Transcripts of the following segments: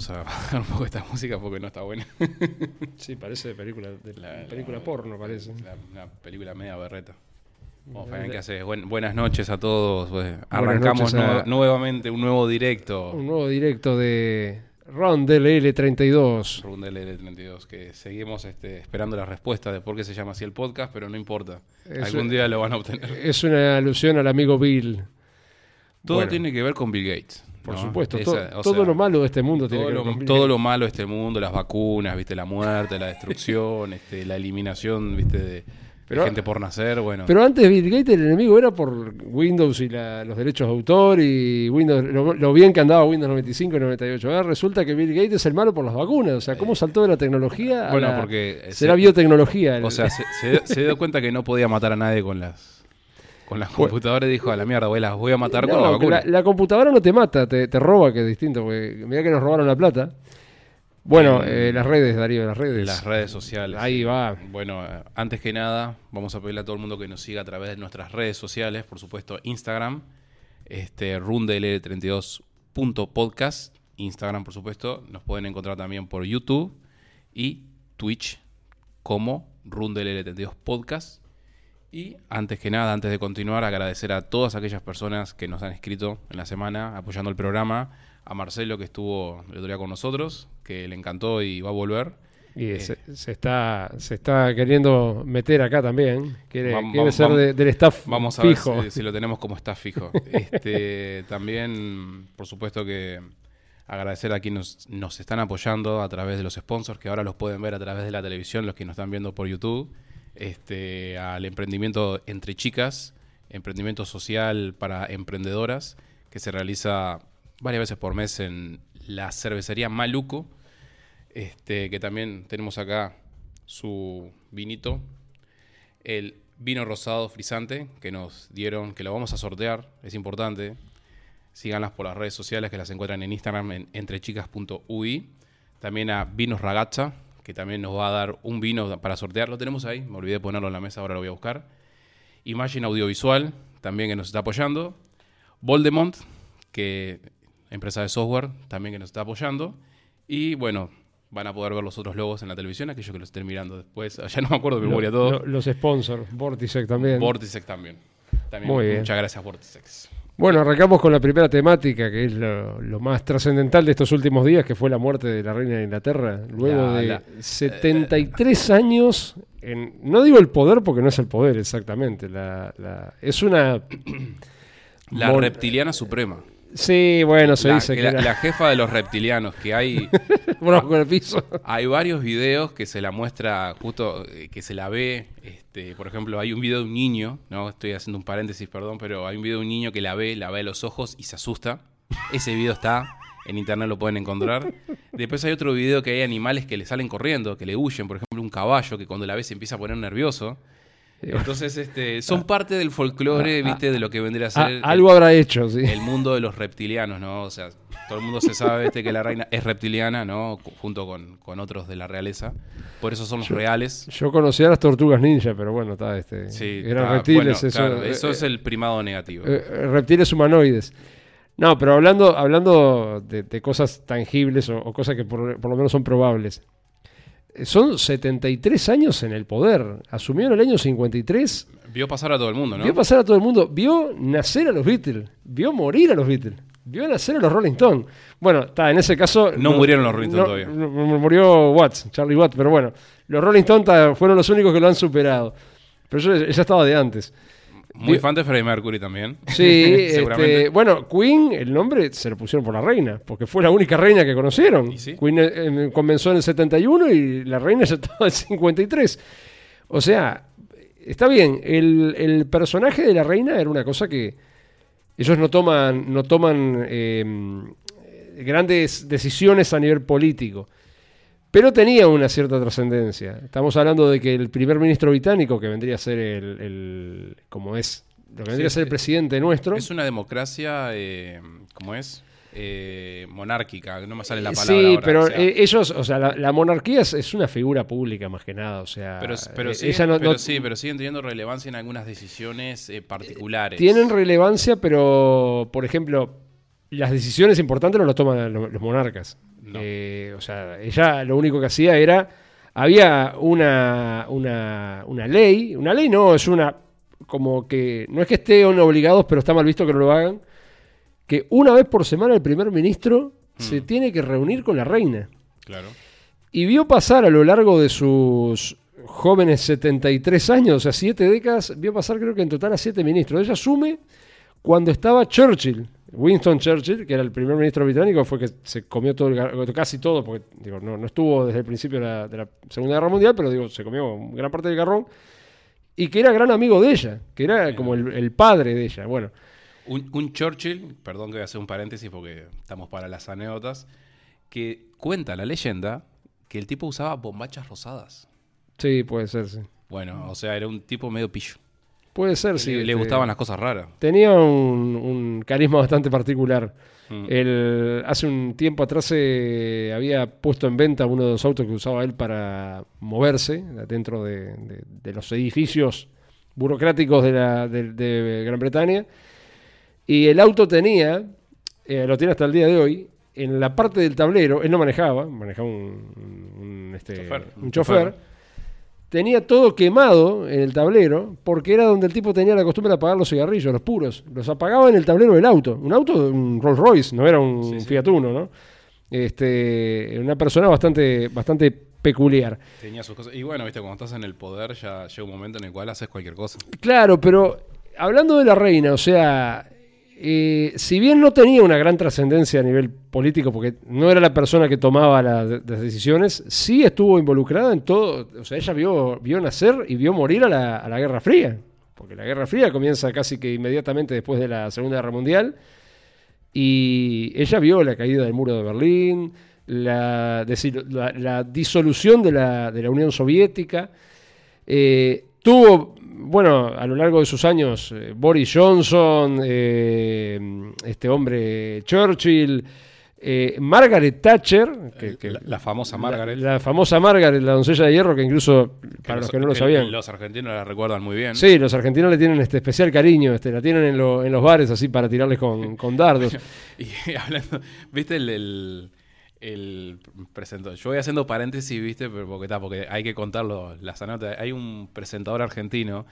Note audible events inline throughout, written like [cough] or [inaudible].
vamos a [laughs] bajar un poco esta música porque no está buena. [laughs] Sí, parece película, de, La- película la- porno, parece. La- una película media berreta. Bueno, Fabián, ¿qué haces? Buen- buenas noches a todos. Pues, arrancamos a- nue- nuevamente un nuevo directo. Un nuevo directo de Rondel L32. Rundel L32, que seguimos este, esperando la respuesta de por qué se llama así el podcast, pero no importa. Es- Algún día lo van a obtener. Es una alusión al amigo Bill. Todo Bueno. tiene que ver con Bill Gates. Por ¿no? supuesto, Esa- todo sea, lo malo de este mundo tiene que ver lo, con Bill todo lo malo de este mundo, las vacunas, viste, la muerte, la destrucción, [laughs] este, la eliminación, viste, de, gente por nacer, bueno. Pero antes Bill Gates el enemigo era por Windows y la- los derechos de autor y Windows, lo, lo bien que andaba Windows 95 y 98. Ahora resulta que Bill Gates es el malo por las vacunas. O sea, ¿cómo saltó de la tecnología a bueno, la- porque eh, será se- biotecnología? el- O sea, se, se- se dio cuenta que no podía matar a nadie con las con las [laughs] computadoras y dijo, a la mierda, las voy a matar con la vacuna. la, la computadora no te mata, te, te roba, que es distinto. Porque mira que nos robaron la plata. Bueno, Eh, eh, las redes, Darío, las redes. Las redes sociales. Ahí va. Bueno, antes que nada, vamos a pedirle a todo el mundo que nos siga a través de nuestras redes sociales, por supuesto, Instagram, este rundel32.podcast, Instagram, por supuesto, nos pueden encontrar también por YouTube y Twitch como rundel32podcast. Y antes que nada, antes de continuar, agradecer a todas aquellas personas que nos han escrito en la semana apoyando el programa, a Marcelo que estuvo el otro día con nosotros, que le encantó y va a volver. Y Eh. se, se está, se está queriendo meter acá también. Quiere, ser de- del staff Vamos a fijo. ver si, si lo tenemos como está fijo. [laughs] Este, también, por supuesto que agradecer a quienes nos, nos están apoyando a través de los sponsors, que ahora los pueden ver a través de la televisión, los que nos están viendo por YouTube. Este, al emprendimiento entre chicas, emprendimiento social para emprendedoras, que se realiza varias veces por mes en la cervecería Maluco. Este, que también tenemos acá su vinito, el vino rosado frisante que nos dieron, que lo vamos a sortear, es importante. Síganlas por las redes sociales que las encuentran en Instagram en entrechicas.ui. También a Vinos Ragazza, que también nos va a dar un vino para sortear. Lo tenemos ahí, me olvidé de ponerlo en la mesa, ahora lo voy a buscar. Imagine Audiovisual, también que nos está apoyando. Voldemont, que empresa de software, también que nos está apoyando. Y bueno, van a poder ver los otros logos en la televisión, aquellos que lo estén mirando después. [laughs] Ya no me acuerdo de memoria todo. Lo- los sponsors, Vortisec también. Vorticex también. También Muy bien. Muchas gracias, Vorticex. Bueno, arrancamos con la primera temática, que es lo, lo más trascendental de estos últimos días, que fue la muerte de la reina de Inglaterra, luego La- de la- 73 años, en, no digo el poder porque no es el poder exactamente, la, es una... La reptiliana suprema. Sí, bueno, se la, dice que la, era la jefa de los reptilianos, que hay, [laughs] bronco en el piso. hay varios videos que se la muestra justo, eh, que se la ve, este, por ejemplo, hay un video de un niño, no estoy haciendo un paréntesis, perdón, pero hay un video de un niño que la ve, la ve a los ojos y se asusta. Ese video está, en internet lo pueden encontrar. Después hay otro video que hay animales que le salen corriendo, que le huyen, por ejemplo, un caballo que cuando la ve se empieza a poner nervioso. Entonces, este, [laughs] son parte del folclore, viste, de lo que vendría a Ah, ser el- algo habrá hecho, sí. el mundo de los reptilianos, ¿no? O sea, todo el mundo se sabe este, que la reina es reptiliana, ¿no? Junto con, con otros de la realeza. Por eso somos reales. Yo conocía las tortugas ninja, pero bueno, está este. Sí, eran reptiles, bueno, eso. claro, eh, eso es el primado negativo. eh, eh, reptiles humanoides. No, pero hablando, hablando de, de cosas tangibles o, o cosas que por, por lo menos son probables. Son 73 años en el poder. Asumió en el año 53. Vio pasar a todo el mundo, ¿no? Vio pasar a todo el mundo. Vio nacer a los Beatles. Vio morir a los Beatles. Vio nacer a los Rolling Stones. Bueno, está, en ese caso. No murieron los Rolling Stones no- todavía. no- murió Watts, Charlie Watts, pero bueno. Los Rolling Stones ta, fueron los únicos que lo han superado. Pero yo ya estaba de antes. Muy fan de Freddie Mercury también. Sí, [laughs] Seguramente. este, bueno, Queen, el nombre se lo pusieron por la reina, porque fue la única reina que conocieron. Queen eh, comenzó en el 71 y la reina ya [laughs] estaba en el 53. O sea, está bien, el, el personaje de la reina era una cosa que ellos no toman, no toman eh, grandes decisiones a nivel político. Pero tenía una cierta trascendencia. Estamos hablando de que el primer ministro británico, que vendría a ser el, el- como es, lo que vendría a ser el presidente nuestro. Es una democracia, eh, ¿cómo es? Eh, monárquica, no me sale la Eh, palabra. sí, ahora, pero o sea, eh, ellos, o sea, la, la monarquía es, es una figura pública más que nada, o sea, pero, pero eh, sí, ella no- pero no- sí, pero siguen teniendo relevancia en algunas decisiones particulares. tienen relevancia, pero por ejemplo, las decisiones importantes no las toman lo- los monarcas. No. Eh, o sea, ella lo único que hacía era, había una, una, una ley, una ley no, es una, como que, no es que estén obligados, pero está mal visto que no lo hagan, que una vez por semana el primer ministro se tiene que reunir con la reina. Claro. Y vio pasar a lo largo de sus jóvenes 73 años, o sea, siete décadas, vio pasar creo que en total a siete ministros. Ella asume cuando estaba Churchill, Winston Churchill, que era el primer ministro británico, fue que se comió todo el casi todo, porque digo, no, no estuvo desde el principio de la, de la Segunda Guerra Mundial, pero digo, se comió gran parte del garrón, y que era gran amigo de ella, que era como el, el padre de ella. Bueno, Un, un Churchill, perdón que voy a hacer un paréntesis porque estamos para las anécdotas, que cuenta la leyenda que el tipo usaba bombachas rosadas. sí, puede ser, sí. Bueno, o sea, era un tipo medio pillo. Puede ser, sí. le, le este, gustaban las cosas raras. Tenía un, un carisma bastante particular. Mm. Él, hace un tiempo atrás se había puesto en venta uno de los autos que usaba él para moverse dentro de, de- de los edificios burocráticos de, la, de- de Gran Bretaña. Y el auto tenía, eh, lo tiene hasta el día de hoy, en la parte del tablero, él no manejaba, manejaba un, un, este, Chofer. un chofer, tenía todo quemado en el tablero porque era donde el tipo tenía la costumbre de apagar los cigarrillos, los puros. Los apagaba en el tablero del auto. Un auto, un Rolls Royce, no era un Sí. Fiat Uno, ¿no? Este, una persona bastante, bastante peculiar. Tenía sus cosas. Y bueno, viste, cuando estás en el poder ya llega un momento en el cual haces cualquier cosa. Claro, pero hablando de la reina, o sea, eh, si bien no tenía una gran trascendencia a nivel político, porque no era la persona que tomaba la- las decisiones, sí estuvo involucrada en todo. O sea, ella vio, vio nacer y vio morir a la, a la Guerra Fría, porque la Guerra Fría comienza casi que inmediatamente después de la Segunda Guerra Mundial. Y ella vio la caída del muro de Berlín, la, la- la disolución de la, de la Unión Soviética. Eh, tuvo, bueno, a lo largo de sus años, eh, Boris Johnson, eh, este hombre Churchill, eh, Margaret Thatcher, que, que- la, la famosa Margaret. La, famosa Margaret, la doncella de hierro, que incluso, que para los, que no lo sabían. Los argentinos la recuerdan muy bien. Sí, los argentinos le tienen este especial cariño, este, la tienen en, lo- en los bares así para tirarles con, [laughs] con dardos. Y hablando, viste el, el, el presentador. Yo voy haciendo paréntesis, viste, pero porque, está, porque hay que contarlo, las anécdotas. Hay un presentador argentino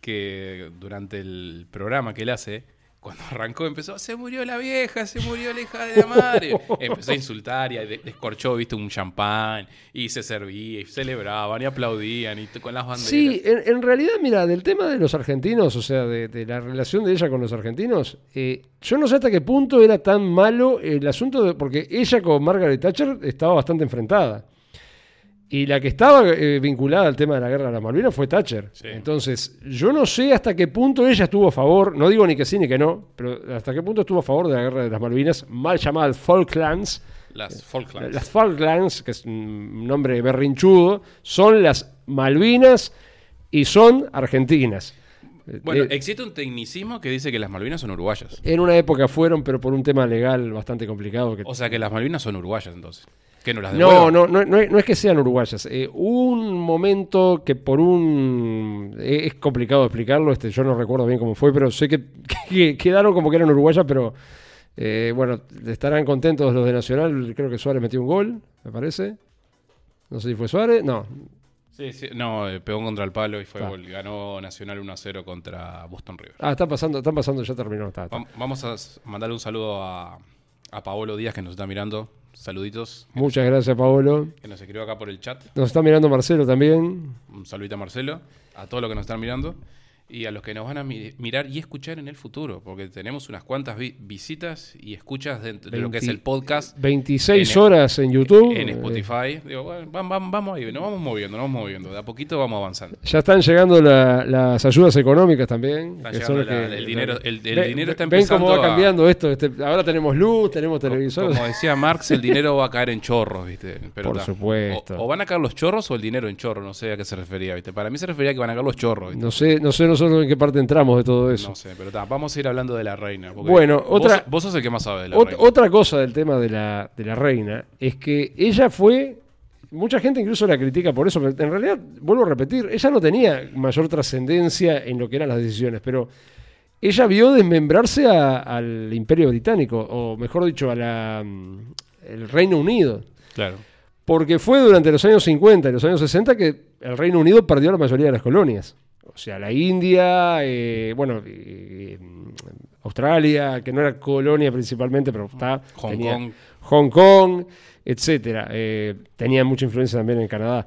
que durante el programa que él hace, cuando [laughs] arrancó empezó, se murió la vieja, se murió la hija de la madre. [laughs] empezó a insultar y de- descorchó, viste, un champán y se servía y celebraban y aplaudían y con las banderas. Sí, en, en realidad, mira, del tema de los argentinos, o sea, de, de la relación de ella con los argentinos, eh, yo no sé hasta qué punto era tan malo el asunto, de, porque ella con Margaret Thatcher estaba bastante enfrentada. Y la que estaba eh, vinculada al tema de la guerra de las Malvinas fue Thatcher. Sí. Entonces, yo no sé hasta qué punto ella estuvo a favor, no digo ni que sí ni que no, pero hasta qué punto estuvo a favor de la guerra de las Malvinas, mal llamada Falklands, Las Falklands. las Falklands, que es un nombre berrinchudo, son las Malvinas y son argentinas. Bueno, Eh, existe un tecnicismo que dice que las Malvinas son uruguayas. en una época fueron, pero por un tema legal bastante complicado. Que... O sea que las Malvinas son uruguayas entonces. Que no las No, no, no, no, es- que sean uruguayas. Eh, un momento que por un... eh, Es complicado explicarlo, este, yo no recuerdo bien cómo fue, pero sé que, [laughs] que quedaron como que eran uruguayas, pero eh, bueno, estarán contentos los de Nacional. Creo que Suárez metió un gol, me parece. No sé si fue Suárez. No, Sí, sí. No, eh, pegó contra el palo y fue gol. Ganó Nacional 1 a 0 contra Boston River. Ah, están pasando, están pasando, ya terminó. Está, está. Vam- Vamos a s- mandarle un saludo a, a Paolo Díaz que nos está mirando. Saluditos. Muchas gracias, Paolo. Que nos escribió acá por el chat. Nos está mirando Marcelo también. Un saludito a Marcelo. A todos los que nos están mirando. Y a los que nos van a mi- mirar y escuchar en el futuro. Porque tenemos unas cuantas vi- visitas y escuchas dentro de lo que es 20 el podcast. 26 En- horas en YouTube. En Eh, Spotify. Digo, bueno, vam- vam- vamos ahí, nos vamos moviendo, nos vamos moviendo. De a poquito vamos avanzando. ya están llegando la- las ayudas económicas también. Están que llegando la- el dinero- el- el Ven- dinero está Ven cómo empezando va a- cambiando esto. este, ahora tenemos luz, tenemos televisores. Como [laughs] decía Marx, el dinero va a caer en chorros, ¿viste? Pero Por supuesto. O, o van a caer los chorros o el dinero en chorro, no sé a qué se refería, ¿viste? Para mí se refería a que van a caer los chorros, ¿viste? No sé, no sé nosotros en qué parte entramos de todo eso. No sé, pero ta, vamos a ir hablando de la reina. Bueno, vos- otra- Vos, sos el que más sabe de la Ot- reina. otra cosa del tema de la, de la reina es que ella fue. Mucha gente incluso la critica por eso, pero en realidad, vuelvo a repetir, ella no tenía mayor trascendencia en lo que eran las decisiones, pero ella vio desmembrarse a- al Imperio Británico, o mejor dicho, al Reino Unido. Claro. Porque fue durante los años 50 y los años 60 que el Reino Unido perdió la mayoría de las colonias. O sea, la India, eh, bueno, eh, Australia, que no era colonia principalmente, pero está, Hong tenía Kong. Hong Kong, etcétera. Eh, tenía mucha influencia también en Canadá.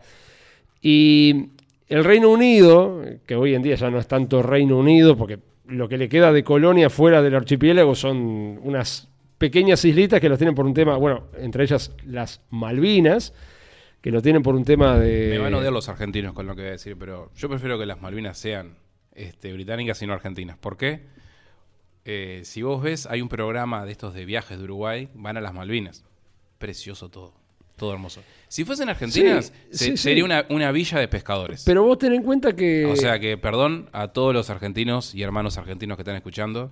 Y el Reino Unido, que hoy en día ya no es tanto Reino Unido, porque lo que le queda de colonia fuera del archipiélago son unas pequeñas islitas que las tienen por un tema, bueno, entre ellas las Malvinas, que lo tienen por un tema de... Me van a odiar los argentinos con lo que voy a decir, pero yo prefiero que las Malvinas sean este, británicas y no argentinas. ¿Por qué? Eh, si vos ves, hay un programa de estos de viajes de Uruguay, van a las Malvinas. Precioso todo. Todo hermoso. Si fuesen argentinas, Sí, se- sí, sí. sería una, una villa de pescadores. Pero vos ten en cuenta que... o sea que, perdón a todos los argentinos y hermanos argentinos que están escuchando.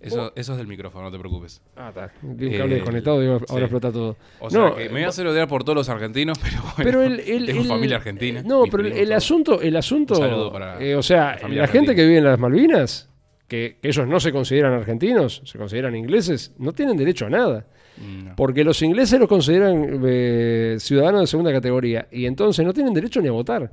Eso, eso es del micrófono, no te preocus. Ah, está. Bien Eh, cable desconectado, digo, ahora sí. explota todo. O sea no, que me voy a hacer odiar por todos los argentinos, [laughs] pero bueno. pero el, el- tengo el- familia argentina. No, mis pero el, el asunto, el asunto, Un saludo para eh, o sea, la gente que vive en las Malvinas, que, que ellos no se consideran argentinos, se consideran ingleses, no tienen derecho a nada, No. porque los ingleses los consideran eh, ciudadanos de segunda categoría y entonces no tienen derecho ni a votar.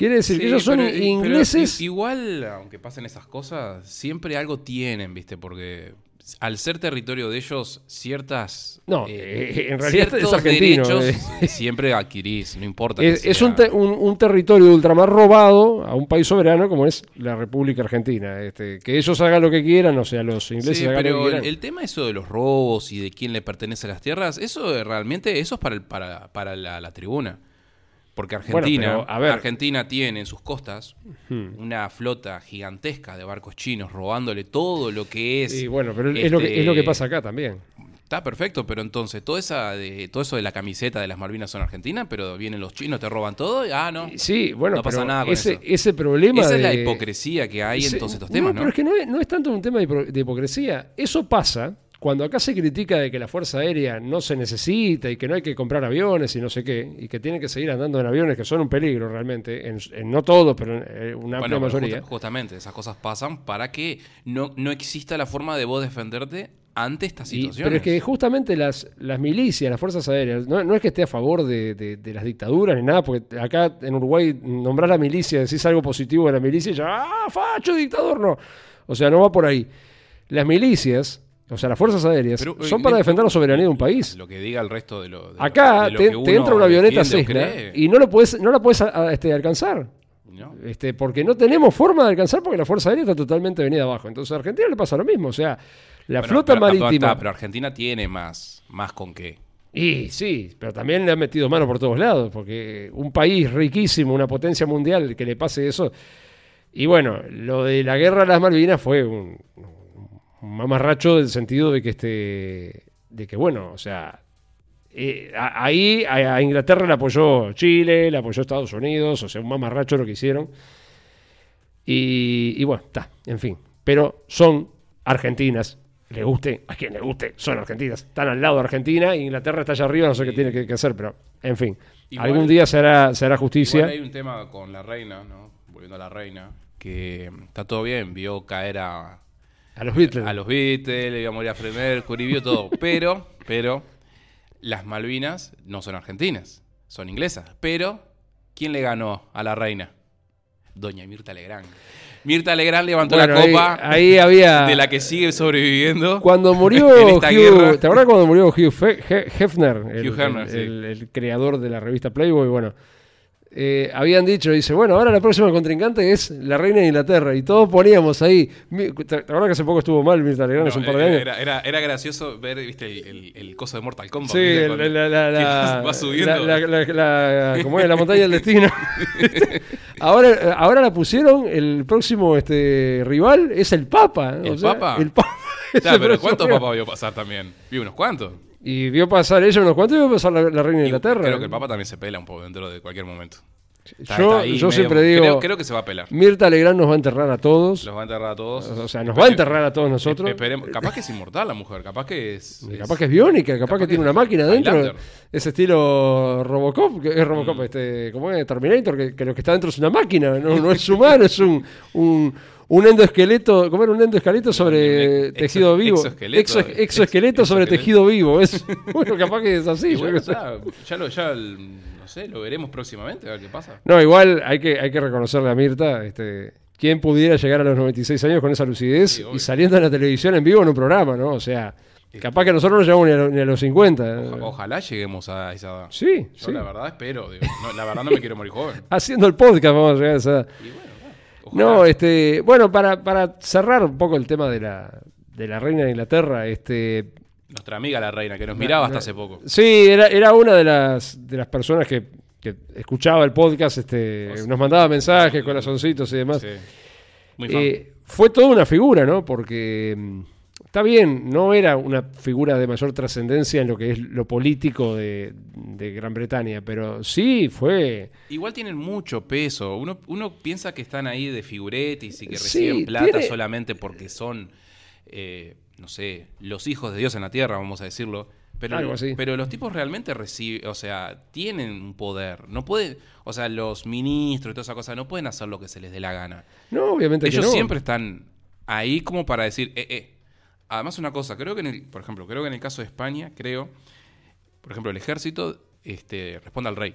Quiere decir que ellos son pero- pero ingleses. igual, aunque pasen esas cosas, siempre algo tienen, ¿viste? Porque al ser territorio de ellos, ciertas. No, eh, en realidad es argentino, derechos [laughs] siempre adquirís, no importa. que es, un, te- un- un territorio de ultramar robado a un país soberano como es la República Argentina. Este, que ellos hagan lo que quieran, o sea, los ingleses Sí, hagan lo que pero el, quieran. el tema eso de los robos y de quién le pertenece a las tierras, eso eh, realmente eso es para, el- para, para la, la tribuna. Porque Argentina, pero, a ver. Argentina tiene en sus costas Hmm. una flota gigantesca de barcos chinos robándole todo lo que es. Y bueno, pero es, lo que, este, es lo que pasa acá también. Está perfecto, pero entonces toda esa de, todo eso de la camiseta de las Malvinas son argentinas, pero vienen los chinos, te roban todo, y, ah, no. Sí, bueno, No pasa nada con ese, eso. ese problema Esa es la hipocresía que hay en todos estos temas, ¿no? Pero es que no es, no es tanto un tema de, de hipocresía. Eso pasa cuando acá se critica de que la Fuerza Aérea no se necesita y que no hay que comprar aviones y no sé qué, y que tienen que seguir andando en aviones que son un peligro realmente, en, en no todos, pero en eh, una amplia Bueno, mayoría. justa- justamente, esas cosas pasan para que no, no exista la forma de vos defenderte ante estas Y- situaciones. pero es que justamente las, las milicias, las fuerzas aéreas, no, no es que esté a favor de, de- de las dictaduras ni nada, porque acá en Uruguay nombrás la milicia, decís algo positivo de la milicia y ya, ¡ah, facho, dictador! No. O sea, no va por ahí. Las milicias, o sea, las fuerzas aéreas, Pero, eh, son para defender la soberanía de un país. Lo que diga el resto de lo. de lo- Acá de lo te, te entra una avioneta Cessna y no, lo puedes, no la puedes a- a- este, alcanzar. ¿no? Este, porque no tenemos forma de alcanzar porque la Fuerza Aérea está totalmente venida abajo. Entonces a Argentina le pasa lo mismo. O sea, la Bueno, flota pero- marítima... está, pero Argentina tiene más, más con qué. Y sí, pero también le han metido mano por todos lados, porque un país riquísimo, una potencia mundial, que le pase eso. Y bueno, lo de la guerra de las Malvinas fue un mamarracho del sentido de que este, de que bueno, o sea, eh, ahí a, a Inglaterra le apoyó Chile, le apoyó Estados Unidos, o sea, un mamarracho lo que hicieron. Y, y bueno, está, en fin. Pero son argentinas. Le guste, a quien le guste, son argentinas. Están al lado de Argentina, Inglaterra está allá arriba, no sé qué tiene que, que hacer, pero en fin. Igual- algún día se hará, se hará justicia. Igual hay un tema con la reina, ¿no? Volviendo a la reina, que mm, está todo bien, vio caer a, A los Beatles. a los Beatles, le iba a morir a Freddie Mercury, vio todo. [laughs] Pero, pero, las Malvinas no son argentinas, son inglesas. Pero, ¿quién le ganó a la reina? Doña Mirta Legrand. Mirta Legrand levantó Bueno, la copa ahí, había. [laughs] de la que sigue sobreviviendo. Cuando [laughs] murió Hugh. ¿te acuerdas cuando murió Hugh Fe- He- Hefner? El, Hugh Hefner, el- sí. el- el creador de la revista Playboy, bueno. Eh, habían dicho, dice, bueno, ahora la próxima contrincante es la reina de Inglaterra. Y todos poníamos ahí. ¿Te acuerdas que hace poco estuvo mal Mirta Legrand hace No, un par de era, años? era, era- era gracioso ver, viste, el, el- el coso de Mortal Kombat. Sí, la, Cuando- la, la, que la- va subiendo. la- la- ¿cómo es? La montaña del destino. [laughs] ahora, ahora la pusieron, el próximo este, rival es el Papa. ¿El o sea, Papa? El Papa. [laughs] pero ¿cuántos papas vio pasar también? Vi unos cuantos. Y vio pasar ella unos cuantos y vio pasar la, la reina de Inglaterra. Creo que el Papa también se pela un poco dentro de cualquier momento. Está- yo está ahí yo medio- siempre digo, Creo, creo que se va a pelar. Mirta Legrand nos va a enterrar a todos. Los va a enterrar a todos. O sea, nos va a enterrar a todos nosotros. Esperemos- Capaz que es inmortal la mujer, capaz que es. Capaz que es biónica, capaz, que tiene una máquina dentro. Ese estilo Robocop, que es Robocop, Mm. este, como es Terminator, que, que lo que está dentro es una máquina, no, no es humano, es un, un, un endoesqueleto, ¿cómo era un endoesqueleto sobre tejido vivo? exoesqueleto. Exo- exoesqueleto Ex- sobre exoesqueleto. tejido vivo. Es, [laughs] bueno, capaz que es así. Bueno, ya, lo, ya, no sé, lo veremos próximamente, a ver qué pasa. No, igual hay que, hay que reconocerle a Mirta, este, quién pudiera llegar a los 96 años con esa lucidez Sí, y saliendo en la televisión en vivo en un programa, ¿no? O sea, capaz que nosotros no llegamos ni a, ni a los 50. Oja- Ojalá lleguemos a esa edad. Sí, Yo sí. la verdad espero, digo, no, la verdad no me quiero morir joven. [laughs] Haciendo el podcast vamos a llegar a esa edad. Y bueno, ojalá. No, este, bueno, para, para cerrar un poco el tema de la, de la reina de Inglaterra, este, Nuestra amiga la reina, que nos miraba hasta hace poco. sí, era, era una de las, de las personas que, que escuchaba el podcast, este, nos mandaba mensajes, corazoncitos y demás. Sí. Muy fan. Eh, fue toda una figura, ¿no? Porque mm, está bien, no era una figura de mayor trascendencia en lo que es lo político de, de Gran Bretaña, pero sí fue... Igual tienen mucho peso. Uno, uno piensa que están ahí de figuretis y que Sí, reciben plata tiene- solamente porque son, eh, no sé, los hijos de Dios en la tierra, vamos a decirlo. Pero, Algo así. pero los tipos realmente reciben, o sea, tienen un poder. No pueden, o sea, los ministros y toda esa cosa no pueden hacer lo que se les dé la gana. No, obviamente que Ellos no. siempre están ahí como para decir, eh, eh. Además, una cosa, creo que en el, por ejemplo, creo que en el caso de España, creo, por ejemplo, el ejército este, responde al rey.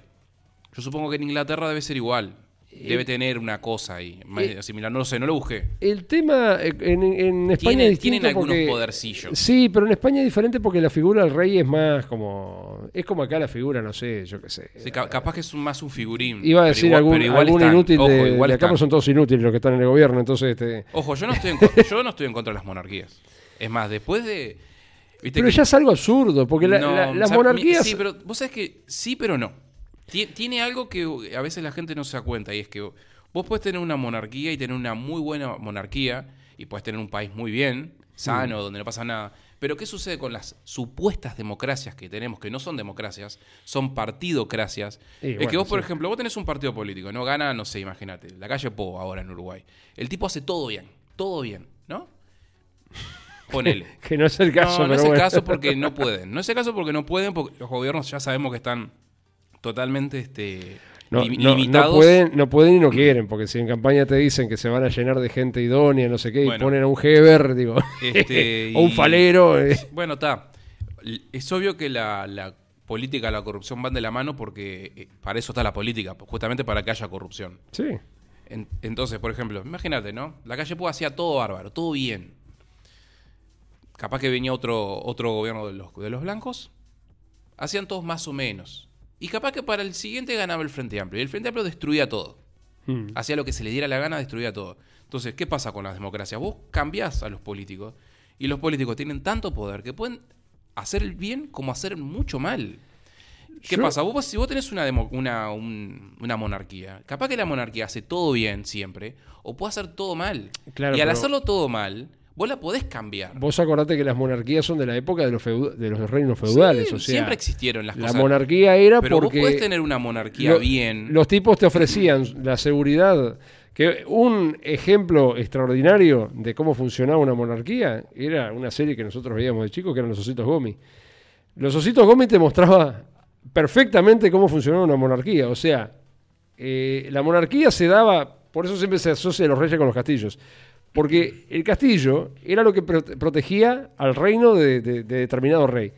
Yo supongo que en Inglaterra debe ser igual. Debe tener una cosa ahí, más eh, similar. No lo sé, no lo busqué. El tema eh, en, en España Tienen- es distinto tienen algunos porque- podercillos. Sí, pero en España es diferente porque la figura del rey es más como... Es como acá la figura, no sé, yo qué sé. Sí, capaz que es un- más un figurín. Iba a decir igual- algún, igual algún inútil Ojo, de, igual de acá, pues son todos inútiles los que están en el gobierno, entonces... Este, Ojo, yo no, estoy en, [laughs] yo no estoy en contra de las monarquías. Es más, después de... ¿viste pero que- ya es algo absurdo, porque la- No, la- las o sea, mi- monarquías... Sí, pero vos sabés que sí, pero no. Tie- Tiene algo que a veces la gente no se da cuenta y es que vos puedes tener una monarquía y tener una muy buena monarquía y puedes tener un país muy bien, sano, donde no pasa nada. Pero ¿qué sucede con las supuestas democracias que tenemos, que no son democracias, son partidocracias? Es que vos, por ejemplo, vos tenés un partido político, no gana, no sé, imagínate, la calle Po ahora en Uruguay. El tipo hace todo bien, todo bien, ¿no? Ponele. [laughs] Que no es el caso, No, no es el bueno. caso porque [laughs] no pueden. No es el caso porque no pueden, porque los gobiernos ya sabemos que están totalmente este, No, lim- no- no limitados. pueden, no pueden y no quieren, porque si en campaña te dicen que se van a llenar de gente idónea, no sé qué, y ponen a un Heber, digo, Este, [laughs] o un y- falero. eh. Bueno, está. Es obvio que la, la política y la corrupción van de la mano porque eh, para eso está la política, justamente para que haya corrupción. Sí, En- entonces, por ejemplo, imagínate, ¿no? La calle Púa hacía todo bárbaro, todo bien. Capaz que venía otro, otro gobierno de los, de los blancos, hacían todos más o menos. Y capaz que para el siguiente ganaba el Frente Amplio. Y el Frente Amplio destruía todo. Mm. Hacía lo que se le diera la gana, destruía todo. Entonces, ¿qué pasa con las democracias? Vos cambiás a los políticos y los políticos tienen tanto poder que pueden hacer el bien como hacer mucho mal. ¿Qué Yo- pasa? Vos, si vos tenés una, demo- una, un- una monarquía, capaz que la monarquía hace todo bien siempre, o puede hacer todo mal. Claro, y al pero- hacerlo todo mal, vos la podés cambiar. Vos acordate que las monarquías son de la época de los, de los reinos feudales, Sí, o sea, siempre existieron las la cosas. monarquía era pero porque vos podés tener una monarquía lo- bien. los tipos te ofrecían la seguridad. Que un ejemplo extraordinario de cómo funcionaba una monarquía era una serie que nosotros veíamos de chicos, que eran los Ositos Gomi. Los Ositos Gomi te mostraba perfectamente cómo funcionaba una monarquía. O sea, eh, la monarquía se daba, por eso siempre se asocia a los reyes con los castillos. Porque el castillo era lo que prote- protegía al reino de, de- de determinado rey.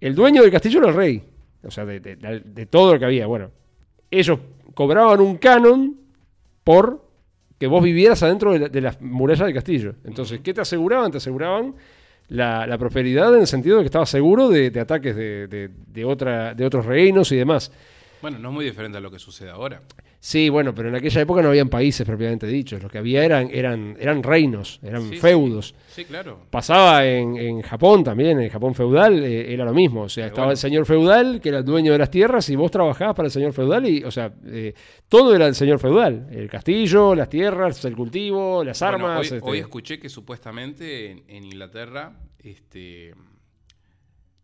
El dueño del castillo era el rey. O sea, de, todo lo que había. Bueno, ellos cobraban un canon por que vos vivieras adentro de, la- de las murallas del castillo. Entonces, ¿qué te aseguraban? Te aseguraban la, la prosperidad en el sentido de que estabas seguro de, de ataques de otra, de otros reinos y demás. Bueno, no es muy diferente a lo que sucede ahora. Sí, bueno, pero en aquella época no habían países propiamente dichos. Lo que había eran, eran, eran reinos, eran Sí, feudos. Sí, claro. Pasaba en, en Japón también, en Japón feudal eh, era lo mismo. O sea, estaba bueno. el señor feudal, que era el dueño de las tierras, y vos trabajabas para el señor feudal, y, o sea, eh, todo era el señor feudal. El castillo, las tierras, el cultivo, las Bueno, armas. hoy, este, hoy escuché que supuestamente en, en Inglaterra este,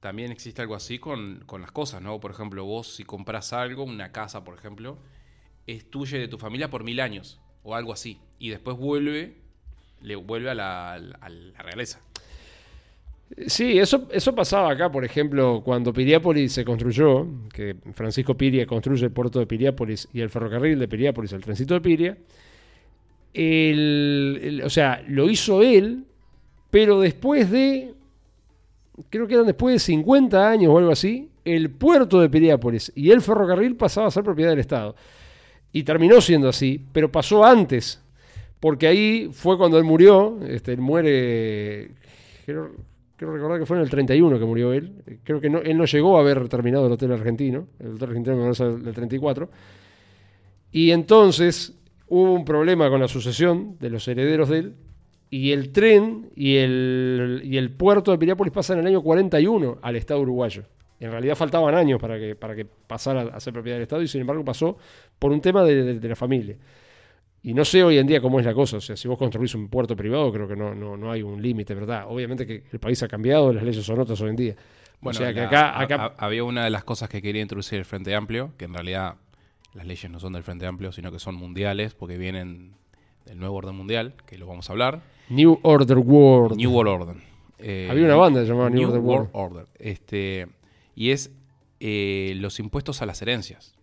también existe algo así con, con las cosas, ¿no? Por ejemplo, vos si compras algo, una casa, por ejemplo, es tuya y de tu familia por mil años o algo así. Y después vuelve, le vuelve a la, realeza. Sí, eso, eso pasaba acá, por ejemplo, cuando Piriápolis se construyó, que Francisco Piria construye el puerto de Piriápolis y el ferrocarril de Piriápolis, el trencito de Piria. el- o sea, lo hizo él, pero después de, creo que eran después de 50 años o algo así, el puerto de Piriápolis y el ferrocarril pasaba a ser propiedad del Estado. Y terminó siendo así, pero pasó antes, porque ahí fue cuando él murió, este, él muere, creo, creo recordar que fue en el 31 que murió él, creo que no, él no llegó a haber terminado el Hotel Argentino, el Hotel Argentino me el 34, y entonces hubo un problema con la sucesión de los herederos de él, y el tren y el, y el puerto de Piriápolis pasan en el año 41 al Estado uruguayo. En realidad faltaban años para que, para que pasara a ser propiedad del Estado y sin embargo pasó por un tema de, de- de la familia. Y no sé hoy en día cómo es la cosa. O sea, si vos construís un puerto privado, creo que no, no, no hay un límite, ¿verdad? Obviamente que el país ha cambiado, las leyes son otras hoy en día. Bueno, o sea, que la- acá, ha- acá ha- había una de las cosas que quería introducir el Frente Amplio, que en realidad las leyes no son del Frente Amplio, sino que son mundiales, porque vienen del nuevo orden mundial, que lo vamos a hablar. New Order World. New World Order. Eh, Había una banda llamada New Order World World. Order. Este, y es eh, los impuestos a las herencias.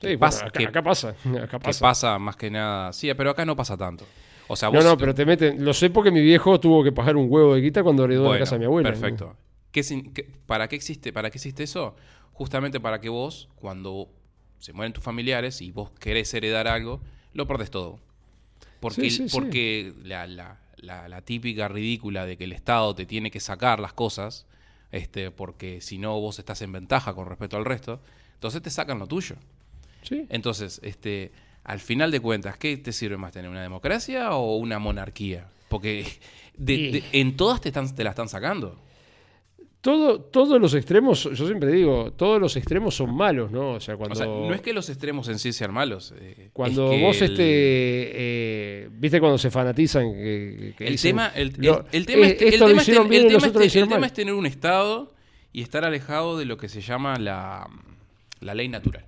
Sí, que pasa- acá, que- acá pasa. [laughs] Acá Que pasa. pasa más que nada. Sí, pero acá no pasa tanto. O sea, No, vos. no, pero te meten. Lo sé porque mi viejo tuvo que pagar un huevo de guita cuando heredó la Bueno, casa de mi abuela. Perfecto. ¿Qué sin- qué- para, qué existe, ¿Para qué existe eso? Justamente para que vos, cuando se mueren tus familiares y vos querés heredar algo, lo perdés todo. Porque, Sí, sí, sí. porque La, la- la- la típica ridícula de que el Estado te tiene que sacar las cosas, este, porque si no vos estás en ventaja con respecto al resto, entonces te sacan lo tuyo. Sí. Entonces, este, al final de cuentas, ¿qué te sirve más tener una democracia o una monarquía? Porque de- de- en todas te, están, te la están sacando. Todo, todos los extremos, yo siempre digo, todos los extremos son malos, ¿no? O sea, cuando. O sea, no es que los extremos en sí sean malos. eh, Cuando es que vos el- este eh, viste cuando se fanatizan que, que El dicen, tema, el, el- lo- el tema, eh, es, el esto tema es bien el tema es tema tener un Estado y estar alejado de lo que se llama la, la ley natural.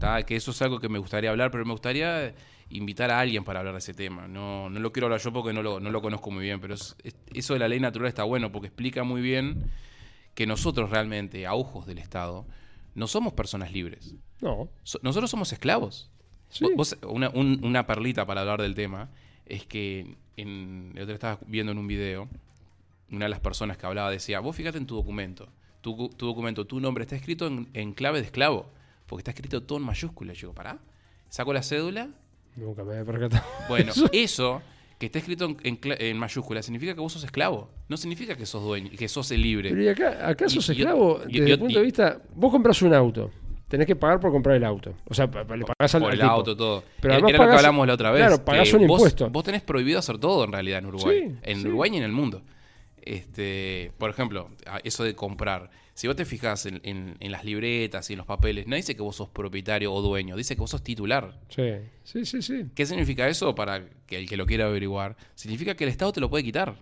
¿tá? Que eso es algo que me gustaría hablar, pero me gustaría invitar a alguien para hablar de ese tema. No, no lo quiero hablar yo porque no lo, no lo conozco muy bien, pero es- es- eso de la ley natural está bueno porque explica muy bien que nosotros realmente, a ojos del Estado, no somos personas libres. No, So- nosotros somos esclavos. Sí. Vos- una, un- una perlita para hablar del tema es que en, el otro día estaba viendo en un video, una de las personas que hablaba decía, vos fíjate en tu documento, tu, tu documento, tu nombre está escrito en, en clave de esclavo, porque está escrito todo en mayúsculas. Yo digo, pará, saco la cédula. nunca me había percatado. Bueno, eso que está escrito en, en en mayúsculas significa que vos sos esclavo. No significa que sos dueño, que sos el libre. Pero y acá, acá sos y- esclavo y- desde y- el punto de vista. Vos compras un auto, tenés que pagar por comprar el auto. O sea, le pagás al, por al el tipo. auto, todo. Pero Era- además era lo que hablamos la otra vez. claro, pagás un vos, impuesto. Vos tenés prohibido hacer todo en realidad en Uruguay. Sí, en sí. Uruguay y en el mundo. Este, por ejemplo, eso de comprar. Si vos te fijas en, en- en las libretas y en los papeles, no dice que vos sos propietario o dueño, dice que vos sos titular. Sí, sí, sí. sí. ¿Qué significa eso para que el que lo quiera averiguar? Significa que el Estado te lo puede quitar.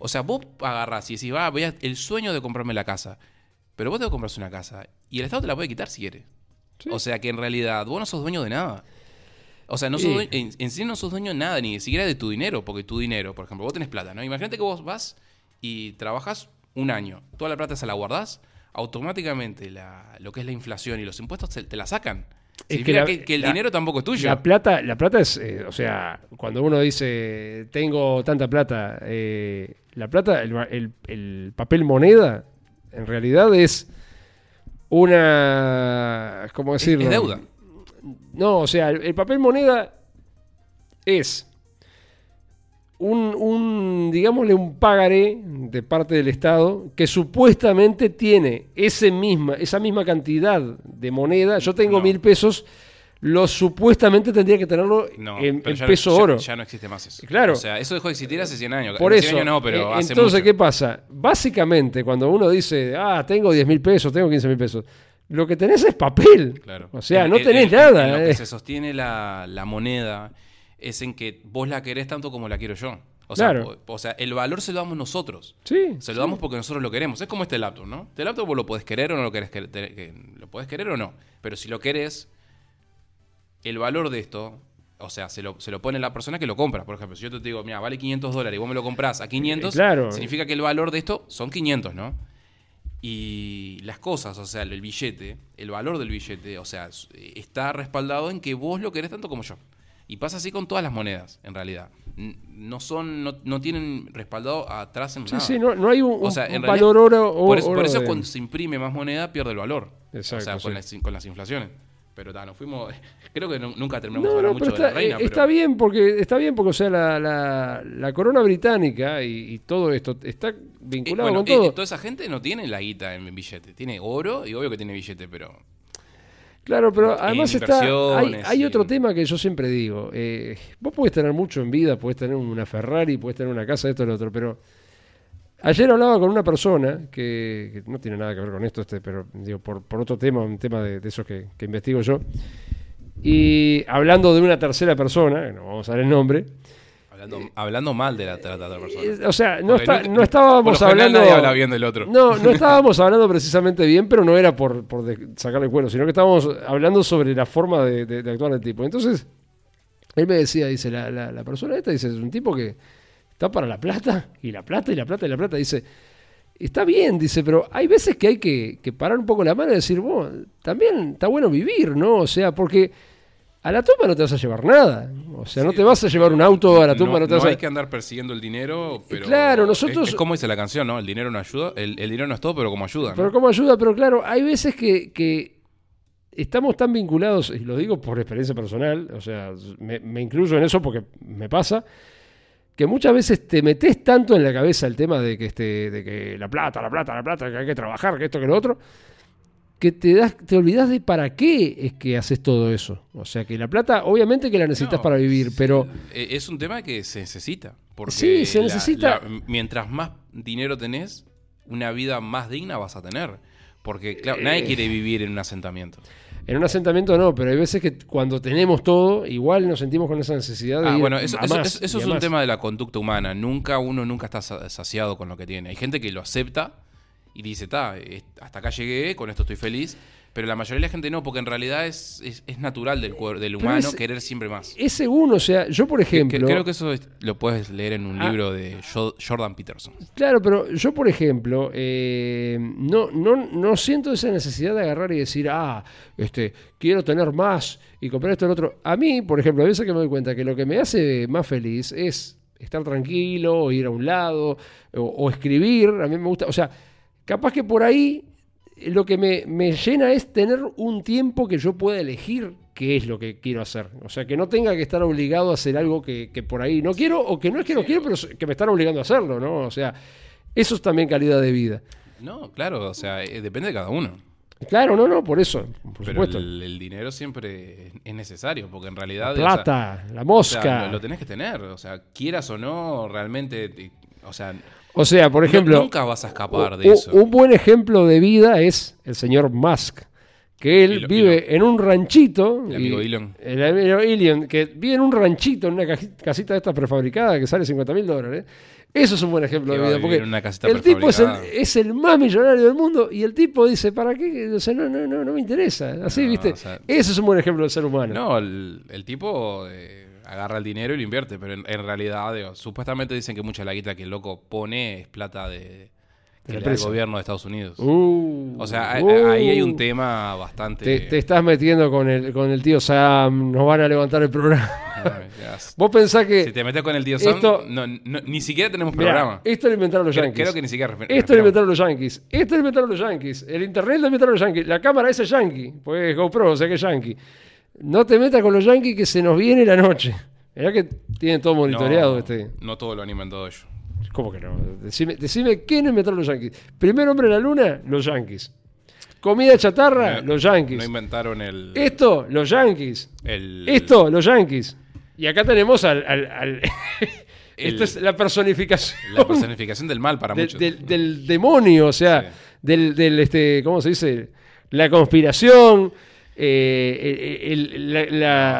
O sea, vos agarrás y decís, va, voy a- el sueño de comprarme la casa. Pero vos te compras una casa y el Estado te la puede quitar si quiere. Sí. O sea que en realidad vos no sos dueño de nada. O sea, no sos Sí. dueño- en, en sí no sos dueño de nada, ni siquiera de tu dinero, porque tu dinero, por ejemplo, vos tenés plata, ¿no? Imagínate que vos vas y trabajas un año, toda la plata se la guardás, automáticamente la- lo que es la inflación y los impuestos te, te la sacan. Es que la- que, que el la- dinero tampoco es tuyo. La plata, la plata es, eh, o sea, cuando uno dice tengo tanta plata, eh, la plata, el, el- el papel moneda, en realidad es una, ¿cómo Es- decirlo? es deuda. No, o sea, el, el papel moneda es un, un, digámosle, un pagaré de parte del Estado que supuestamente tiene ese misma, esa misma cantidad de moneda. Yo tengo No. mil pesos, lo supuestamente tendría que tenerlo No, en, en no- peso ya- oro. Ya, no existe más eso. Claro. O sea, eso dejó de existir hace 100 años. Por Hace 100 eso, años no, pero eh, hace entonces, mucho. ¿qué pasa? Básicamente, cuando uno dice, ah, tengo 10 mil pesos, tengo 15 mil pesos, lo que tenés es papel. Claro. O sea, no en- tenés en- nada. en lo que eh. se sostiene la, la moneda es en que vos la querés tanto como la quiero yo. O sea, Claro. o, o sea, el valor se lo damos nosotros. Sí, Se lo sí. damos porque nosotros lo queremos. Es como este laptop, ¿no? Este laptop vos lo podés querer o no lo querés querer. te- que- Lo podés querer o no. Pero si lo querés, el valor de esto, o sea, se lo, se lo pone la persona que lo compra. Por ejemplo, si yo te digo, mira, vale 500 dólares y vos me lo comprás a 500, Eh, claro. significa que el valor de esto son 500, ¿no? Y las cosas, o sea, el billete, el valor del billete, o sea, está respaldado en que vos lo querés tanto como yo. Y pasa así con todas las monedas, en realidad. No son, no, no tienen respaldado atrás en Sí, nada. sí, no, no hay un, O sea, un en valor realidad, oro. o- por eso, oro por eso de- cuando se imprime más moneda pierde el valor. Exacto, o sea, con, las, con las inflaciones. Pero ta, nos fuimos. [laughs] Creo que nu- nunca terminamos de No, hablar no, mucho pero de la está, reina. eh, pero- está bien porque está bien porque o sea la, la- la corona británica y, y todo esto está Eh, vinculado bueno, con eh, todo. toda esa gente no tiene la guita en billete. Tiene oro y obvio que tiene billete, pero. Claro, pero además está hay, otro tema que yo siempre digo. eh, vos podés tener mucho en vida, podés tener una Ferrari, podés tener una casa, esto y lo otro, pero ayer hablaba con una persona que, que no tiene nada que ver con esto, este, pero digo por, por otro tema, un tema de, de esos que, que investigo yo. Y hablando de una tercera persona, que no vamos a dar el nombre, Hablando, hablando mal de la, de la otra persona. eh, o sea, no, está- estábamos hablando. nadie habla bien del otro. No, no [laughs] estábamos hablando precisamente bien, pero no era por, por de- sacarle cuero, sino que estábamos hablando sobre la forma de, de- de actuar del tipo. Entonces, él me decía, dice, la, la- la persona esta, dice, es un tipo que está para la plata, y la plata, y la plata, y la plata. Dice, está bien, dice, pero hay veces que hay que, que parar un poco la mano y decir, bueno, también está bueno vivir, ¿no? O sea, porque a la tumba no te vas a llevar nada. O sea, no te vas a llevar un auto a la tumba, no, te vas a... hay que andar persiguiendo el dinero, pero Claro, nosotros- es, como dice la canción, ¿no? El dinero no ayuda, el, el dinero no es todo, pero como ayuda, ¿no? Pero cómo ayuda, pero claro, hay veces que, que estamos tan vinculados, y lo digo por experiencia personal, o sea, me, me incluyo en eso porque me pasa, que muchas veces te metes tanto en la cabeza el tema de que, este, de que la plata, la plata, la plata, que hay que trabajar, que esto, que lo otro, que te, das, te olvidas de para qué es que haces todo eso. O sea, que la plata, obviamente que la necesitas No, para vivir, pero... eh, Es un tema que se necesita. Porque Sí, se la- necesita. la- mientras más dinero tenés, una vida más digna vas a tener. Porque, claro, nadie Eh. quiere vivir en un asentamiento. En un asentamiento no, pero hay veces que cuando tenemos todo, igual nos sentimos con esa necesidad de Ah, ir bueno, eso, a eso- más eso- eso y a es un más. tema de la conducta humana. Nunca uno nunca está sa- saciado con lo que tiene. Hay gente que lo acepta y dice, está, hasta acá llegué, con esto estoy feliz. Pero la mayoría de la gente no, porque en realidad es, es, es natural del, del humano es- querer siempre más. Es según, o sea, yo por Que- ejemplo... creo que eso es- lo puedes leer en un Ah. libro de Jo- Jordan Peterson. Claro, pero yo, por ejemplo, eh, no, no, no siento esa necesidad de agarrar y decir, ah, este, quiero tener más y comprar esto y lo otro. A mí, por ejemplo, a veces que me doy cuenta que lo que me hace más feliz es estar tranquilo, o ir a un lado, o, o escribir. A mí me gusta, o sea, capaz que por ahí eh, lo que me, me llena es tener un tiempo que yo pueda elegir qué es lo que quiero hacer. O sea, que no tenga que estar obligado a hacer algo que, que por ahí no quiero, o que no es que no quiero, pero que me están obligando a hacerlo, ¿no? O sea, eso es también calidad de vida. No, claro, o sea, eh, depende de cada uno. Claro, no, no, por eso, por Pero supuesto. el, el dinero siempre es- es necesario, porque en realidad... La o sea, plata, la o sea, mosca. lo, lo tenés que tener, o sea, quieras o no, realmente... te- o sea, o sea, por no- ejemplo, nunca vas a escapar de eso. un buen ejemplo de vida es el señor Musk, que él vive en un ranchito. El amigo y- Elon. El amigo Elon, que vive en un ranchito, en una casita de estas prefabricada que sale 50 mil dólares. Eso es un buen ejemplo de vida. Porque el tipo es el, prefabricada. es el más millonario del mundo y el tipo dice, ¿para qué? O sea, no, no, no, no me interesa. Así, No, ¿viste? o sea- Ese es un buen ejemplo del ser humano. No, el, el tipo eh, agarra el dinero y lo invierte, pero en, en realidad, digo, supuestamente dicen que mucha de la guita que el loco pone es plata de, que la le da el empresa. gobierno de Estados Unidos. Uh, o sea, uh. ahí hay un tema bastante... Te, te estás metiendo con el, con el tío Sam, nos van a levantar el programa. Vos pensás que... Si te metes con el tío Sam, Esto- no- no- ni siquiera tenemos Mirá, programa. esto lo inventaron los Creo, yankees. creo que ni siquiera Esto lo inventaron los yankees. Esto lo inventaron los yankees. El internet lo inventaron los yankees. La cámara esa es yankee. Pues es GoPro, o sea que es yankee. No te metas con los yankees que se nos viene la noche. Mirá que tienen todo monitoreado no, este. No todo lo han inventado ellos. ¿Cómo que no? Decime, decime quién inventaron los yankees. Primer hombre en la luna, los yankees. Comida chatarra, No- los yankees. No inventaron el... Esto, los yankees. el- Esto, los yankees. Y acá tenemos al. al- al- [laughs] El- Esto es la personificación La personificación del mal para del, muchos. del- del demonio, o sea, Sí. del, del, este, ¿cómo se dice? La conspiración, eh, el- el- la,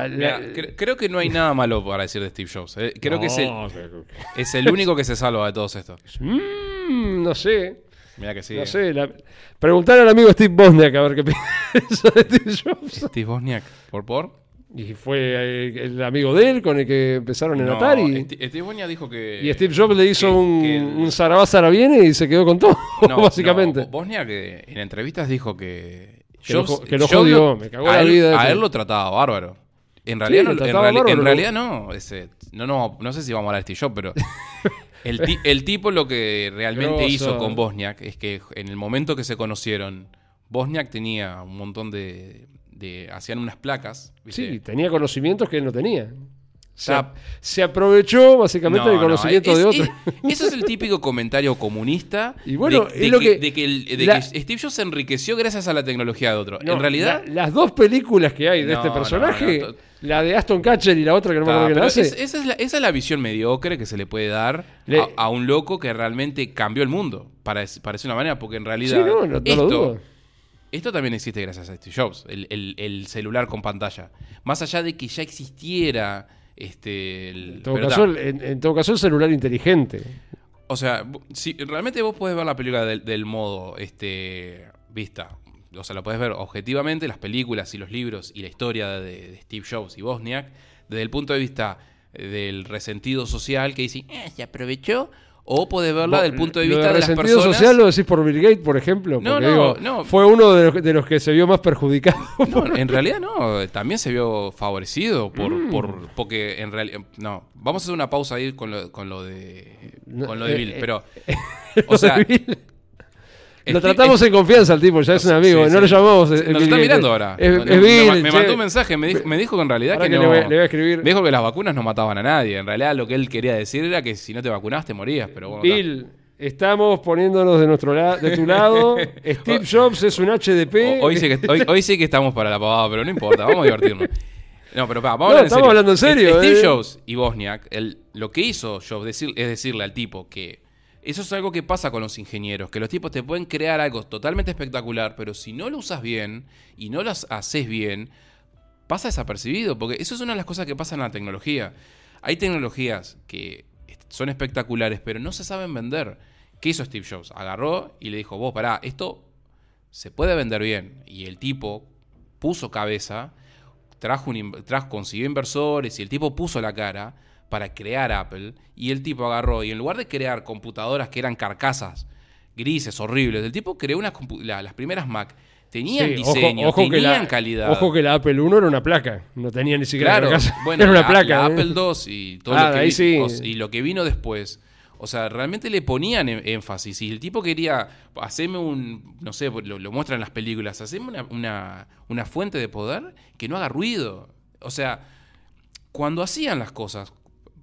la- Mira, la- cre- creo que no hay nada malo para decir de Steve Jobs. eh. Creo que es el, No, [laughs] es el único que se salva de todos estos. Mm, no sé, Mira que sí. no sé. la- preguntar al amigo Steve Bosniak a ver qué [laughs] piensa de Steve Jobs. Steve Wozniak. ¿Por por? Y fue eh, el amigo de él con el que empezaron en No, Atari. Steve Wozniak dijo que... y Steve Jobs le hizo que- un, que el- un y se quedó con todo, No, [laughs] básicamente. no, Wozniak eh, en entrevistas dijo que... Que lo que lo jodió, me cagó a la él- vida A él lo trataba bárbaro. En realidad, no, en, trataba reali- bárbaro, en lo- realidad no. ese- no, no, no sé si vamos a hablar de Steve Jobs, pero [laughs] el, ti- el tipo lo que realmente hizo con Bosniak es que en el momento que se conocieron, Bosniak tenía un montón de... de hacían unas placas. ¿viste? Sí, tenía conocimientos que él no tenía. Se, aprovechó básicamente No, del no, conocimiento es- de otro. es- [laughs] eso es el típico comentario comunista Y bueno, de, es de lo que, que- de que el- de la- que Steve Jobs se enriqueció gracias a la tecnología de otro. No, en realidad, la- las dos películas que hay de este personaje, la de Aston Catcher y la otra que no me acuerdo quién pero hace, es- esa, es la, esa es la visión mediocre que se le puede dar Le- a, a un loco que realmente cambió el mundo, para, para una manera, porque en realidad Sí, no, no- no lo esto, esto también existe gracias a Steve Jobs, el, el- el celular con pantalla. Más allá de que ya existiera este... el- En todo, caso, en, en todo caso, el celular inteligente. O sea, si realmente vos podés ver la película del, del modo este vista. O sea, lo podés ver objetivamente, las películas y los libros y la historia de, de Steve Jobs y Bosniak, desde el punto de vista del resentido social que dice, eh, se aprovechó, o podés verla Vos- del punto de lo vista de, las personas. social lo decís por Bill Gates, por ejemplo. No, no, digo, no. Fue uno de los, de los que se vio más perjudicado. [laughs] No, en realidad no, también se vio favorecido por, Mm. por porque en realidad no, vamos a hacer una pausa ahí con lo, con lo de con lo de eh, Bill, eh, pero [laughs] Lo o sea. Lo Steve- tratamos en confianza al tipo, ya es un amigo, Sí, no sí. lo llamamos. eh, Nos Bill está mirando ahora. Es, Bill, me, me mandó un mensaje, me dijo, me dijo que en realidad que, que no. le voy- le voy a escribir. Me dijo que las vacunas no mataban a nadie. En realidad lo que él quería decir era que si no te vacunabas te morías. Pero bueno, Bill, estamos poniéndonos de nuestro la- de tu lado. [laughs] Steve Jobs es un HDP. Hoy sí, que, hoy, hoy sí que estamos para la pavada, pero no importa, vamos a divertirnos. No, pero pa, vamos No, a en estamos hablando en serio, Steve eh. Jobs y Bosniak, el- lo que hizo Jobs decir, es decirle al tipo que eso es algo que pasa con los ingenieros, que los tipos te pueden crear algo totalmente espectacular, pero si no lo usas bien y no lo haces bien, pasa desapercibido, porque eso es una de las cosas que pasa en la tecnología. Hay tecnologías que son espectaculares, pero no se saben vender. ¿Qué hizo Steve Jobs? Agarró y le dijo, vos, pará, esto se puede vender bien. Y el tipo puso cabeza, trajo un, trajo, consiguió inversores y el tipo puso la cara para crear Apple. Y el tipo agarró y en lugar de crear computadoras que eran carcasas grises, horribles, el tipo creó unas compu- la- las primeras Mac. Tenían Sí, diseño, ojo tenían la- calidad. Ojo que la Apple 1 era una placa, no tenía ni siquiera Claro, carcasa, [laughs] bueno, era una la, placa. la ¿eh? Apple II y todo Ah, lo que vi- sí. o- y lo que vino después. O sea, realmente le ponían em- énfasis. Y el tipo quería hacerme un, no sé, lo, lo muestran en las películas, hacerme una, una, una fuente de poder que no haga ruido. O sea, cuando hacían las cosas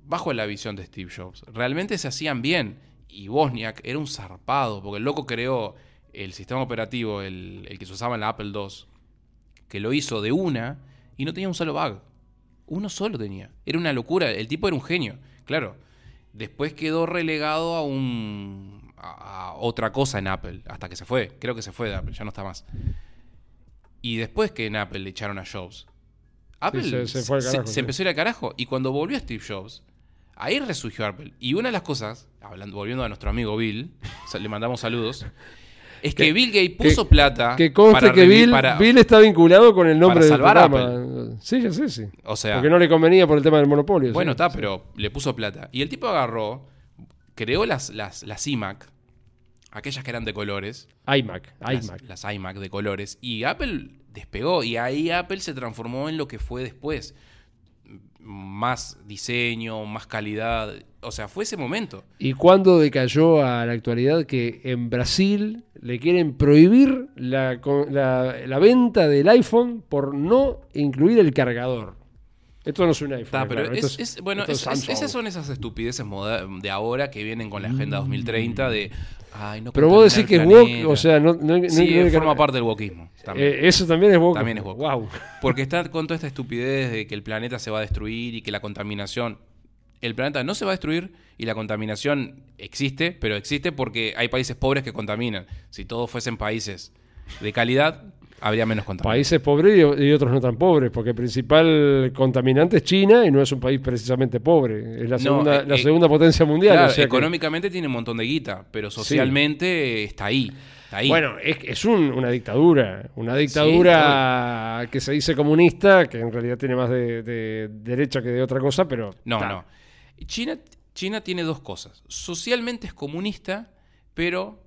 bajo la visión de Steve Jobs, realmente se hacían bien. Y Bosniak era un zarpado, porque el loco creó el sistema operativo, el, el que se usaba en la Apple II, que lo hizo de una y no tenía un solo bug. Uno solo tenía. Era una locura. El tipo era un genio. Claro. Después quedó relegado a un. a, a otra cosa en Apple. Hasta que se fue. Creo que se fue de Apple. Ya no está más. Y después que en Apple le echaron a Jobs. Apple se- se fue al se empezó a ir al carajo. Y cuando volvió Steve Jobs, ahí resurgió Apple. Y una de las cosas, hablando, volviendo a nuestro amigo Bill, le mandamos saludos, es que, Que- Bill Gates puso plata. Que conste para que Bill, para- Bill está vinculado con el nombre para del salvar programa. Sí, ya sé, sí. O sea, Porque no le convenía por el tema del monopolio. Bueno, sí. está, pero le puso plata. Y el tipo agarró, creó las, las, las iMac, aquellas que eran de colores, iMac, las, iMac. las iMac de colores, y Apple despegó. Y ahí Apple se transformó en lo que fue después. Más diseño, más calidad. O sea, fue ese momento. ¿Y cuándo decayó a la actualidad que en Brasil le quieren prohibir la, la- la venta del iPhone por no incluir el cargador? Esto no es un iPhone. Está, pero claro, es, esto es- bueno, esto es- esas son esas estupideces de ahora que vienen con la Agenda 2030 de... Ay, no Pero vos decís que es planeta". o sea, no, no, no Sí, incluye forma parte del wokismo. también. Eh, eso también es woke. También es woke. Wow. Porque está con toda esta estupidez de que el planeta se va a destruir y que la contaminación. El planeta no se va a destruir y la contaminación existe, pero existe porque hay países pobres que contaminan. Si todos fuesen países de calidad, habría menos contaminación. Países pobres y, y otros no tan pobres, porque el principal contaminante es China y no es un país precisamente pobre. Es la No, eh, la eh, segunda potencia mundial. Claro, o sea que- económicamente tiene un montón de guita, pero socialmente está ahí. Bueno, es, es un- una dictadura, una dictadura que se dice comunista, que en realidad tiene más de, de derecha que de otra cosa, pero... No, ta. no. China, China tiene dos cosas. Socialmente es comunista, pero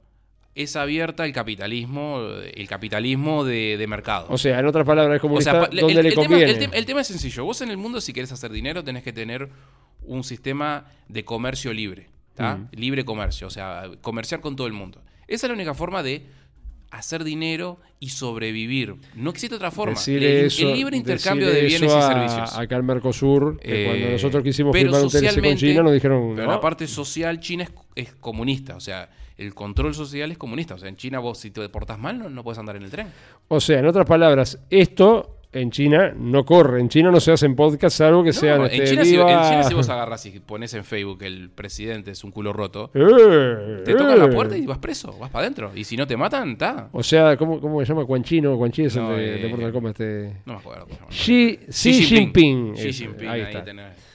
es abierta al capitalismo, el capitalismo de, de mercado. O sea, en otras palabras, es O comunista sea, el, le el tema, conviene. el tem- el tema es sencillo. Vos en el mundo, si querés hacer dinero, tenés que tener un sistema de comercio libre. Mm. Libre comercio, o sea, comerciar con todo el mundo. Esa es la única forma de hacer dinero y sobrevivir. No existe otra forma. El, eso- el libre intercambio de bienes y servicios. Acá en Mercosur, que Eh, cuando nosotros quisimos firmar un TLC con China, nos dijeron. Pero "No". la parte social china es, es comunista. O sea, el control social es comunista. O sea, en China vos si te portas mal no, no puedes andar en el tren. O sea, en otras palabras, esto en China no corre. En China no se hacen podcasts salvo que No, sean. en, este, China, si, en China si vos agarras y pones en Facebook que el presidente es un culo roto, [laughs] Eh, te tocan la eh. puerta y vas preso, vas para adentro. Y si no te matan, está. O sea, ¿cómo, cómo se llama? Quan Chino. Quan Chi es No, el de, eh, de Mortal Kombat. Este. No me acuerdo. Xi, Xi Jinping. Xi Jinping, ahí ahí, está. tenés.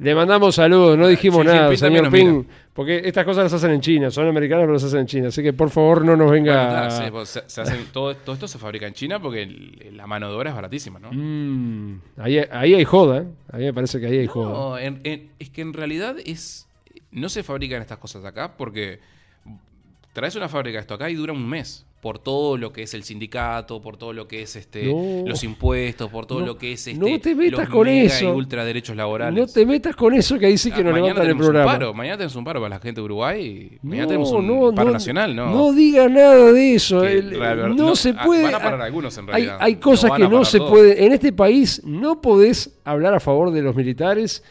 Le mandamos saludos, no dijimos Xi nada, señor Ping, mira. porque estas cosas las hacen en China, son americanas pero las hacen en China, así que por favor no nos venga... Bueno, sí, vos- se- hacen- todo, todo esto se fabrica en China porque el- la mano de obra es baratísima, ¿no? Mm, ahí, ahí hay joda, ¿eh? a mí me parece que ahí hay joda. No, en- en- es que en realidad es no se fabrican estas cosas acá porque traes una fábrica de esto acá y dura un mes por todo lo que es el sindicato, por todo lo que es este No. los impuestos, por todo No, lo que es no este te metas los con mega eso. y ultra derechos laborales. No te metas con eso que ahí sí que Ah, nos levantan el tenemos un programa. paro, mañana tenemos un paro para la gente de Uruguay mañana No, tenemos un no, paro no, nacional, ¿no? No diga nada de eso. El- no, no, se ah, puede. van a parar ah, algunos, en hay, realidad. hay No cosas que no se todos. puede. En este país no podés hablar a favor de los militares,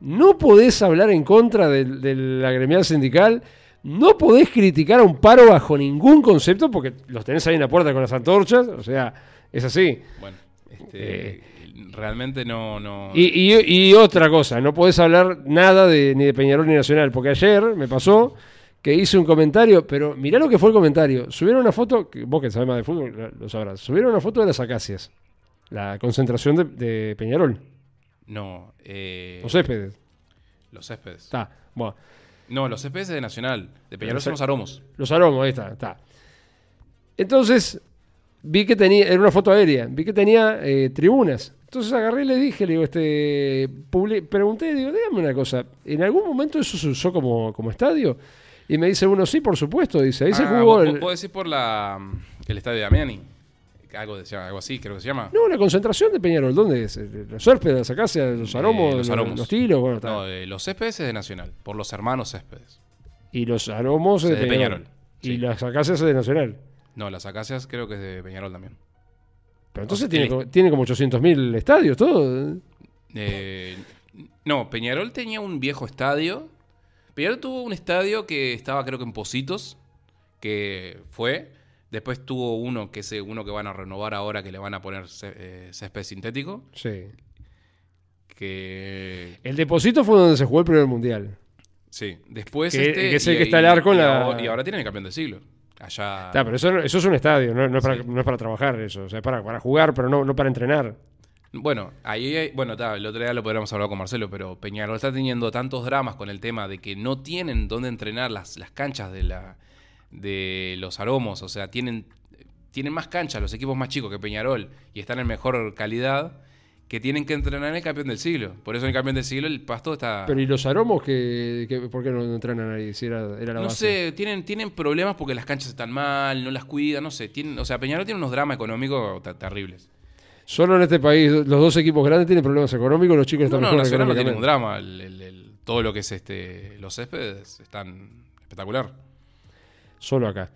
no podés hablar en contra de, la gremial sindical, no podés criticar a un paro bajo ningún concepto porque los tenés ahí en la puerta con las antorchas. O sea, es así. Bueno, este, realmente no no Y, y- y otra cosa, no podés hablar nada de, ni de Peñarol ni Nacional, porque ayer me pasó que hice un comentario, pero mirá lo que fue el comentario. Subieron una foto, vos que sabés más de fútbol lo- lo sabrás, subieron una foto de las acacias, la concentración de, de Peñarol, no eh, los céspedes. los céspedes. Está, bueno, No, los céspedes de Nacional, de Peñarol son los aromos. los aromos, ahí está, está. Entonces, vi que tenía, era una foto aérea, vi que tenía eh, tribunas. Entonces agarré y le dije, le digo, este, publi- pregunté, digo, dígame una cosa, ¿en algún momento eso se usó como, como estadio? Y me dice uno, sí, por supuesto, dice, ahí se Ah, jugó vos- el- vos podés decir por la el estadio de Damiani. Algo, de- algo así, creo que se llama. No, la concentración de Peñarol, ¿dónde es? Los Céspedes, las acacias, los Eh, aromos, los los, aromos. los tiros, bueno. No, eh, los céspedes es de Nacional, por los hermanos céspedes. Y los aromos es de, de Peñarol. Peñarol, Y las acacias es de Nacional. No, las acacias creo que es de Peñarol también. Pero entonces tiene, como- tiene como 800.000 estadios, todo. Eh, no, Peñarol tenía un viejo estadio. Peñarol tuvo un estadio que estaba creo que en Positos, que fue. Después tuvo uno que es uno que van a renovar ahora, que le van a poner eh, césped sintético. Sí. Que El depósito fue donde se jugó el primer mundial. sí, después Que- este, que es el y- que está el arco en y la- ahora- y ahora tienen el campeón del siglo. Allá. Está, pero eso, eso es un estadio, no, no es, para, Sí. no es para trabajar eso. O sea, es para, para jugar, pero no, no para entrenar. Bueno, ahí hay- bueno, ta, el otro día lo podríamos hablar con Marcelo, pero Peñarol está teniendo tantos dramas con el tema de que no tienen dónde entrenar las, las canchas de la de los aromos, o sea, tienen tienen más canchas los equipos más chicos que Peñarol y están en mejor calidad que tienen que entrenar en el campeón del siglo. Por eso en el campeón del siglo el pasto está Pero ¿y los aromos que, que- por qué no entrenan ahí? Si era, era la no base. sé, tienen, tienen problemas porque las canchas están mal, no las cuidan, no sé. Tienen, o sea, Peñarol tiene unos dramas económicos ter- terribles. Solo en este país los dos equipos grandes tienen problemas económicos, los chicos No, están no, mejor Nacional no tiene económicamente. drama. El- el- el- todo lo que es este los céspedes están espectacular. Solo acá.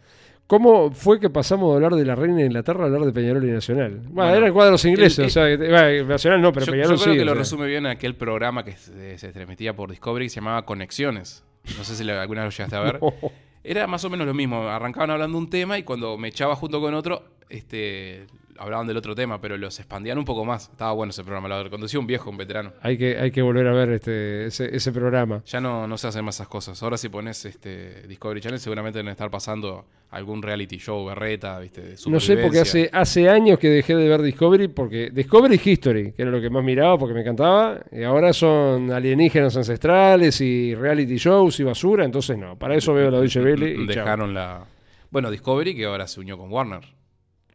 ¿Cómo fue que pasamos de hablar de la reina de Inglaterra a hablar de Peñarol y Nacional? Bueno, Bueno, eran cuadros ingleses, el- o sea, bueno, Nacional no, pero yo, Peñarol yo creo sí. que lo sea. resume bien aquel programa que se, se transmitía por Discovery que se llamaba Conexiones. No sé si alguna vez lo llegaste a ver. [laughs] Era más o menos lo mismo. Arrancaban hablando un tema y cuando me echaba junto con otro, este, hablaban del otro tema, pero los expandían un poco más. Estaba bueno ese programa. Lo conducía un viejo, un veterano. Hay que, hay que volver a ver este, ese, ese programa. Ya no, no se hacen más esas cosas. Ahora si pones este Discovery Channel seguramente deben estar pasando algún reality show, berreta, ¿viste? de No sé, porque hace, hace años que dejé de ver Discovery, porque Discovery History, que era lo que más miraba porque me encantaba, y ahora son alienígenas ancestrales y reality shows y basura, entonces no, para eso veo la Deutsche Welle y. [laughs] Dejaron la... Bueno, Discovery que ahora se unió con Warner.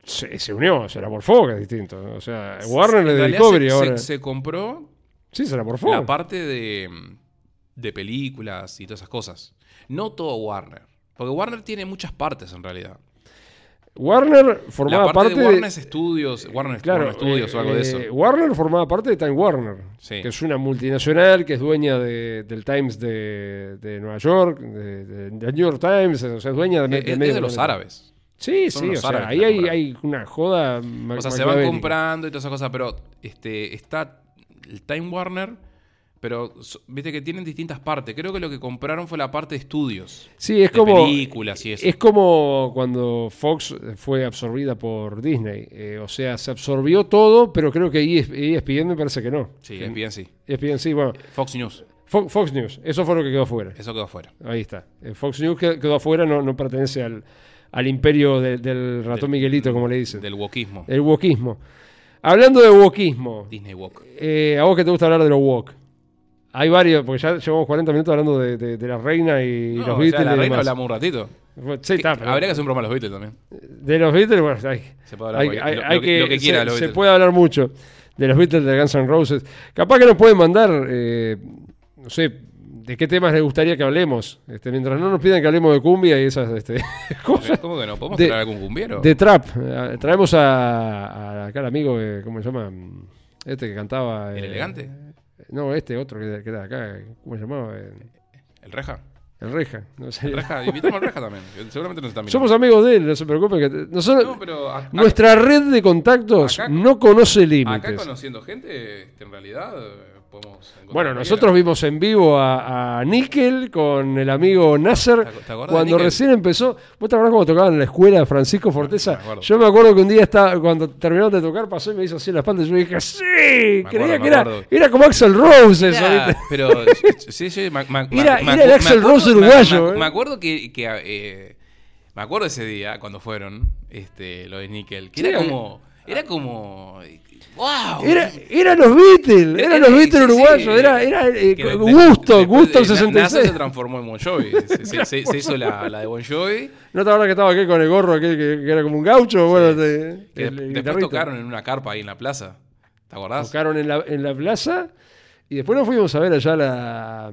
Se, se unió, se la morfó, que es distinto. O sea, Warner En le de realidad Discovery se, ahora. Se, se compró sí, se la morfó. la parte de, de películas y todas esas cosas. No todo Warner. Porque Warner tiene muchas partes en realidad. Warner formaba la parte, parte de Warner Studios, Warner, Claro, Warner Studios o algo de eh, eso. eh, Warner formaba parte de Time Warner, Sí. que es una multinacional que es dueña de- del Times de, de Nueva York, de, de- del New York Times, o sea, es dueña de, Es- de es de los árabes. Sí, Son sí, o sea, ahí hay, una joda. O sea, se van comprando y todas esas cosas, pero este, está el Time Warner, pero viste que tienen distintas partes. Creo que lo que compraron fue la parte de estudios. Sí, es de como. películas y eso. Es como cuando Fox fue absorbida por Disney. eh, o sea, se absorbió todo, pero creo que ES- ESPN me parece que no. Sí, Que- es bien, sí. ESPN sí, bueno. Fox News, Fo- Fox News, eso fue lo que quedó fuera. eso quedó fuera. Ahí está. Eh, Fox News que- quedó afuera, no, no pertenece al, al imperio de- del ratón Del- Miguelito, como le dicen. Del wokismo. El wokismo. Hablando de wokismo, Disney Wok. eh, a vos que te gusta hablar de los wok. Hay varios, porque ya llevamos 40 minutos hablando de, de- de la reina y No, los o sea, Beatles. la y reina demás. hablamos un ratito. Bueno, sí, está, Habría que hacer un broma a los Beatles también. De los Beatles, bueno, hay, Se puede hablar hay- hay- lo, hay lo que, lo que quiera se, los puede hablar mucho de los Beatles de Guns N' Roses. Capaz que nos pueden mandar, eh, no sé, de qué temas les gustaría que hablemos. Este, mientras no nos pidan que hablemos de cumbia y esas este, [laughs] cosas. ¿Cómo que no? ¿Podemos de- traer algún cumbiero? De trap. Eh, Traemos a, a acá al amigo, eh, ¿cómo se llama? Este que cantaba. ¿El eh, elegante? No, este otro que, que era acá. ¿Cómo se llamaba? Eh, ¿El Reja? El Reja. No sé. El Reja, invitamos al Reja también. Seguramente nos están mirando. Somos amigos de él, no se preocupen. Que nosotros, No, pero nuestra red de contactos Acá- no conoce acá límites. conociendo gente, este, en realidad podemos encontrar Bueno, nosotros vimos en vivo a, a Nickel con el amigo Nasser ¿Te ac- te acordás de cuando recién empezó. ¿Vos te acordás cuando tocaban en la escuela Francisco Forteza? me yo me acuerdo que un día estaba, cuando terminaron de tocar pasó y me hizo así en la espalda y yo dije, sí, creía acuerdo, me que era, era como Axel Rose eso, ¿viste? pero [laughs] sí, sí, me- me- Era- era el acuerdo- Rose uruguayo, Me, eh. me acuerdo que, que, eh, me acuerdo ese día cuando fueron, este, lo de Nickel, que Sí, era como, era como, wow. Era, eran los Beatles, eran los sí, Beatles sí, uruguayos, sí. era, era eh, Que de- de- Gusto, después Gusto Nasser 66. se transformó en Bon Jovi, se, se- se- se [laughs] hizo la, la de Bon Jovi, ¿No te acuerdas que estaba aquel con el gorro, aquel que, que era como un gaucho? Bueno, que el- de- el después tocaron en una carpa ahí en la plaza, ¿te acordás? Tocaron en la, en la plaza y después nos fuimos a ver allá la.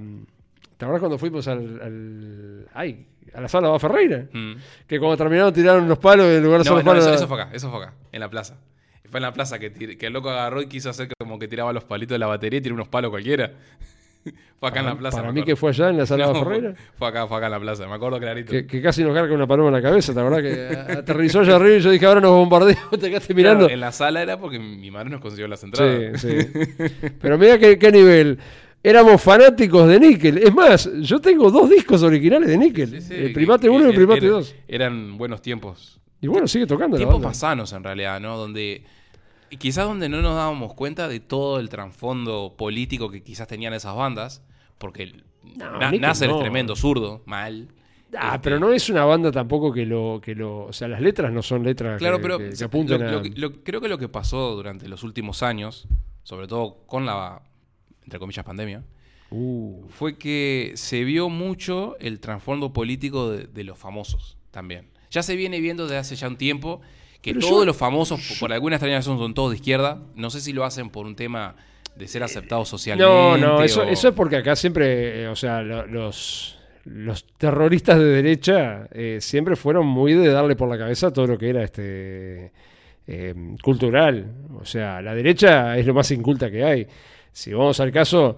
¿Te acuerdas cuando fuimos al. al- ay, a la sala de Ferreira? Mm. Que cuando terminaron tiraron unos palos en lugar de los no, palos. eso, eso fue acá, eso fue acá, en la plaza. Fue en la plaza que, el loco agarró y quiso hacer como que tiraba los palitos de la batería y tiró unos palos cualquiera. [laughs] fue acá en la plaza. Para mí que fue allá en la sala de [laughs] No, Ferreira. fue, acá, fue acá en la plaza, me acuerdo clarito. Que, que casi nos carga una paloma en la cabeza, ¿te acordás? Que aterrizó allá arriba y yo dije, ahora nos bombardeo, [laughs] te quedaste mirando. Claro, en la sala era porque mi madre nos consiguió las entradas. Sí, sí. Pero mira qué, qué nivel. Éramos fanáticos de Nickel. Es más, yo tengo dos discos originales de Nickel. Sí, sí, el que- Primate que 1 y el Primate era- 2. Eran buenos tiempos. Y bueno, sigue tocando la Tiempos banda. más sanos en realidad, ¿no? Donde y quizás donde no nos dábamos cuenta de todo el trasfondo político que quizás tenían esas bandas, porque No, Na- Nasser no. es tremendo, zurdo, mal. Ah, Este, pero no es una banda tampoco que lo, que lo. O sea, las letras no son letras Claro, que, pero que- apuntan lo- a. lo que- lo- creo que lo que pasó durante los últimos años, sobre todo con la, entre comillas, pandemia, Uh, fue que se vio mucho el trasfondo político de, de los famosos también. Ya se viene viendo desde hace ya un tiempo que Pero todos yo- los famosos, por- por alguna extraña razón, son todos de izquierda. No sé si lo hacen por un tema de ser aceptados socialmente. no, no, eso, o- eso es porque acá siempre. eh, o sea, lo- los. Los terroristas de derecha eh, siempre fueron muy de darle por la cabeza todo lo que era este eh, cultural. O sea, la derecha es lo más inculta que hay. Si vamos al caso,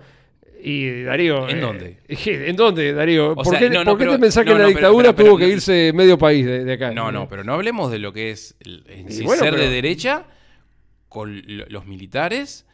y Darío. ¿En eh, dónde? ¿En dónde, Darío? O ¿Por, sea, qué, no, no, por qué pero- te pensás que en la dictadura pero- pero- tuvo que irse medio país de, de acá? No, no, pero no hablemos de lo que es en Y sí bueno, ser de derecha con lo- los militares.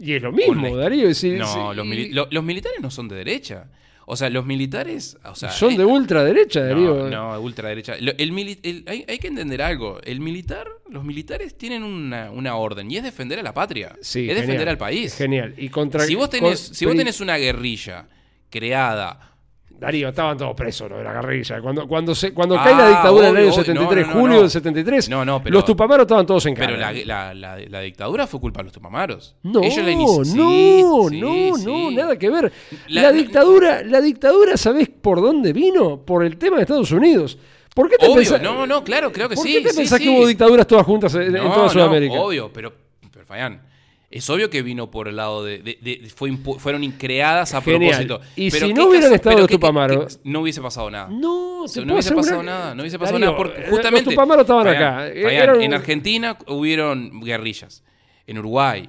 Y es lo mismo, Con Darío. no, mili- los militares no son de derecha. O sea, los militares. O sea, son de ultraderecha, Darío. No, no, ultraderecha. El mili- el- hay, hay que entender algo. El militar, los militares tienen una, una orden y es defender a la patria. Sí, es genial, defender al país. Genial. Y contra, Si vos tenés, con- si vos tenés una guerrilla creada. Darío, estaban todos presos los de la guerrilla. Cuando, cuando, se, cuando Ah, cae la dictadura en el año obvio, obvio. 73, No, no, no, julio no. del 73, No, no, pero- los tupamaros estaban todos en Pero cara. la, la- la- la dictadura fue culpa de los tupamaros. No, Ellos la no, Sí, no, sí, no, nada que ver. La, dictadura, la dictadura, ¿sabés por dónde vino? Por el tema de Estados Unidos. ¿Por qué te Obvio, pensás, no, no, claro, creo que ¿por sí. qué te sí, pensás que hubo dictaduras todas juntas en, en No, toda no, Sudamérica? obvio, pero, pero Fabián, Es obvio que vino por el lado de. de- de- fue impu- fueron creadas a Genial. propósito. Y Pero si ¿qué no hubieran estado los Tupamaros- no hubiese pasado nada. No, O sea, te no hubiese pasado nada, no hubiese pasado Darío, nada. Porque eh, justamente. Los Tupamaros estaban acá. eh, eran- En Argentina hubieron guerrillas. En Uruguay,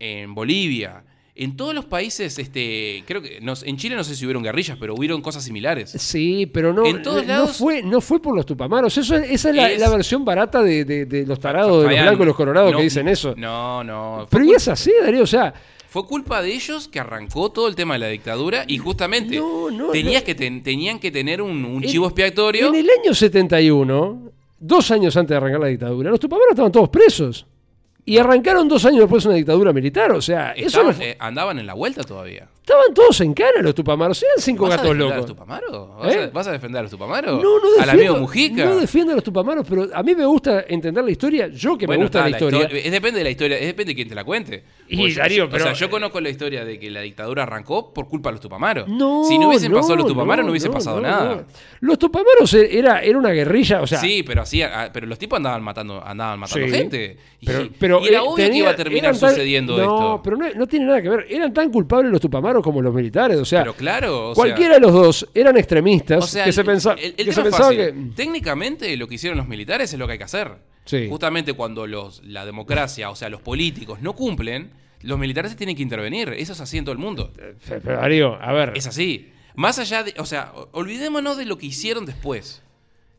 en Bolivia, en todos los países, este, creo que no- en Chile no sé si hubieron guerrillas, pero hubieron cosas similares. Sí, pero no, En todos no, lados- fue, no fue por los tupamaros. Eso, es- esa es la, Es- la versión barata de, de- de los tarados, de los blancos y los colorados no, que dicen eso. No, no. pero y es así, Darío. O sea, fue culpa de ellos que arrancó todo el tema de la dictadura y justamente No, no, tenías no. que ten- tenían que tener un, un En- chivo expiatorio. en el año 71, dos años antes de arrancar la dictadura, los tupamaros estaban todos presos. Y arrancaron dos años después una dictadura militar. O sea, eso Estaban- no fue- eh, andaban en la vuelta todavía. Estaban todos en cana los tupamaros. Eran cinco ¿Vas a gatos defender a locos. los Tupamaros? ¿Vas, ¿Eh? a, vas a defender a los Tupamaros? No, no defiendo, Al amigo Mujica. No defiendo a los tupamaros, pero a mí me gusta entender la historia. Yo que Bueno, me gusta está, la historia. Es depende de la historia, es depende de quién te la cuente. Y, yo- Darío, o pero- sea, yo conozco la historia de que la dictadura arrancó por culpa de los Tupamaros. No, si no hubiesen no, pasado los Tupamaros, no, hubiese no, pasado no, nada. Los tupamaros e- era, era una guerrilla, o sea, sí, pero hacía, ah, pero los tipos andaban matando, andaban matando Sí. gente. Y, pero, pero, y era eh, obvio que iba a terminar eran tan- sucediendo no, esto. pero no, no tiene nada que ver. Eran tan culpables los tupamaros como los militares, o sea, Pero claro, o cualquiera sea, de los dos eran extremistas o sea, que se, pensa- el- el que se pensaban Técnicamente lo que hicieron los militares es lo que hay que hacer. Sí. Justamente cuando los, la democracia, o sea, los políticos no cumplen, los militares tienen que intervenir. Eso es así en todo el mundo. Pero, Darío, a ver, Es así. Más allá de, o sea, olvidémonos de lo que hicieron después.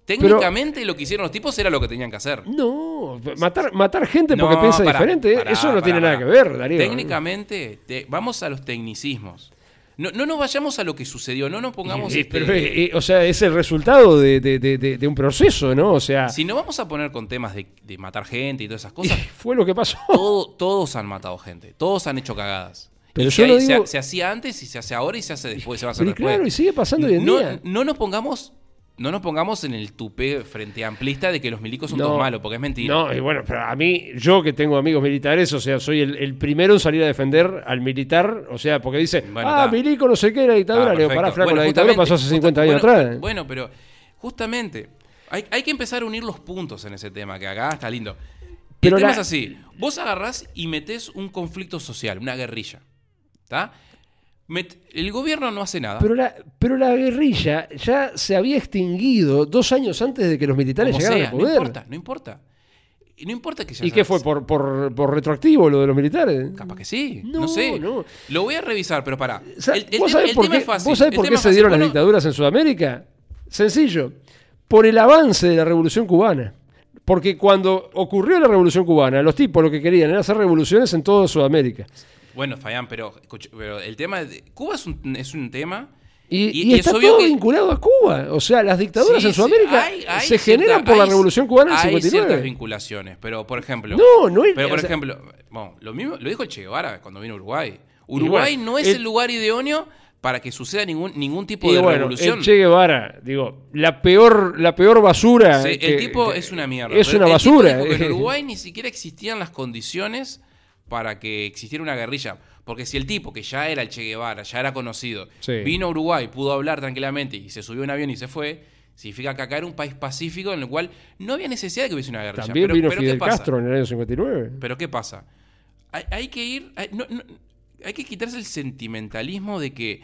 Técnicamente lo que hicieron los tipos era lo que tenían que hacer. no, matar, matar gente porque No, piensa diferente, eso no tiene nada que ver, Darío. Técnicamente, te- vamos a los tecnicismos. No, no nos vayamos a lo que sucedió, no nos pongamos... Eh, este, pero, eh, eh, o sea, es el resultado de, de- de- de- de un proceso, ¿no? O sea, si no vamos a poner con temas de, matar gente y todas esas cosas, [laughs] fue lo que pasó. todo- todos han matado gente, todos han hecho cagadas. Pero yo lo se- digo- se hacía antes y se hace ahora y se hace después, se va a hacer después. claro, y sigue pasando hoy en no, día. no nos pongamos no nos pongamos en el tupé frente amplista de que los milicos son No. todos malos, porque es mentira. No, y bueno, pero a mí, yo que tengo amigos militares, o sea, soy el, el primero en salir a defender al militar, o sea, porque dice, Bueno, ah, milico, no sé qué, la dictadura, le digo, pará, flaco, Bueno, la dictadura pasó hace 50 justa- años bueno, atrás. Bueno, pero justamente hay, hay que empezar a unir los puntos en ese tema, que acá está lindo. Pero el tema la- es así, vos agarrás y metés un conflicto social, una guerrilla, ¿está? El gobierno no hace nada. Pero la, pero la guerrilla ya se había extinguido dos años antes de que los militares Como llegaran sea, al no poder. importa, no importa. Y no importa que se ¿Y qué fue? ¿Por, por, por retroactivo lo de los militares? Capaz que sí, no, No, sé. no. Lo voy a revisar, pero pará. O sea, El- el ¿Vos sabés por qué, por se dieron las dictaduras en Sudamérica? Sencillo. Por el avance de la revolución cubana. Porque cuando ocurrió la revolución cubana, los tipos lo que querían era hacer revoluciones en toda Sudamérica. Bueno, Fayán, pero, escucha, pero el tema de Cuba es un, es un tema. Y, Y- y y está es obvio todo que- vinculado a Cuba. O sea, las dictaduras Sí, en Sudamérica hay- hay se cierta- generan por la hay- revolución cubana del Hay 59. ciertas vinculaciones, pero por ejemplo. No, no es- Pero por sea- ejemplo, bueno, lo mismo lo dijo Che Guevara cuando vino a Uruguay. Uruguay bueno, no es el- el lugar idóneo para que suceda ningún, ningún tipo de bueno, revolución. el Che Guevara, digo, la peor, la peor basura. Sí, que- el tipo que- es una mierda. Es una basura. dijo que en Uruguay ni siquiera existían las condiciones para que existiera una guerrilla. Porque si el tipo, que ya era el Che Guevara, ya era conocido, Sí. vino a Uruguay, pudo hablar tranquilamente y se subió a un avión y se fue, significa que acá era un país pacífico en el cual no había necesidad de que hubiese una guerrilla. También pero, vino pero ¿qué Fidel pasa? Castro en el año 59. Pero ¿qué pasa? Hay, hay que ir... Hay, no- no- hay que quitarse el sentimentalismo de que,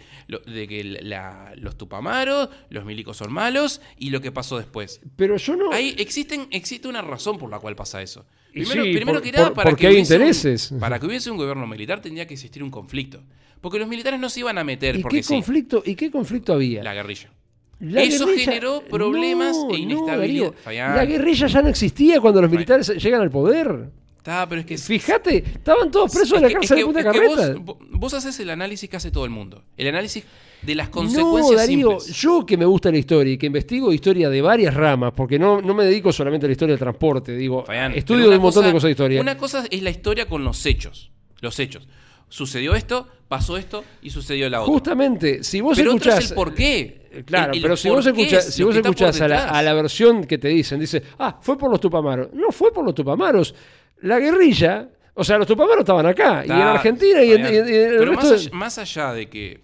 de que la- los tupamaros, los milicos son malos y lo que pasó después. Pero yo no. Hay, existen, existe una razón por la cual pasa eso. Primero, sí, primero por- que nada, por- para que hay hubiese un- intereses. para que hubiese un gobierno militar tendría que existir un conflicto. Porque los militares no se iban a meter ¿Y porque qué sí, conflicto, ¿Y qué conflicto había? la guerrilla. La Eso guerrilla- generó problemas No, e inestabilidad. La guerrilla ya no existía cuando los Bueno. militares llegan al poder. Está, pero es que Fíjate, estaban todos presos Es en la cárcel de Punta Carreta. vos, vos haces el análisis que hace todo el mundo. El análisis de las No, consecuencias Darío, simples. yo que me gusta la historia y que investigo historia de varias ramas, porque no, no me dedico solamente a la historia del transporte, digo, estudio de un montón cosa- de cosas de historia. Una cosa es la historia con los hechos. Los hechos. Sucedió esto, pasó esto y sucedió la otra. Justamente, si vos pero otro escuchás... es el por qué. Eh, Claro, El- el pero si vos escuchás, es si vos escuchás a la, a la versión que te dicen, dice, ah, fue por los tupamaros. No fue por los tupamaros. La guerrilla, o sea, los tupamaros estaban acá, y en Está, Argentina y en, y en- y en el Pero más de- allá, más allá de que,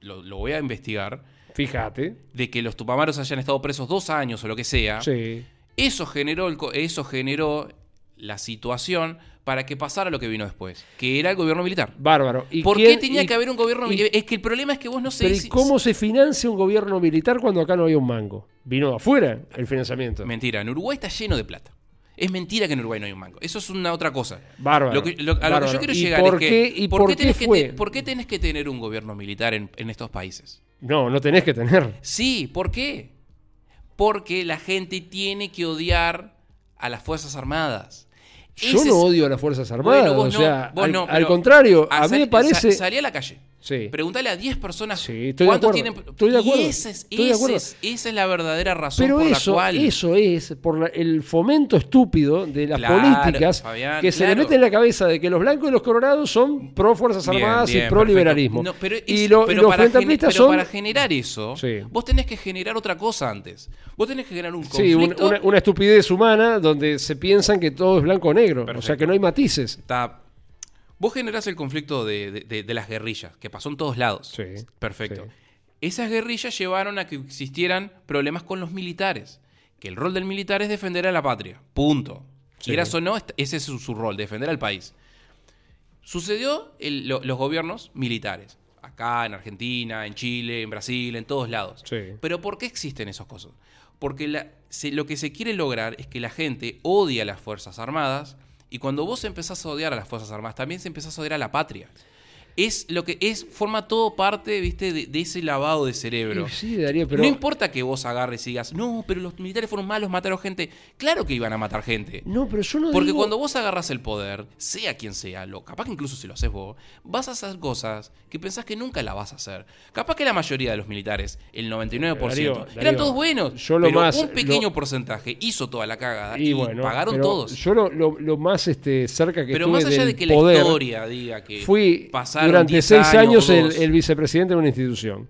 lo, lo voy a investigar, Fíjate. de que los tupamaros hayan estado presos dos años o lo que sea, Sí. Eso generó, el eso generó la situación para que pasara lo que vino después, que era el gobierno militar. Bárbaro. ¿Y ¿Por quién- qué tenía y- que haber un gobierno militar? Es que el problema es que vos no sé Pero ¿y si- cómo se financia un gobierno militar cuando acá no había un mango? Vino de afuera el financiamiento. Mentira, en Uruguay está lleno de plata. Es mentira que en Uruguay no hay un banco. Eso es una otra cosa. Bárbaro. Lo que- lo- a lo que yo quiero ¿Y llegar por es que. qué- ¿Y por, qué tenés que fue? te- ¿Por qué tenés que tener un gobierno militar en, en estos países? No, no tenés que tener. Sí, ¿por qué? Porque la gente tiene que odiar a las Fuerzas Armadas. Yo Ese no odio a las Fuerzas Armadas. Bueno, vos o no, vos al, no, al contrario, a mí me parece. sa- salí a la calle. Sí. Pregúntale a 10 personas Sí, cuántos tienen. Estoy de acuerdo. Y ese es- Estoy de ese acuerdo. es- esa es la verdadera razón Pero por eso, la cual. eso es por la- el fomento estúpido de las Claro, políticas Fabián, que se le mete en la cabeza de que los blancos y los colorados son pro Fuerzas Armadas bien, y pro liberalismo. No, pero y, los para frente gene- amplistas pero son. para generar eso, Sí. vos tenés que generar otra cosa antes. Vos tenés que generar un Sí, un- conflicto. una, una estupidez humana donde se piensan que todo es blanco o negro. O sea que no hay matices. Está- Vos generás el conflicto de, de- de- de las guerrillas, que pasó en todos lados. Sí, Perfecto. sí. Esas guerrillas llevaron a que existieran problemas con los militares. Que el rol del militar es defender a la patria. Punto. Sí. Quieras o no, ese es su, su rol, defender al país. Sucedió el- lo- los gobiernos militares. Acá, en Argentina, en Chile, en Brasil, en todos lados. Sí. Pero ¿por qué existen esas cosas? Porque la- se- lo que se quiere lograr es que la gente odie a las Fuerzas Armadas y cuando vos empezás a odiar a las Fuerzas Armadas, también se empezás a odiar a la patria. Es lo que es, forma todo parte, viste, de, de ese lavado de cerebro. Sí, Darío, pero. No importa que vos agarres y digas, no, pero los militares fueron malos, mataron gente. Claro que iban a matar gente. No, pero yo no Porque digo- cuando vos agarras el poder, sea quien sea, lo, capaz que incluso si lo haces vos, vas a hacer cosas que pensás que nunca las vas a hacer. Capaz que la mayoría de los militares, el 99%, Darío, eran Darío, todos buenos. yo lo pero más- un pequeño lo- porcentaje hizo toda la cagada y, Y bueno, pagaron todos. Yo lo, lo- más este, cerca que pero estuve más allá del de que la historia diga que fui pasaron durante 10 seis años, el, vicepresidente de una institución.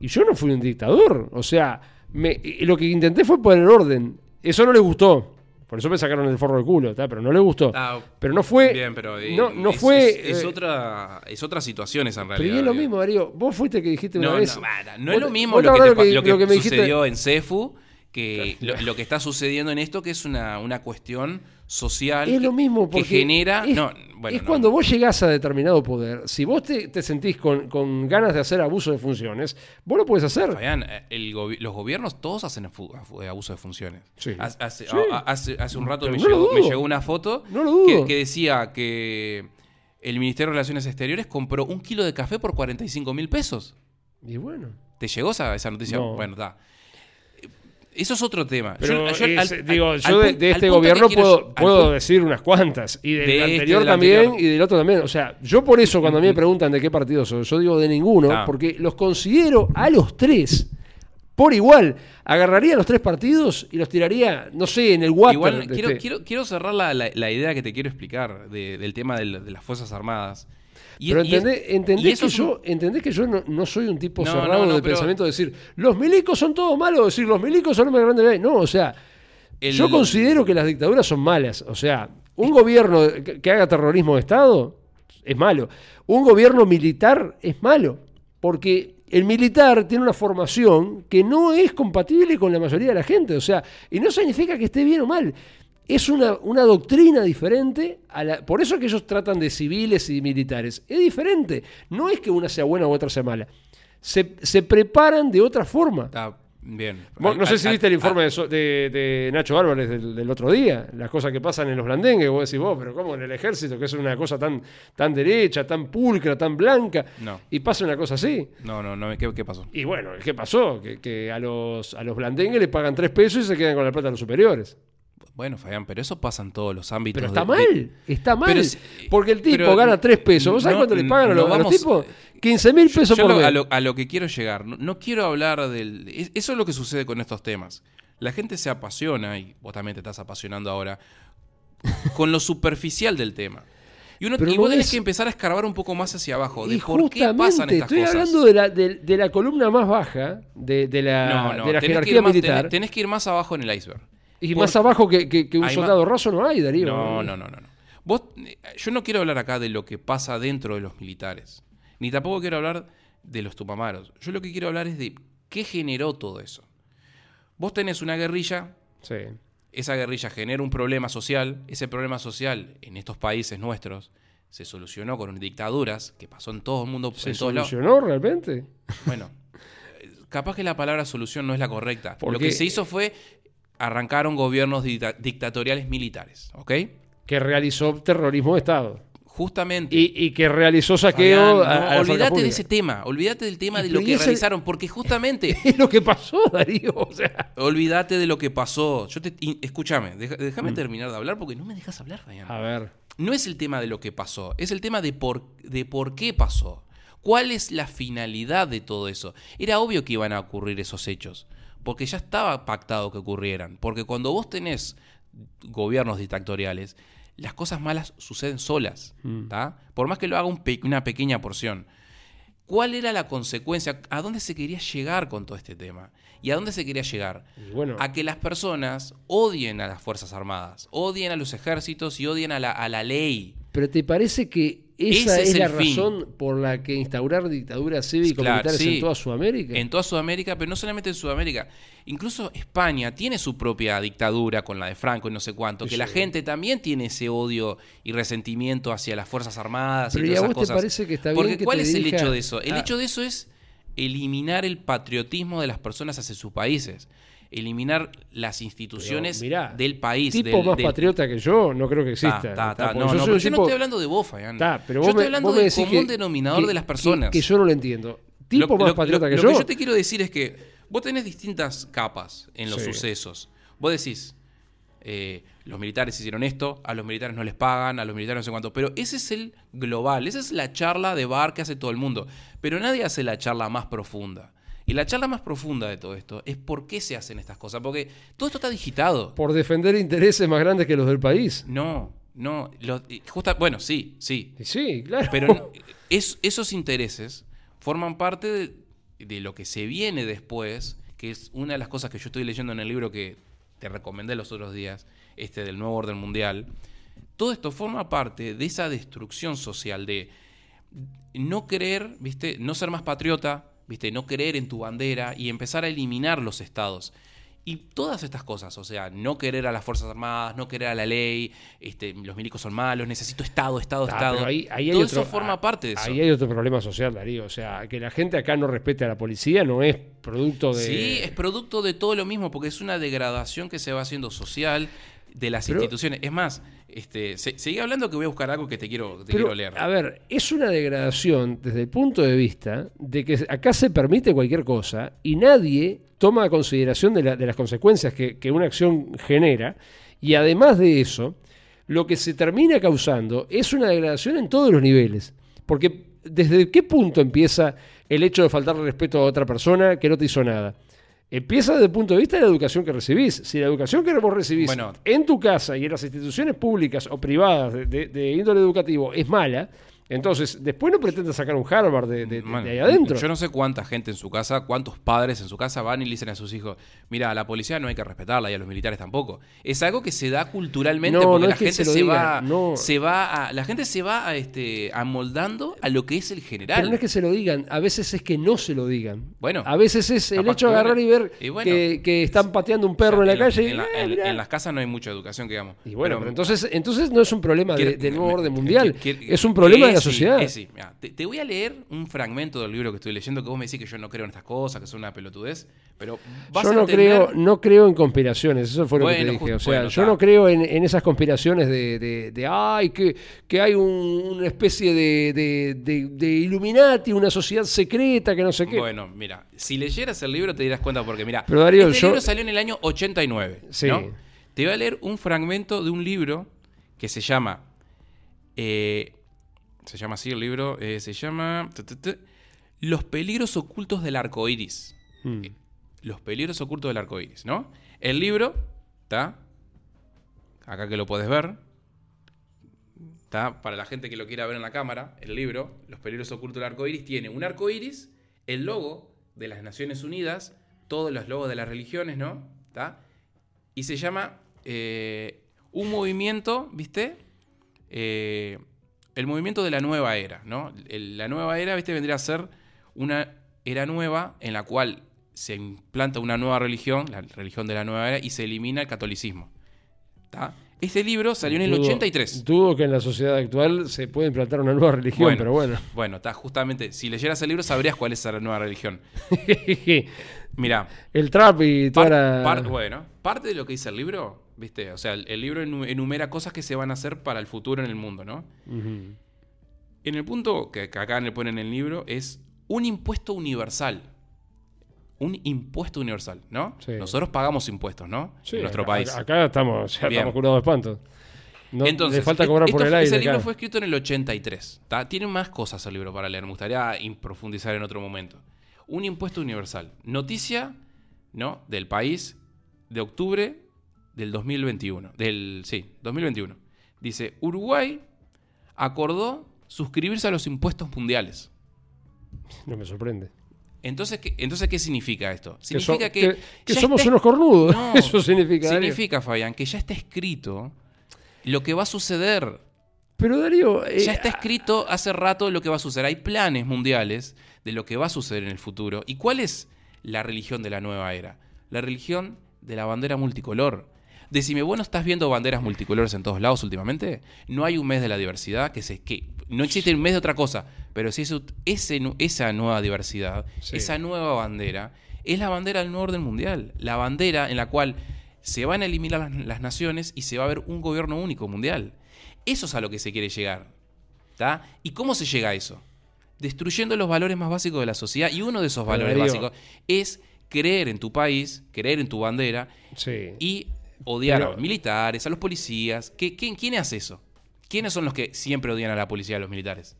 Y yo no fui un dictador. O sea, me- lo que intenté fue poner orden. Eso no le gustó. Por eso me sacaron el forro del culo, ¿tá? pero no le gustó. Ah, pero no fue. Bien, pero no, no es, fue. es- es eh, otra, es otra situación esa en pero realidad. y es lo digo. mismo, Darío. Vos fuiste el que dijiste una No, vez. no, es lo mismo lo que, te lo que, lo que me dijiste- sucedió en CEFU que lo, lo que está sucediendo en esto que es una, una cuestión social Es que, lo mismo que porque genera es, no, bueno, es no, cuando vos llegás a determinado poder, si vos te, te sentís con, con ganas de hacer abuso de funciones, vos lo podés hacer. Fabián, eh, el gobi- los gobiernos todos hacen afu- abuso de funciones. Sí. Hace, hace- Sí. hace- hace un rato me llegó, me dudo. llegó una foto No que decía que el Ministerio de Relaciones Exteriores compró un kilo de café por 45 mil pesos. Y bueno. ¿Te llegó esa, esa noticia? No. Bueno, está. Eso es otro tema. Pero Yo- yo es- al- digo, al- yo de, de este gobierno puedo, puedo pu- decir unas cuantas. Y del De este, anterior también anterior. y del otro también. O sea, yo por eso cuando a mí me preguntan de qué partido soy, yo digo de ninguno, Ah. porque los considero a los tres por igual. Agarraría los tres partidos y los tiraría, no sé, en el water. Igual de quiero, este- quiero, quiero cerrar la, la- la idea que te quiero explicar de- del tema del- de las Fuerzas Armadas. Y- Pero entendés, y entendés eso que, un- yo, entendés que yo no, no soy un tipo No, cerrado no, de pero- pensamiento de decir, los milicos son todos malos, decir, los milicos son los más grandes. de- No, o sea, el- yo considero que las dictaduras son malas. O sea, un gobierno que haga terrorismo de Estado es malo. Un gobierno militar es malo. Porque el militar tiene una formación que no es compatible con la mayoría de la gente. O sea, y no significa que esté bien o mal. Es una, una doctrina diferente. A la, por eso es que ellos tratan de civiles y militares. Es diferente. No es que una sea buena u otra sea mala. Se, se preparan de otra forma. Está bien. No sé si viste el informe de, So- de- de Nacho Álvarez del, del otro día, las cosas que pasan en los blandengues, vos decís vos, pero ¿cómo en el ejército, que es una cosa tan, tan derecha, tan pulcra, tan blanca, No. y pasa una cosa así? No, no, no. ¿Qué, qué pasó? Y bueno, ¿qué pasó? Que, que a, los, a los blandengues le pagan tres pesos y se quedan con la plata de los superiores. Bueno, Fabián, pero eso pasa en todos los ámbitos. Pero está de- mal, de- está mal. Porque el tipo pero gana tres pesos. ¿Vos sabés no- cuánto le pagan a los, no a los vamos- tipos? 15 mil pesos Yo por lo- mes. a, lo, a lo que quiero llegar, no, no quiero hablar del... es- Eso es lo que sucede con estos temas. La gente se apasiona, y vos también te estás apasionando ahora, con lo superficial del tema. Y, uno, Pero y vos tenés es- que empezar a escarbar un poco más hacia abajo de Y por qué pasan estas estoy cosas. hablando de la, de, de la columna más baja de, de la, no, no, de la jerarquía más, militar. tenés- tenés que ir más abajo en el iceberg. Y Por- más abajo que, que- que un Hay soldado más- raso no hay, Darío. No, no, no, no. no. Vos, eh, yo no quiero hablar acá de lo que pasa dentro de los militares. Ni tampoco quiero hablar de los tupamaros. Yo lo que quiero hablar es de qué generó todo eso. Vos tenés una guerrilla Sí. esa guerrilla genera un problema social, ese problema social en estos países nuestros se solucionó con dictaduras que pasó en todo el mundo. ¿Se en todos lados. solucionó realmente? Bueno, eh, capaz que la palabra solución no es la correcta. Lo que se hizo fue arrancaron gobiernos dicta- dictatoriales militares, ¿ok? Que realizó terrorismo de Estado. Justamente. Y, y que realizó saqueo Fabián, no, a olvídate de ese tema, olvídate del tema de lo que realizaron, porque justamente [laughs] Es lo que pasó, Darío. O sea, olvídate de lo que pasó. Yo te escúchame, déjame terminar de hablar porque no me dejas hablar, Fabián. Mm. a ver. No es el tema de lo que pasó, es el tema de por, de por qué pasó. ¿Cuál es la finalidad de todo eso? Era obvio que iban a ocurrir esos hechos, porque ya estaba pactado que ocurrieran. Porque cuando vos tenés gobiernos dictatoriales, las cosas malas suceden solas, ¿tá? Por más que lo haga un pe- una pequeña porción. ¿Cuál era la consecuencia? ¿A dónde se quería llegar con todo este tema? ¿Y a dónde se quería llegar? Bueno, a que las personas odien a las Fuerzas Armadas, odien a los ejércitos y odien a la, a la ley. Pero ¿te parece que esa Ese es, la fin. razón por la que instaurar dictaduras cívico-militares Claro, sí. en toda Sudamérica? En toda Sudamérica, pero no solamente en Sudamérica. Incluso España tiene su propia dictadura con la de Franco y no sé cuánto, que Sí. la gente también tiene ese odio y resentimiento hacia las Fuerzas Armadas Pero y ¿y a todas esas te cosas. parece que está bien Porque que ¿cuál te es el hecho de eso? El a- hecho de eso es eliminar el patriotismo de las personas hacia sus países. Eliminar las instituciones mirá, del país. tipo del- más del- patriota que yo, no creo que Ta, exista. ta, ta. No, yo no, pero yo no estoy hablando de vos, Fabián. Yo estoy hablando del común que- denominador que- de las personas. Que, yo no lo entiendo. Tipo Lo- más lo- patriota lo- que lo yo. que yo te quiero decir es que vos tenés distintas capas en los Sí. sucesos. Vos decís, eh, los militares hicieron esto, a los militares no les pagan, a los militares no sé cuánto. Pero ese es el global, esa es la charla de bar que hace todo el mundo. Pero nadie hace la charla más profunda. Y la charla más profunda de todo esto es por qué se hacen estas cosas. Porque todo esto está digitado. Por defender intereses más grandes que los del país. No, no. justa- bueno, sí, sí. Sí, claro. Pero es- esos intereses forman parte de, de lo que se viene después, que es una de las cosas que yo estoy leyendo en el libro que te recomendé los otros días, este del nuevo orden mundial. Todo esto forma parte de esa destrucción social de no querer, ¿viste? No ser más patriota, ¿viste? No creer en tu bandera y empezar a eliminar los estados. Y todas estas cosas, o sea, no querer a las Fuerzas Armadas, no querer a la ley, este, los milicos son malos, necesito Estado, Estado, Ah, Estado. ahí, ahí Todo otro- eso forma ah, parte de eso. Ahí hay otro problema social, Darío. O sea, que la gente acá no respete a la policía no es producto de. Sí, es producto de todo lo mismo, porque es una degradación que se va haciendo social de las Pero- instituciones. Es más, este, se- seguí hablando que voy a buscar algo que te quiero, te Pero, quiero leer. A ver, es una degradación desde el punto de vista de que acá se permite cualquier cosa y nadie toma consideración de, la- de las consecuencias que, que una acción genera. Y además de eso, lo que se termina causando es una degradación en todos los niveles. Porque ¿desde qué punto empieza el hecho de faltarle respeto a otra persona que no te hizo nada? Empieza desde el punto de vista de la educación que recibís. Si la educación que vos recibís Bueno. en tu casa y en las instituciones públicas o privadas de, de- de índole educativo es mala, entonces después no pretendas sacar un Harvard de, de- de Bueno, ahí adentro. Yo no sé cuánta gente en su casa, cuántos padres en su casa van y le dicen a sus hijos, mira, a la policía no hay que respetarla y a los militares tampoco. Es algo que se da culturalmente No, porque no la gente se va, no. se va a, la gente se va a, este, amoldando a lo que es el general. Pero no es que se lo digan, a veces es que no se lo digan. Bueno. a veces es el hecho de agarrar y ver y bueno. que, que están pateando un perro O sea, en la calle y, en, la- "Eh, en- mirá". en las casas no hay mucha educación, digamos. Y bueno, Pero- pero entonces, entonces no es un problema de- del nuevo orden mundial, es un problema de la sociedad. Esi, mirá, te, te voy a leer un fragmento del libro que estoy leyendo que vos me decís que yo no creo en estas cosas, que son una pelotudez, pero vas Yo a no entender- creo, no creo en conspiraciones, eso fue lo que te dije. justo- O sea, bueno, yo no creo en, en esas conspiraciones de, de, de, ay, que, que hay un- una especie de, de, de- de Illuminati, una sociedad secreta, que no sé qué. Bueno, mira, si leyeras el libro te dirás cuenta porque, mira, Pero, Darío, este yo- libro salió en el año 89, Sí. ¿no? Te voy a leer un fragmento de un libro que se llama, eh, se llama así el libro, eh, se llama Los peligros ocultos del arco iris. Mm. Los peligros ocultos del arco iris, ¿no? El libro, ¿está? Acá que lo puedes ver. ¿Está? Para la gente que lo quiera ver en la cámara, el libro, Los peligros ocultos del arco iris, tiene un arco iris, el logo de las Naciones Unidas, todos los logos de las religiones, ¿no? ¿Está? Y se llama eh, un movimiento, ¿viste? Eh, el movimiento de la nueva era, ¿no? El- la nueva era, ¿viste? Vendría a ser una era nueva en la cual se implanta una nueva religión, la religión de la nueva era, y se elimina el catolicismo. ¿tá? Este libro salió en el Dudo- 83. Dudo que en la sociedad actual se pueda implantar una nueva religión, pero bueno. Bueno, está justamente, si leyeras el libro sabrías cuál es la nueva religión. [laughs] Mira, el trap y toda la... bueno, parte de lo que dice el libro, ¿viste? O sea, el, el libro enu- enumera cosas que se van a hacer para el futuro en el mundo, ¿no? En el punto que, que acá le ponen en el libro es un impuesto universal. Un impuesto universal, ¿no? Sí. Nosotros pagamos impuestos, ¿no? Sí, en nuestro acá, país. Acá estamos, ya Bien. estamos curados de espanto. No, Entonces, le falta e- cobrar esto por el aire. Ese libro acá. fue escrito en el 83. ¿tá? Tiene más cosas el libro para leer. Me gustaría profundizar en otro momento. Un impuesto universal. Noticia, ¿no? Del país de octubre del 2021. Del, sí, 2021. Dice, Uruguay acordó suscribirse a los impuestos mundiales. No me sorprende. Entonces, ¿qué, entonces, ¿qué significa esto? Que, so- Significa que, que- somos está- unos cornudos. No, [laughs] Eso significa. Darío. Significa, Fabián, que ya está escrito lo que va a suceder. Pero Darío, eh, Ya está escrito hace rato lo que va a suceder. Hay planes mundiales de lo que va a suceder en el futuro. ¿Y cuál es la religión de la nueva era? La religión de la bandera multicolor. Decime, ¿vos no estás viendo banderas multicolores en todos lados últimamente? No hay un mes de la diversidad que se que no existe un mes de otra cosa, pero si eso, ese esa nueva diversidad, Sí. esa nueva bandera, es la bandera del nuevo orden mundial. La bandera en la cual se van a eliminar las, las naciones y se va a ver un gobierno único mundial. Eso es a lo que se quiere llegar. ¿tá? ¿Y cómo se llega a eso? Destruyendo los valores más básicos de la sociedad. Y uno de esos valores básicos es creer en tu país, creer en tu bandera sí. y odiar Pero- a los militares, a los policías. ¿Qué, quién, quién hace eso? ¿Quiénes son los que siempre odian a la policía y a los militares?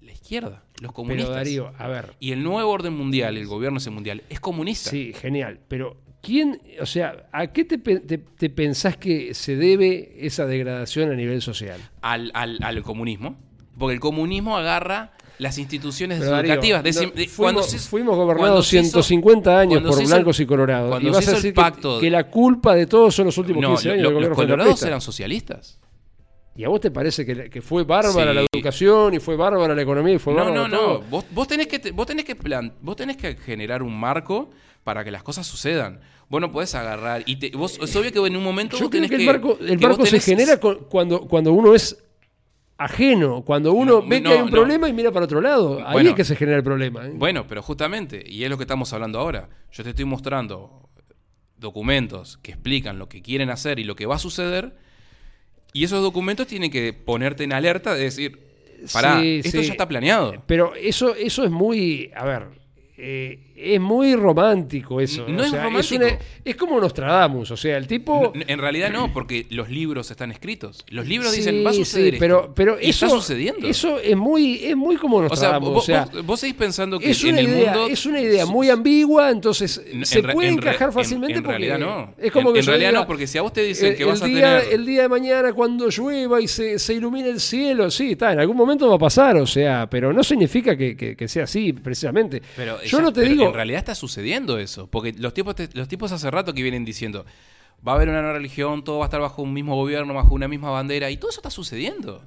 La izquierda, los Pero comunistas. Darío, a ver. Y el nuevo orden mundial, el gobierno ese mundial, es comunista. Sí, genial. Pero, ¿quién, o sea, a qué te, te- te pensás que se debe esa degradación a nivel social? al, al- al comunismo. Porque el comunismo agarra las instituciones Pero, Darío, educativas. Decim- no, fuimos, cuando se- fuimos gobernados se hizo- 150 años por el- blancos y colorados. cuando Y vas a decir que- pacto- que, la culpa de todos son los últimos No, 15 lo- años lo- del los colorados eran socialistas. ¿Y a vos te parece que, que fue bárbara Sí. la educación y fue bárbara la economía y fue No, bárbara no, no. todo? Vos, vos tenés que, vos, tenés que plan- vos tenés que generar un marco para que las cosas sucedan. Vos no podés agarrar. Y te- vos, es obvio que en un momento Yo vos creo tenés que el marco, el marco se genera cu- cuando, cuando uno es ajeno, cuando uno No, ve no, que hay un no. problema y mira para otro lado. Ahí Bueno. es que se genera el problema. ¿eh? Bueno, pero justamente, y es lo que estamos hablando ahora. Yo te estoy mostrando documentos que explican lo que quieren hacer y lo que va a suceder. Y esos documentos tienen que ponerte en alerta de decir, pará, Sí, esto sí. ya está planeado. Pero eso, eso es muy, a ver, eh, es muy romántico eso. No o es sea, romántico. una- es como Nostradamus, o sea, el tipo... En realidad no, porque los libros están escritos. Los libros Sí, dicen, va a suceder sí, pero, esto". pero eso, está sucediendo. Eso es muy, es muy como o sea, Nostradamus. vos, o sea, vos- vos seguís pensando que es en una, el idea, mundo... es una idea muy ambigua, entonces En- se puede en encajar en- fácilmente En, porque realidad no. es como en, que en realidad diga, no, porque si a vos te dicen el, que vas el a día, tener... el día de mañana cuando llueva y se, se ilumine el cielo, sí, está, en algún momento va a pasar, o sea, pero no significa que, que- que sea así precisamente. Pero yo no te digo, En realidad está sucediendo eso. Porque los tipos, te- los tipos hace rato que vienen diciendo, va a haber una nueva religión, todo va a estar bajo un mismo gobierno, bajo una misma bandera, y todo eso está sucediendo.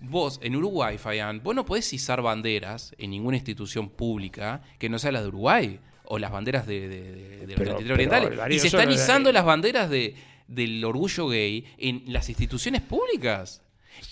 Vos, en Uruguay, Fayán, vos no podés izar banderas en ninguna institución pública que no sea la de Uruguay. O las banderas de, de- de- de los Pero- 33 pero, orientales. Darío, y se están izando las banderas de, del orgullo gay en las instituciones públicas.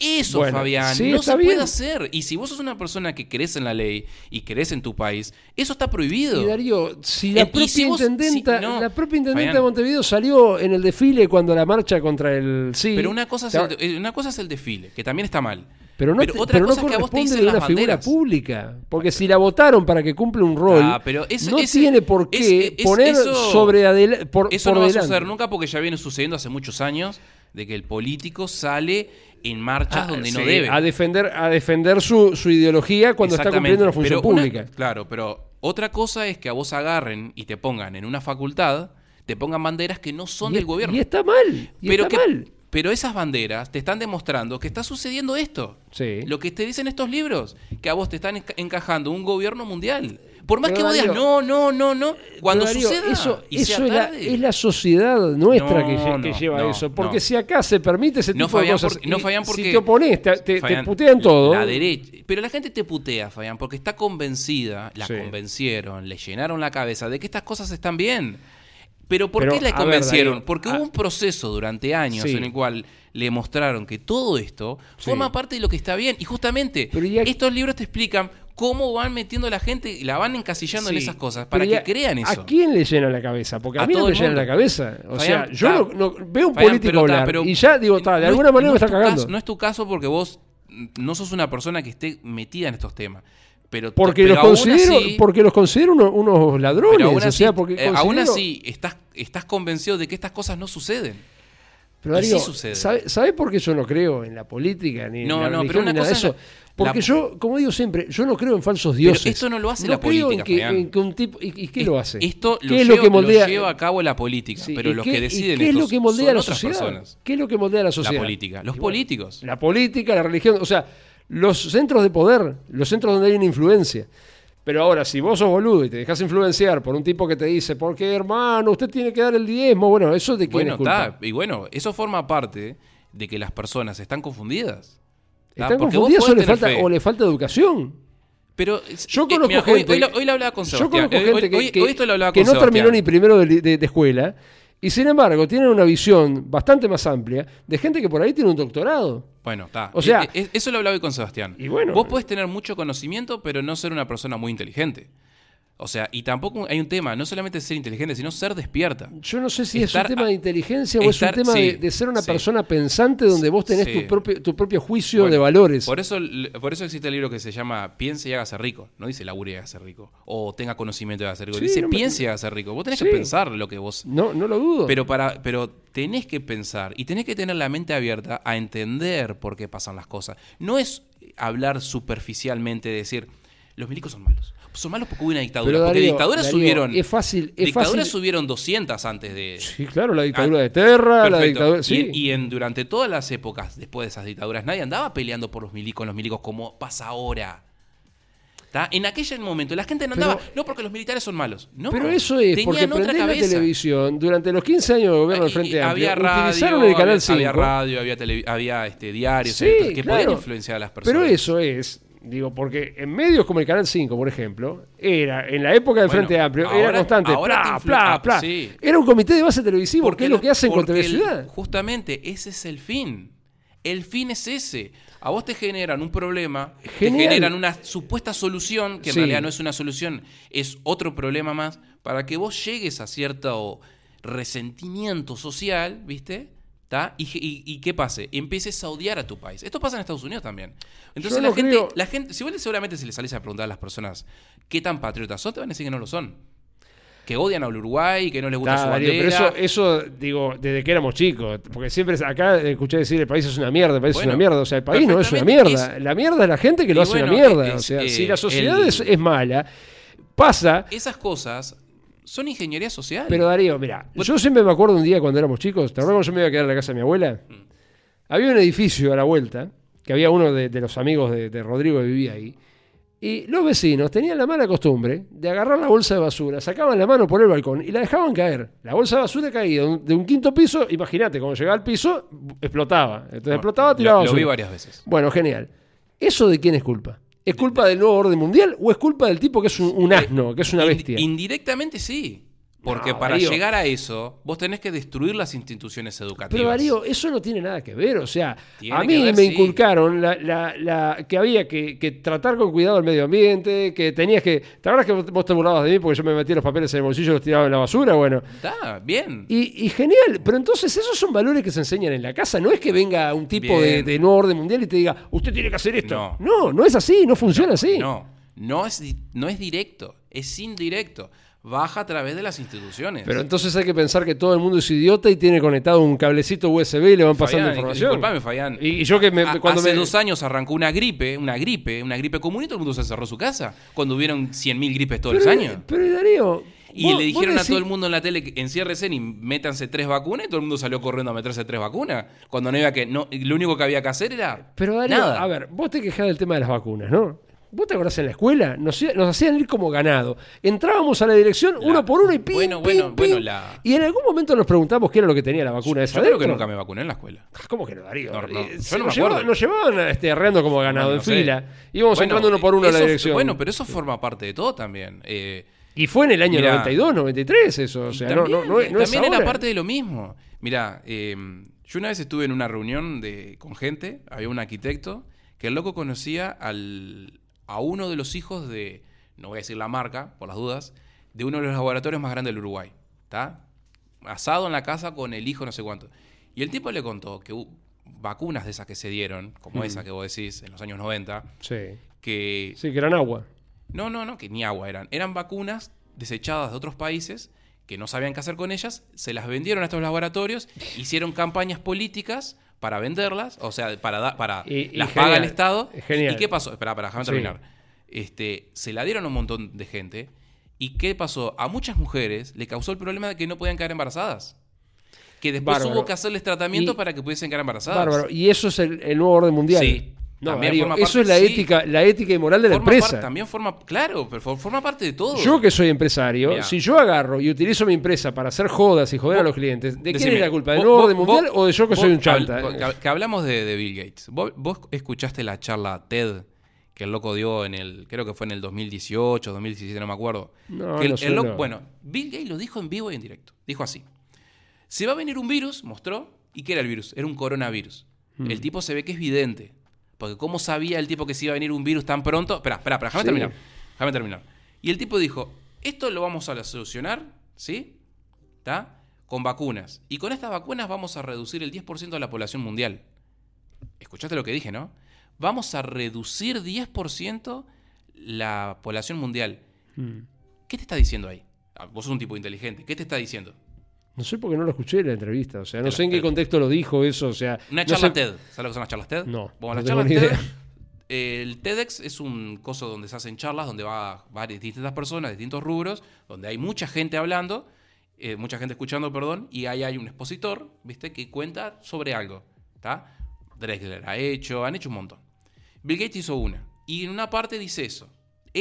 Eso, Bueno, Fabián, sí, no se bien. puede hacer. Y si vos sos una persona que crees en la ley y crees en tu país, eso está prohibido. Y Darío, si la Eh, propia si vos- intendenta, si- no, la propia intendenta Fabián. de Montevideo salió en el desfile cuando la marcha contra el sí. Pero una cosa, es el, eh, una cosa es el desfile, que también está mal. pero no, te- otra pero no cosa es que a vos te corresponde dicen de una figura pública. Porque si la votaron para que cumpla un rol, Ah, pero no ese- tiene por qué es- poner eso- sobre por, Eso por no va a delante. suceder nunca porque ya viene sucediendo hace muchos años de que el político sale en marchas Ah, donde no debe. A defender, a defender su, su ideología cuando está cumpliendo una función Pero una- pública. claro, pero otra cosa es que a vos agarren y te pongan en una facultad, te pongan banderas que no son y, del gobierno. y está mal. Y pero, está que- mal. pero esas banderas te están demostrando que está sucediendo esto. Sí. Lo que te dicen estos libros, que a vos te están enca- encajando un gobierno mundial. Por más Pero, que vos digas, no, no, no, no, cuando Pero, Darío, suceda eso, y eso sea es, la, es la sociedad nuestra No, que, lle- que no, lleva no, eso. Porque no. si acá se permite ese No, tipo Fabián, de cosas, porque- no, Fabián, si porque- te opones, te, te- putean todo. La derecha. Pero la gente te putea, Fabián, porque está convencida, la Sí. convencieron, le llenaron la cabeza de que estas cosas están bien. Pero ¿por Pero, qué le a ver, convencieron? Darío, Porque ah, hubo un proceso durante años sí. en el cual le mostraron que todo esto Sí. forma parte de lo que está bien. Y justamente Pero ya- estos libros te explican cómo van metiendo a la gente y la van encasillando en esas cosas para que crean eso. ¿A quién le llena la cabeza? Porque a, A mí no me llena la cabeza. O sea, yo no, no- veo un político pero hablar pero y ya digo, está, de no alguna es- manera no me es está cagando. caso- no es tu caso porque vos no sos una persona que esté metida en estos temas. Pero, porque, pero los considero, así- porque los considero unos, unos ladrones. pero aún o así, sea, porque eh, aún así estás, estás convencido de que estas cosas no suceden. Pero sí Darío, sucede. ¿sabe, sabe por qué yo no creo en la política ni No, en la no, religión pero una ni nada de cosa es eso? la- Porque la- yo, como digo siempre, yo no creo en falsos Pero dioses. esto no lo hace la creo política, en que, en que un tipo ¿Y, y qué lo hace? Esto ¿Qué lo, es lleva, lo que moldea? lo lleva a cabo la política, Sí, pero ¿y los qué- que deciden ¿Qué es lo que moldea son a la sociedad? personas. ¿Qué es lo que moldea a la La sociedad? política, los bueno, políticos. La política, la religión, o sea, los centros de poder, los centros donde hay una influencia. Pero ahora, si vos sos boludo y te dejas influenciar por un tipo que te dice, porque hermano, usted tiene que dar el diezmo, bueno, eso de quién Bueno, es culpa. Y bueno, eso forma parte de que las personas están confundidas. ¿tá? Están Porque confundidas o le, falta, fe, o le falta educación. Pero Yo eh, conozco gente- Hoy, hoy lo hablaba con Yo Sebastián. conozco Eh, gente hoy- que, hoy- que- hoy esto lo hablaba que con no Sebastián. terminó ni primero de, de- de escuela y sin embargo tienen una visión bastante más amplia de gente que por ahí tiene un doctorado. Bueno, está. O sea- Eh, eh, eso lo hablaba hoy con Sebastián. Y bueno. Vos podés tener mucho conocimiento, pero no ser una persona muy inteligente. O sea, y tampoco hay un tema, no solamente ser inteligente, sino ser despierta. Yo no sé si Estar es un tema de inteligencia o es un tema sí, de, de ser una sí. persona pensante donde vos tenés Sí. tu, propio, tu propio juicio Bueno, de valores. Por eso, por eso existe el libro que se llama Piense y hágase rico. No dice labure y hágase rico. O tenga conocimiento y hágase rico. Dice no me- piense y hágase rico. Vos tenés que pensar lo que vos No, no lo dudo. Pero, para, pero tenés que pensar y tenés que tener la mente abierta a entender por qué pasan las cosas. No es hablar superficialmente de decir, los milicos son malos. Son malos porque hubo una dictadura. Pero, porque Darío, dictaduras Darío, subieron... es fácil, es dictaduras fácil. subieron 200 antes de... Sí, claro, la dictadura Ah, de Terra, la Perfecto. dictadura. Y- Sí. Y, en, durante todas las épocas después de esas dictaduras, nadie andaba peleando por los milicos, los milicos como pasa ahora. ¿Tá? En aquel momento la gente no andaba, Pero- no porque los militares son malos. No, Pero eso es porque prendés la televisión durante los 15 años de gobierno del Frente y Amplio. había radio, utilizaron el canal había, 5. había radio, había, tele- había este, diarios Sí, había- que claro. podían influenciar a las personas. Pero eso es, digo, porque en medios como el Canal 5, por ejemplo, era, en la época del Bueno, Frente Amplio, ahora- era constante, ahora te pla, influ- pla, ah, pla. sí. Era un comité de base televisivo, Porque que es lo que hacen con el- Ciudad. Justamente, ese es el fin. El fin es ese. A vos te generan un problema, Genial. te generan una supuesta solución, que en Sí. realidad no es una solución, es otro problema más, para que vos llegues a cierto resentimiento social, ¿viste? Y, y, y qué pase, empieces a odiar a tu país. Esto pasa en Estados Unidos también. Entonces la, gente, creo- la gente, si vos seguramente si le sales a preguntar a las personas qué tan patriotas son, te van a decir que no lo son. Que odian al Uruguay, que no les gusta su Darío, bandera. pero eso, eso, digo, desde que éramos chicos. Porque siempre acá escuché decir el país es una mierda, el país es una mierda. O sea, el país no es una mierda. la mierda es la gente que lo hace una mierda. es- o sea, eh, si la sociedad el- es, es mala, pasa. Esas cosas son ingeniería social. Pero Darío, mira, yo siempre me acuerdo un día cuando éramos chicos, ¿te acuerdas cuando yo me iba a quedar en la casa de mi abuela? Mm. Había un edificio a la vuelta, que había uno de, de los amigos de, de Rodrigo que vivía ahí, y los vecinos tenían la mala costumbre de agarrar la bolsa de basura, sacaban la mano por el balcón y la dejaban caer. La bolsa de basura caía de un, de un quinto piso, imagínate, cuando llegaba al piso, explotaba. Entonces explotaba, Lo- tiraba lo, basura. vi varias veces. Bueno, genial. ¿Eso de quién es culpa? ¿Es culpa del nuevo orden mundial o es culpa del tipo que es un, un asno, que es una bestia? indirectamente sí. Porque No, para Darío. llegar a eso, vos tenés que destruir las instituciones educativas. Pero Darío, eso no tiene nada que ver. O sea, Tiene a mí ver, me sí. inculcaron la, la- la- que había que, que tratar con cuidado el medio ambiente, que tenías que. ¿Te acuerdas que vos- te burlabas de mí porque yo me metía los papeles en el bolsillo y los tiraba en la basura? Bueno. Está bien. Y, y genial, pero entonces esos son valores que se enseñan en la casa. No es que venga un tipo de, de nuevo orden mundial y te diga, usted tiene que hacer esto. No. no, no es así, no funciona así. No, no es, no es directo, es indirecto. Baja a través de las instituciones. Pero entonces hay que pensar que todo el mundo es idiota y tiene conectado un cablecito USB y le van pasando información. disculpame. Y, y yo que me, A- cuando hace me, dos años arrancó una gripe, una gripe, una gripe común y todo el mundo se cerró su casa. Cuando hubieron 100.000 gripes todos los años. Pero Darío. Y le dijeron a todo el mundo en la tele que enciérrese y métanse tres vacunas y todo el mundo salió corriendo a meterse tres vacunas. Cuando no había que. No, lo único que había que hacer era. Pero Darío, nada. a ver, vos te quejás del tema de las vacunas, ¿no? ¿Vos te acordás en la escuela? Nos, nos hacían ir como ganado. Entrábamos a la dirección La- uno por uno y pim, Bueno, pim, bueno, pim. bueno, la- Y en algún momento nos preguntamos qué era lo que tenía la vacuna esa Yo creo que nunca me vacuné en la escuela. ¿Cómo que no, Darío? No, no, Eh, yo se no nos, me acuerdo. llevaban, nos llevaban este, arreando como ganado en sé. fila. Íbamos Bueno, entrando uno por uno a la dirección. Bueno, pero eso forma parte de todo también. Eh, Y fue en el año Mirá. 92, 93 eso. O sea, también, no, no, es- no es también era parte de lo mismo. Mira, yo una vez estuve en una reunión de, con gente, había un arquitecto, que el loco conocía al, a uno de los hijos de, no voy a decir la marca, por las dudas, de uno de los laboratorios más grandes del Uruguay. ¿Está? Asado en la casa con el hijo no sé cuánto. Y el tipo le contó que vacunas de esas que se dieron, como Mm. esa que vos decís, en los años 90, Sí. que Sí, que eran agua. no, no, no, que ni agua eran. Eran vacunas desechadas de otros países que no sabían qué hacer con ellas, se las vendieron a estos laboratorios, hicieron campañas políticas para venderlas, o sea, para, da- para Y- y las genial, paga el Estado. genial. ¿Y qué pasó? Espera, espera, déjame Sí. terminar. Este, se la dieron a un montón de gente. ¿Y qué pasó? A muchas mujeres le causó el problema de que no podían quedar embarazadas. Que después Bárbaro. hubo que hacerles tratamiento Y- para que pudiesen quedar embarazadas. Bárbaro. Y eso es el, el nuevo orden mundial. Sí. No, Darío, eso es la sí. ética, la ética y moral de la empresa. también forma, claro, pero for- forma parte de todo. Yo que soy empresario, Mirá. si yo agarro y utilizo mi empresa para hacer jodas y joder a los clientes, ¿de quién Decime, es la culpa? ¿Del vos- nuevo orden mundial vos- o de yo que vos soy un chanta? Que, que hablamos de, de Bill Gates. ¿Vos, escuchaste la charla TED que el loco dio en el, creo que fue en el 2018, 2017, no me acuerdo. No, Que el- no el suena. loco- bueno, Bill Gates lo dijo en vivo y en directo. Dijo así. Se va a venir un virus, mostró. ¿Y qué era el virus? Era un coronavirus. Hmm. El tipo se ve que es vidente. Porque ¿cómo sabía el tipo que se iba a venir un virus tan pronto? Espera, espera, espera, déjame Sí. terminar. Déjame terminar. Y el tipo dijo, esto lo vamos a solucionar, ¿sí? ¿Está? Con vacunas. Y con estas vacunas vamos a reducir el 10% de la población mundial. Escuchaste lo que dije, ¿no? Vamos a reducir 10% la población mundial. Mm. ¿Qué te está diciendo ahí? Ah, Vos sos un tipo inteligente. ¿Qué te está diciendo? No sé por qué no lo escuché en la entrevista. O sea, no sé en qué contexto lo dijo eso. O sea, Una no charla sé- TED. ¿Sabes lo que son las charlas TED? No, Bueno, no las TED. eh, El TEDx es un coso donde se hacen charlas, donde va varias distintas personas, distintos rubros, donde hay mucha gente hablando, eh, mucha gente escuchando, perdón, y ahí hay un expositor, ¿viste? Que cuenta sobre algo. ¿Está? Drexler ha hecho, han hecho un montón. Bill Gates hizo una. Y en una parte dice eso.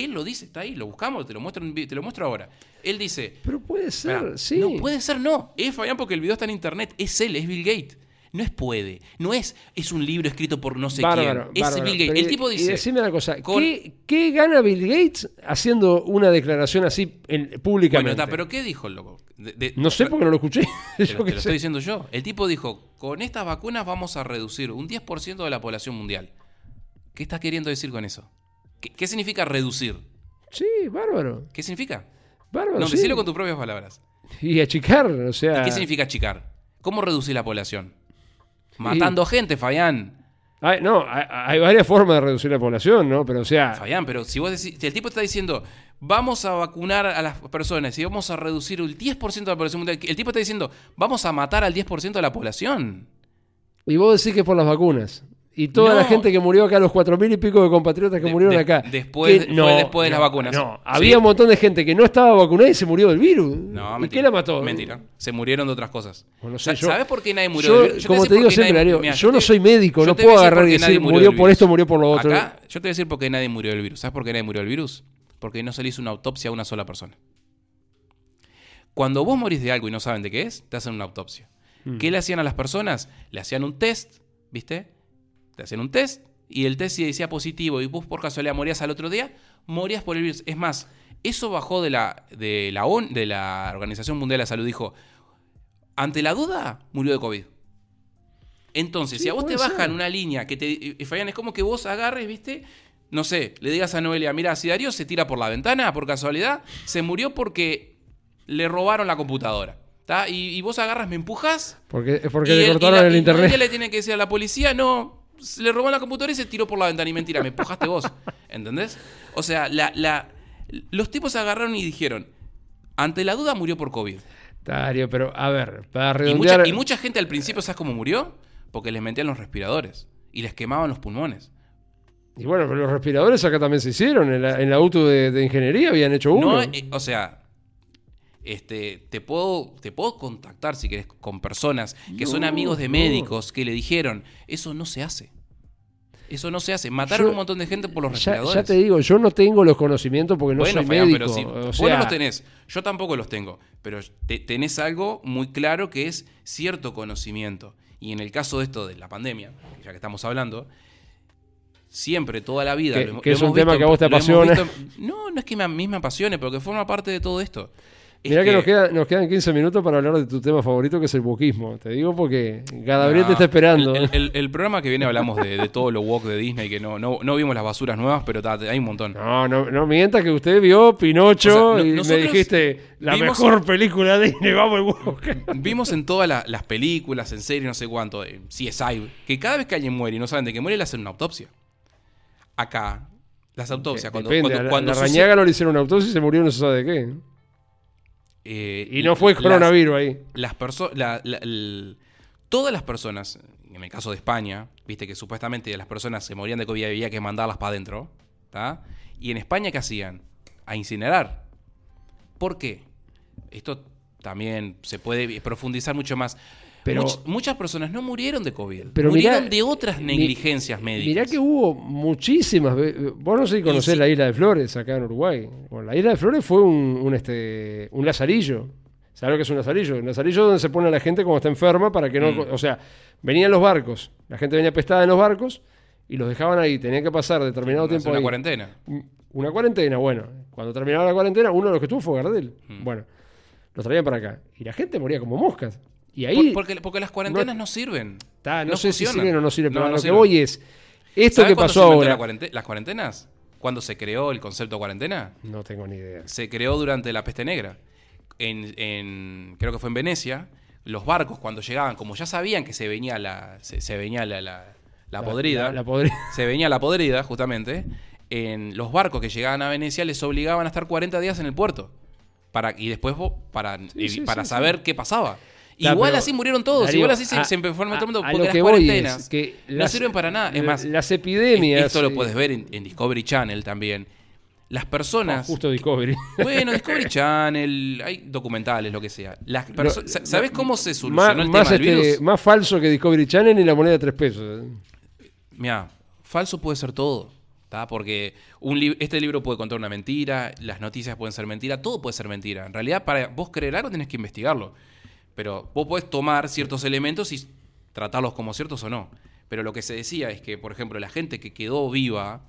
Él lo dice, está ahí, lo buscamos, te lo muestro, te lo muestro ahora. Él dice, Pero puede ser, sí. No, puede ser no. Es Fabián porque el video está en internet. Es él, es Bill Gates. No es puede. No es, es un libro escrito por no sé Bárbaro, quién. Es bárbaro. Bill Gates. Pero El y- tipo Y dice. decime una cosa. con- ¿qué, qué gana Bill Gates haciendo una declaración así en- bueno, públicamente? está, pero ¿qué dijo el loco? De- de- no sé porque no lo escuché. Yo [laughs] lo, te lo [laughs] estoy diciendo yo. El tipo dijo: con estas vacunas vamos a reducir un 10% de la población mundial. ¿Qué estás queriendo decir con eso? ¿Qué, qué significa reducir? Sí, bárbaro. ¿Qué significa? Bárbaro. No, sí. con tus propias palabras. Y achicar, o sea. ¿Y qué significa achicar? ¿Cómo reducir la población? Matando gente, Fayán. Hay, no, hay, hay varias formas de reducir la población, ¿no? Pero, o sea. Fabián, pero si vos decís, si el tipo está diciendo, vamos a vacunar a las personas y vamos a reducir el 10% de la población mundial, el tipo está diciendo, vamos a matar al 10% de la población. Y vos decís que es por las vacunas. Y toda No. la gente que murió acá, los cuatro mil y pico de compatriotas que De- murieron de- acá. después- que- fue después de las vacunas. No, Sí. había un montón de gente que no estaba vacunada y se murió del virus. No, ¿Y mentira. qué la mató? Mentira. Se murieron de otras cosas. Bueno, no sé, Sa- yo- ¿Sabes por qué nadie murió yo, del virus? Yo como te digo siempre, nadie- Darío, Mira, yo no soy médico, yo no puedo agarrar y decir, murió por esto, murió por lo otro. Acá, yo te voy a decir por qué nadie murió del virus. ¿Sabes por qué nadie murió del virus? Porque no se le hizo una autopsia a una sola persona. Cuando vos morís de algo y no saben de qué es, te hacen una autopsia. Mm. ¿Qué le hacían a las personas? Le hacían un test, ¿viste? Te hacían un test y el test si decía positivo y vos por casualidad morías al otro día, morías por el virus. Es más, eso bajó de la, de la, ON de la Organización Mundial de la Salud. Dijo, ante la duda, murió de COVID. Entonces, Sí, si a vos te bajan una línea que te... y- y, Fabián, es como que vos agarres, ¿viste? No sé, le digas a Noelia, mira, si Darío se tira por la ventana por casualidad, se murió porque le robaron la computadora. Y, y vos agarras, me empujas Porque, porque y le el- y cortaron la- el y internet. Noelia le tiene que decir a la policía, no, se le robó la computadora y se tiró por la ventana. Y mentira, me empujaste vos. ¿Entendés? O sea, la, la- los tipos agarraron y dijeron, ante la duda murió por COVID. Darío, pero a ver, para Y redondear. mucha, y mucha gente al principio, ¿sabes cómo murió? Porque les metían los respiradores y les quemaban los pulmones. Y bueno, pero los respiradores acá también se hicieron. En la, en la auto de, de ingeniería habían hecho uno. No, eh, o sea, este, te puedo, te puedo contactar si querés con personas que son amigos de no. médicos que le dijeron, eso no se hace. Eso no se hace. Mataron Yo- un montón de gente por los respiradores. ya te digo, yo no tengo los conocimientos porque no bueno, soy Fabián, médico. pero si o vos no los tenés, yo tampoco los tengo, pero te- tenés algo muy claro que es cierto conocimiento. Y en el caso de esto de la pandemia, ya que estamos hablando, siempre, toda la vida. Que- lo- que lo es un tema visto- que a vos te apasiona. visto no, no es que me- a mí me apasione, pero que forma parte de todo esto. Mirá que, nos, queda- nos quedan 15 minutos para hablar de tu tema favorito, que es el wokismo. Te digo porque Gabriel te está esperando. El, el- el programa que viene hablamos de, de todo lo woke de Disney, que no, no, no vimos las basuras nuevas, pero ta, hay un montón. No, no, no mientas que usted vio Pinocho O sea, no- y me dijiste la vimos- mejor película de Disney, vamos el woke. [laughs] Vimos en todas la- las películas, en series, no sé cuánto, de CSI, que cada vez que alguien muere y no saben de qué muere, le hacen una autopsia. Acá, las autopsias, cuando, Depende, cuando, a la, cuando la sucede- no le hicieron una autopsia y se murió no se sabe de qué. Eh, Y no fue las- coronavirus ahí. las perso- la- la- el- todas las personas, en el caso de España, viste que supuestamente las personas se morían de COVID y había que mandarlas para adentro, ¿tá? Y en España, ¿qué hacían? A incinerar. ¿Por qué? Esto también se puede profundizar mucho más. Pero- Much- muchas personas no murieron de COVID, Pero murieron mirá- de otras mi- negligencias médicas. Mirá que hubo muchísimas Vos no sé si conocés sí. la isla de Flores acá en Uruguay. Bueno, la isla de Flores fue un, un, este, un lazarillo. ¿Sabes lo que es un lazarillo? Un lazarillo donde se pone a la gente cuando está enferma para que no. Mm. O sea, venían los barcos, la gente venía pestada en los barcos y los dejaban ahí. Tenían que pasar determinado tiempo una ahí. cuarentena. Una cuarentena, bueno. Cuando terminaba la cuarentena, uno de los que estuvo fue Gardel. Mm. Bueno, los traían para acá. Y la gente moría como moscas. Y Por- ahí. porque, porque las cuarentenas no, sirven. Ta, no, sé si sirven o no sirven, pero No, no lo que voy es. Esto ¿Sabes que pasó se inventó la ahora. cuarente- las cuarentenas? ¿Cuándo se creó el concepto de cuarentena? No tengo ni idea. Se creó durante la peste negra. En, en- creo que fue en Venecia. Los barcos cuando llegaban, como ya sabían que se venía la, se, se venía la, la- la podrida, La, podrida. [laughs] se venía la podrida justamente, en los barcos que llegaban a Venecia les obligaban a estar 40 días en el puerto. Para, y después para, sí, para sí, saber qué pasaba. Ta, igual así murieron todos, Darío, igual así se, a- se enfermó todo el mundo porque las cuarentenas es que no las- sirven para nada. Es más, las epidemias. esto lo puedes ver en, en Discovery Channel también. Las personas. justo Discovery. [laughs] Bueno, Discovery Channel, hay documentales, lo que sea. Las perso- Lo- sa- ¿Sabes lo- cómo se más, solucionó el más, tema del este, virus? más falso que Discovery Channel y la moneda de tres pesos. Mira, falso puede ser todo. ¿tá? Porque un li- este libro puede contar una mentira, las noticias pueden ser mentira, todo puede ser mentira. En realidad, para vos creer algo tenés que investigarlo. Pero vos podés tomar ciertos elementos y tratarlos como ciertos o no. Pero lo que se decía es que, por ejemplo, la gente que quedó viva,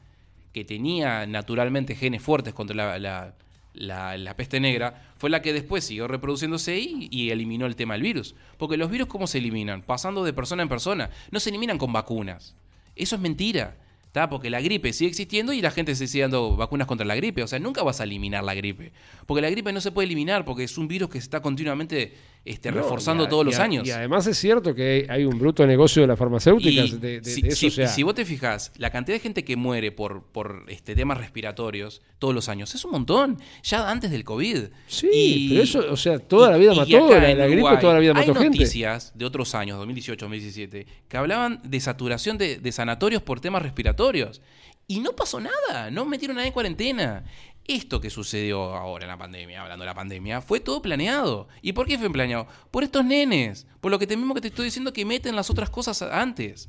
que tenía naturalmente genes fuertes contra la, la- la- peste negra, fue la que después siguió reproduciéndose ahí y eliminó el tema del virus. Porque los virus, ¿cómo se eliminan? Pasando de persona en persona. No se eliminan con vacunas. Eso es mentira. ¿tá? Porque la gripe sigue existiendo y la gente se sigue dando vacunas contra la gripe. O sea, nunca vas a eliminar la gripe. Porque la gripe no se puede eliminar porque es un virus que está continuamente este, No, reforzando y a- todos y los a- años. Y además es cierto que hay un bruto negocio de las farmacéuticas. Y de, de- si, de eso, si- o sea, si vos te fijas, la cantidad de gente que muere por, por este, temas respiratorios todos los años es un montón, ya antes del COVID. Sí, Y- pero eso, o sea, toda la vida y mató, la, la gripe toda la vida mató hay gente. noticias de otros años, 2018, 2017, que hablaban de saturación de, de sanatorios por temas respiratorios. Y no pasó nada, no metieron a nadie en cuarentena. Esto que sucedió ahora en la pandemia, hablando de la pandemia, fue todo planeado. ¿Y por qué fue planeado? Por estos nenes, por lo que te mismo que te estoy diciendo que meten las otras cosas antes.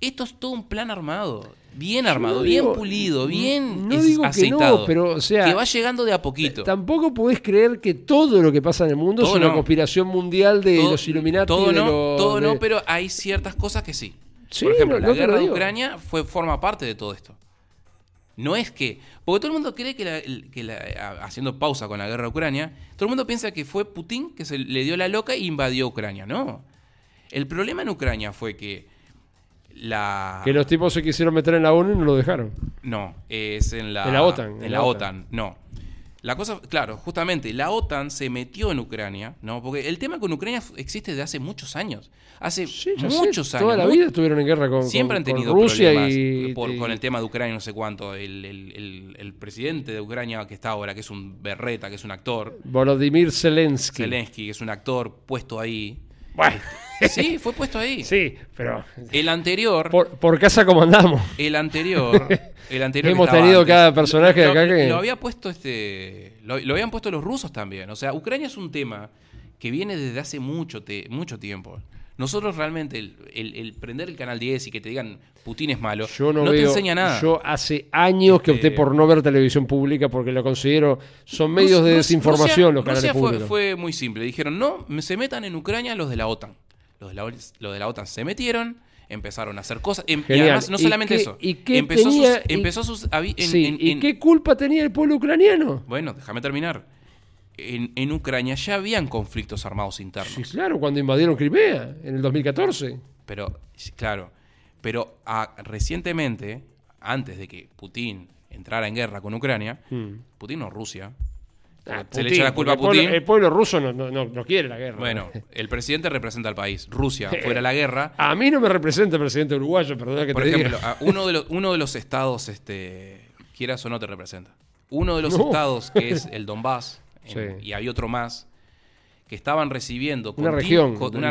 Esto es todo un plan armado, bien armado, no bien pulido, bien no digo que no, aceitado. pero, o sea, que va llegando de a poquito. Tampoco podés creer que todo lo que pasa en el mundo Todo es una no. conspiración mundial de Todo- los Illuminati. Todo de no, los- todo de- no, pero hay ciertas cosas que sí. Sí, Por ejemplo, la guerra de. Ucrania fue, forma parte de todo esto. No es que. Porque todo el mundo cree que, la- que haciendo pausa con la guerra de Ucrania, todo el mundo piensa que fue Putin que se le dio la loca e invadió Ucrania. No. El problema en Ucrania fue que la. Que los tipos se quisieron meter en la ONU y no lo dejaron. No, es en la, En la OTAN, En la OTAN, no. La cosa, claro, justamente, la OTAN se metió en Ucrania, ¿no? Porque el tema con Ucrania existe desde hace muchos años. Hace Sí, muchos sé, años. Toda la vida estuvieron en guerra con, Siempre con- han tenido con Rusia problemas y, por- y- con el tema de Ucrania, no sé cuánto. El, el- el- el presidente de Ucrania que está ahora, que es un berreta, que es un actor, Volodymyr Zelensky. Zelensky, que es un actor puesto ahí. Bueno, [laughs] Sí, fue puesto ahí. sí, pero El anterior, por, por casa como andamos. el anterior, [laughs] el anterior Hemos tenido antes, cada personaje lo, acá que- lo había puesto este, lo, lo habían puesto los rusos también. O sea, Ucrania es un tema que viene desde hace mucho, te- mucho tiempo. Nosotros realmente, el, el- el prender el canal 10 y que te digan Putin es malo, Yo no, te veo. enseña nada. Yo hace años que opté Este- por no ver televisión pública porque lo considero. Son medios de desinformación los canales Rusia fue, públicos. fue muy simple. Dijeron, no, se metan en Ucrania los de la OTAN. Los de la, los de la OTAN se metieron, empezaron a hacer cosas. Em- y Genial. además, no ¿Y solamente qué- eso. y qué empezó, tenía- sus, y- empezó sus. avi- en- sí, en- ¿y qué culpa tenía el pueblo ucraniano? Bueno, déjame terminar. En, en Ucrania ya habían conflictos armados internos. Sí, claro, cuando invadieron Crimea en el 2014. Pero, claro. Pero ah, recientemente, antes de que Putin entrara en guerra con Ucrania, Putin o Rusia, Ah, se le echa la culpa a el Putin. pueblo- El pueblo, ruso no, no- no- no quiere la guerra. Bueno, [laughs] el presidente representa al país. Rusia, fuera la guerra. [laughs] A mí no me representa el presidente uruguayo, perdona que Por te ejemplo, diga. uno de los, [laughs] uno de los estados, este, quieras o no te representa. Uno de los No. estados que es el Donbass, en- Sí. y había otro más, que estaban recibiendo... Una región. re- es una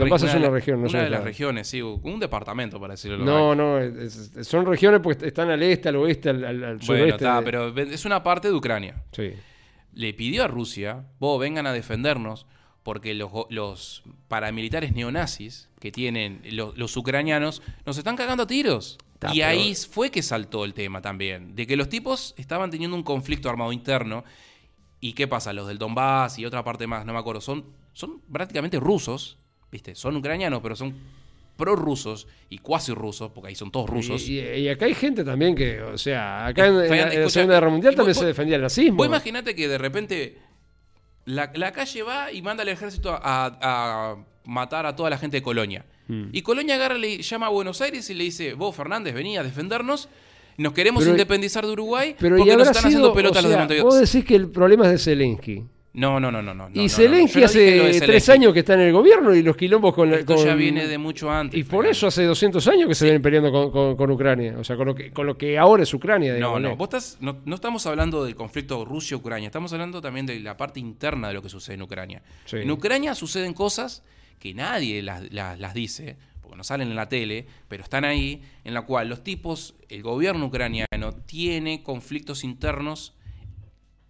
región, no Una de las regiones, sí, un departamento, para decirlo de No, no, es- son regiones porque están al este, al oeste, al, al, al Bueno, está, de- pero es una parte de Ucrania. Sí. Le pidió a Rusia, vos vengan a defendernos, porque los, paramilitares neonazis que tienen los, los ucranianos nos están cagando a tiros. Está, y pero- ahí fue que saltó el tema también, de que los tipos estaban teniendo un conflicto armado interno. ¿Y qué pasa? Los del Donbass y otra parte más, no me acuerdo, son, son prácticamente rusos, ¿viste? Son ucranianos, pero son prorrusos y cuasi rusos, porque ahí son todos rusos. Y, y- y acá hay gente también que, o sea, acá en, en la, en la escucha, Segunda Guerra Mundial también vos- se defendía el nazismo. Vos imaginate que de repente la, la calle va y manda al ejército a, a matar a toda la gente de Colonia. Hmm. Y Colonia agarra, le llama a Buenos Aires y le dice, vos Fernández, vení a defendernos, nos queremos Pero- independizar de Uruguay Pero porque nos están sido, haciendo pelota o los de sea, Montevideo. Vos decís que el problema es de Zelensky. No, no, no, no, no. y no. Zelensky no hace tres años que está en el gobierno y los quilombos con... la- Esto con- ya viene de mucho antes. Y por eso hace 200 años que se vienen peleando con, con- con Ucrania. O sea, con lo que, con lo que ahora es Ucrania. No, digamos, no, vos estás, no, no estamos hablando del conflicto Rusia-Ucrania, estamos hablando también de la parte interna de lo que sucede en Ucrania. Sí. En Ucrania suceden cosas que nadie las, las- las dice, no salen en la tele, pero están ahí, en la cual los tipos, el gobierno ucraniano tiene conflictos internos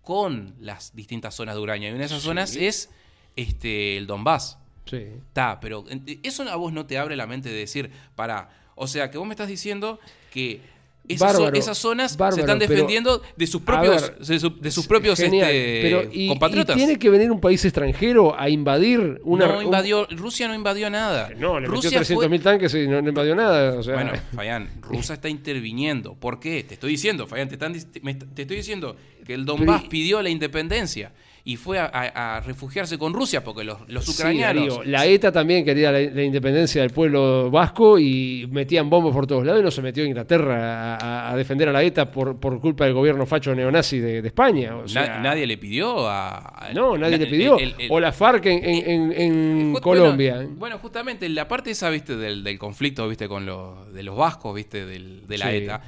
con las distintas zonas de Ucrania. Y una de esas zonas es este, el Donbass. Sí. Está, pero ent- eso a vos no te abre la mente de decir, para, o sea, que vos me estás diciendo que esas, Bárbaro, esas zonas bárbaro, se están pero- defendiendo de sus propios, ver, de, su- de sus propios Genial, este, pero y, compatriotas. y tiene que venir un país extranjero a invadir una... no un- invadió, Rusia no invadió nada. No, le Rusia metió fue- 300.000 tanques y no, no invadió nada. O sea, Bueno, Fayán, Rusia está interviniendo. ¿Por qué? Te estoy diciendo, Fayán, te, están est- te estoy diciendo que el Donbass pidió la independencia y fue a, a- a refugiarse con Rusia porque los, los Sí, ucranianos... La ETA también quería la, la independencia del pueblo vasco y metían bombas por todos lados y no se metió Inglaterra a, a- a defender a la ETA por, por culpa del gobierno facho neonazi de, de España. o na- sea, nadie le pidió a... No, nadie na- le pidió. el- el- o la FARC en, en- en- en Ju- Colombia. Bueno, bueno, justamente la parte esa, viste, del, del conflicto, viste, con los de los vascos, viste, del- de la Sí. ETA,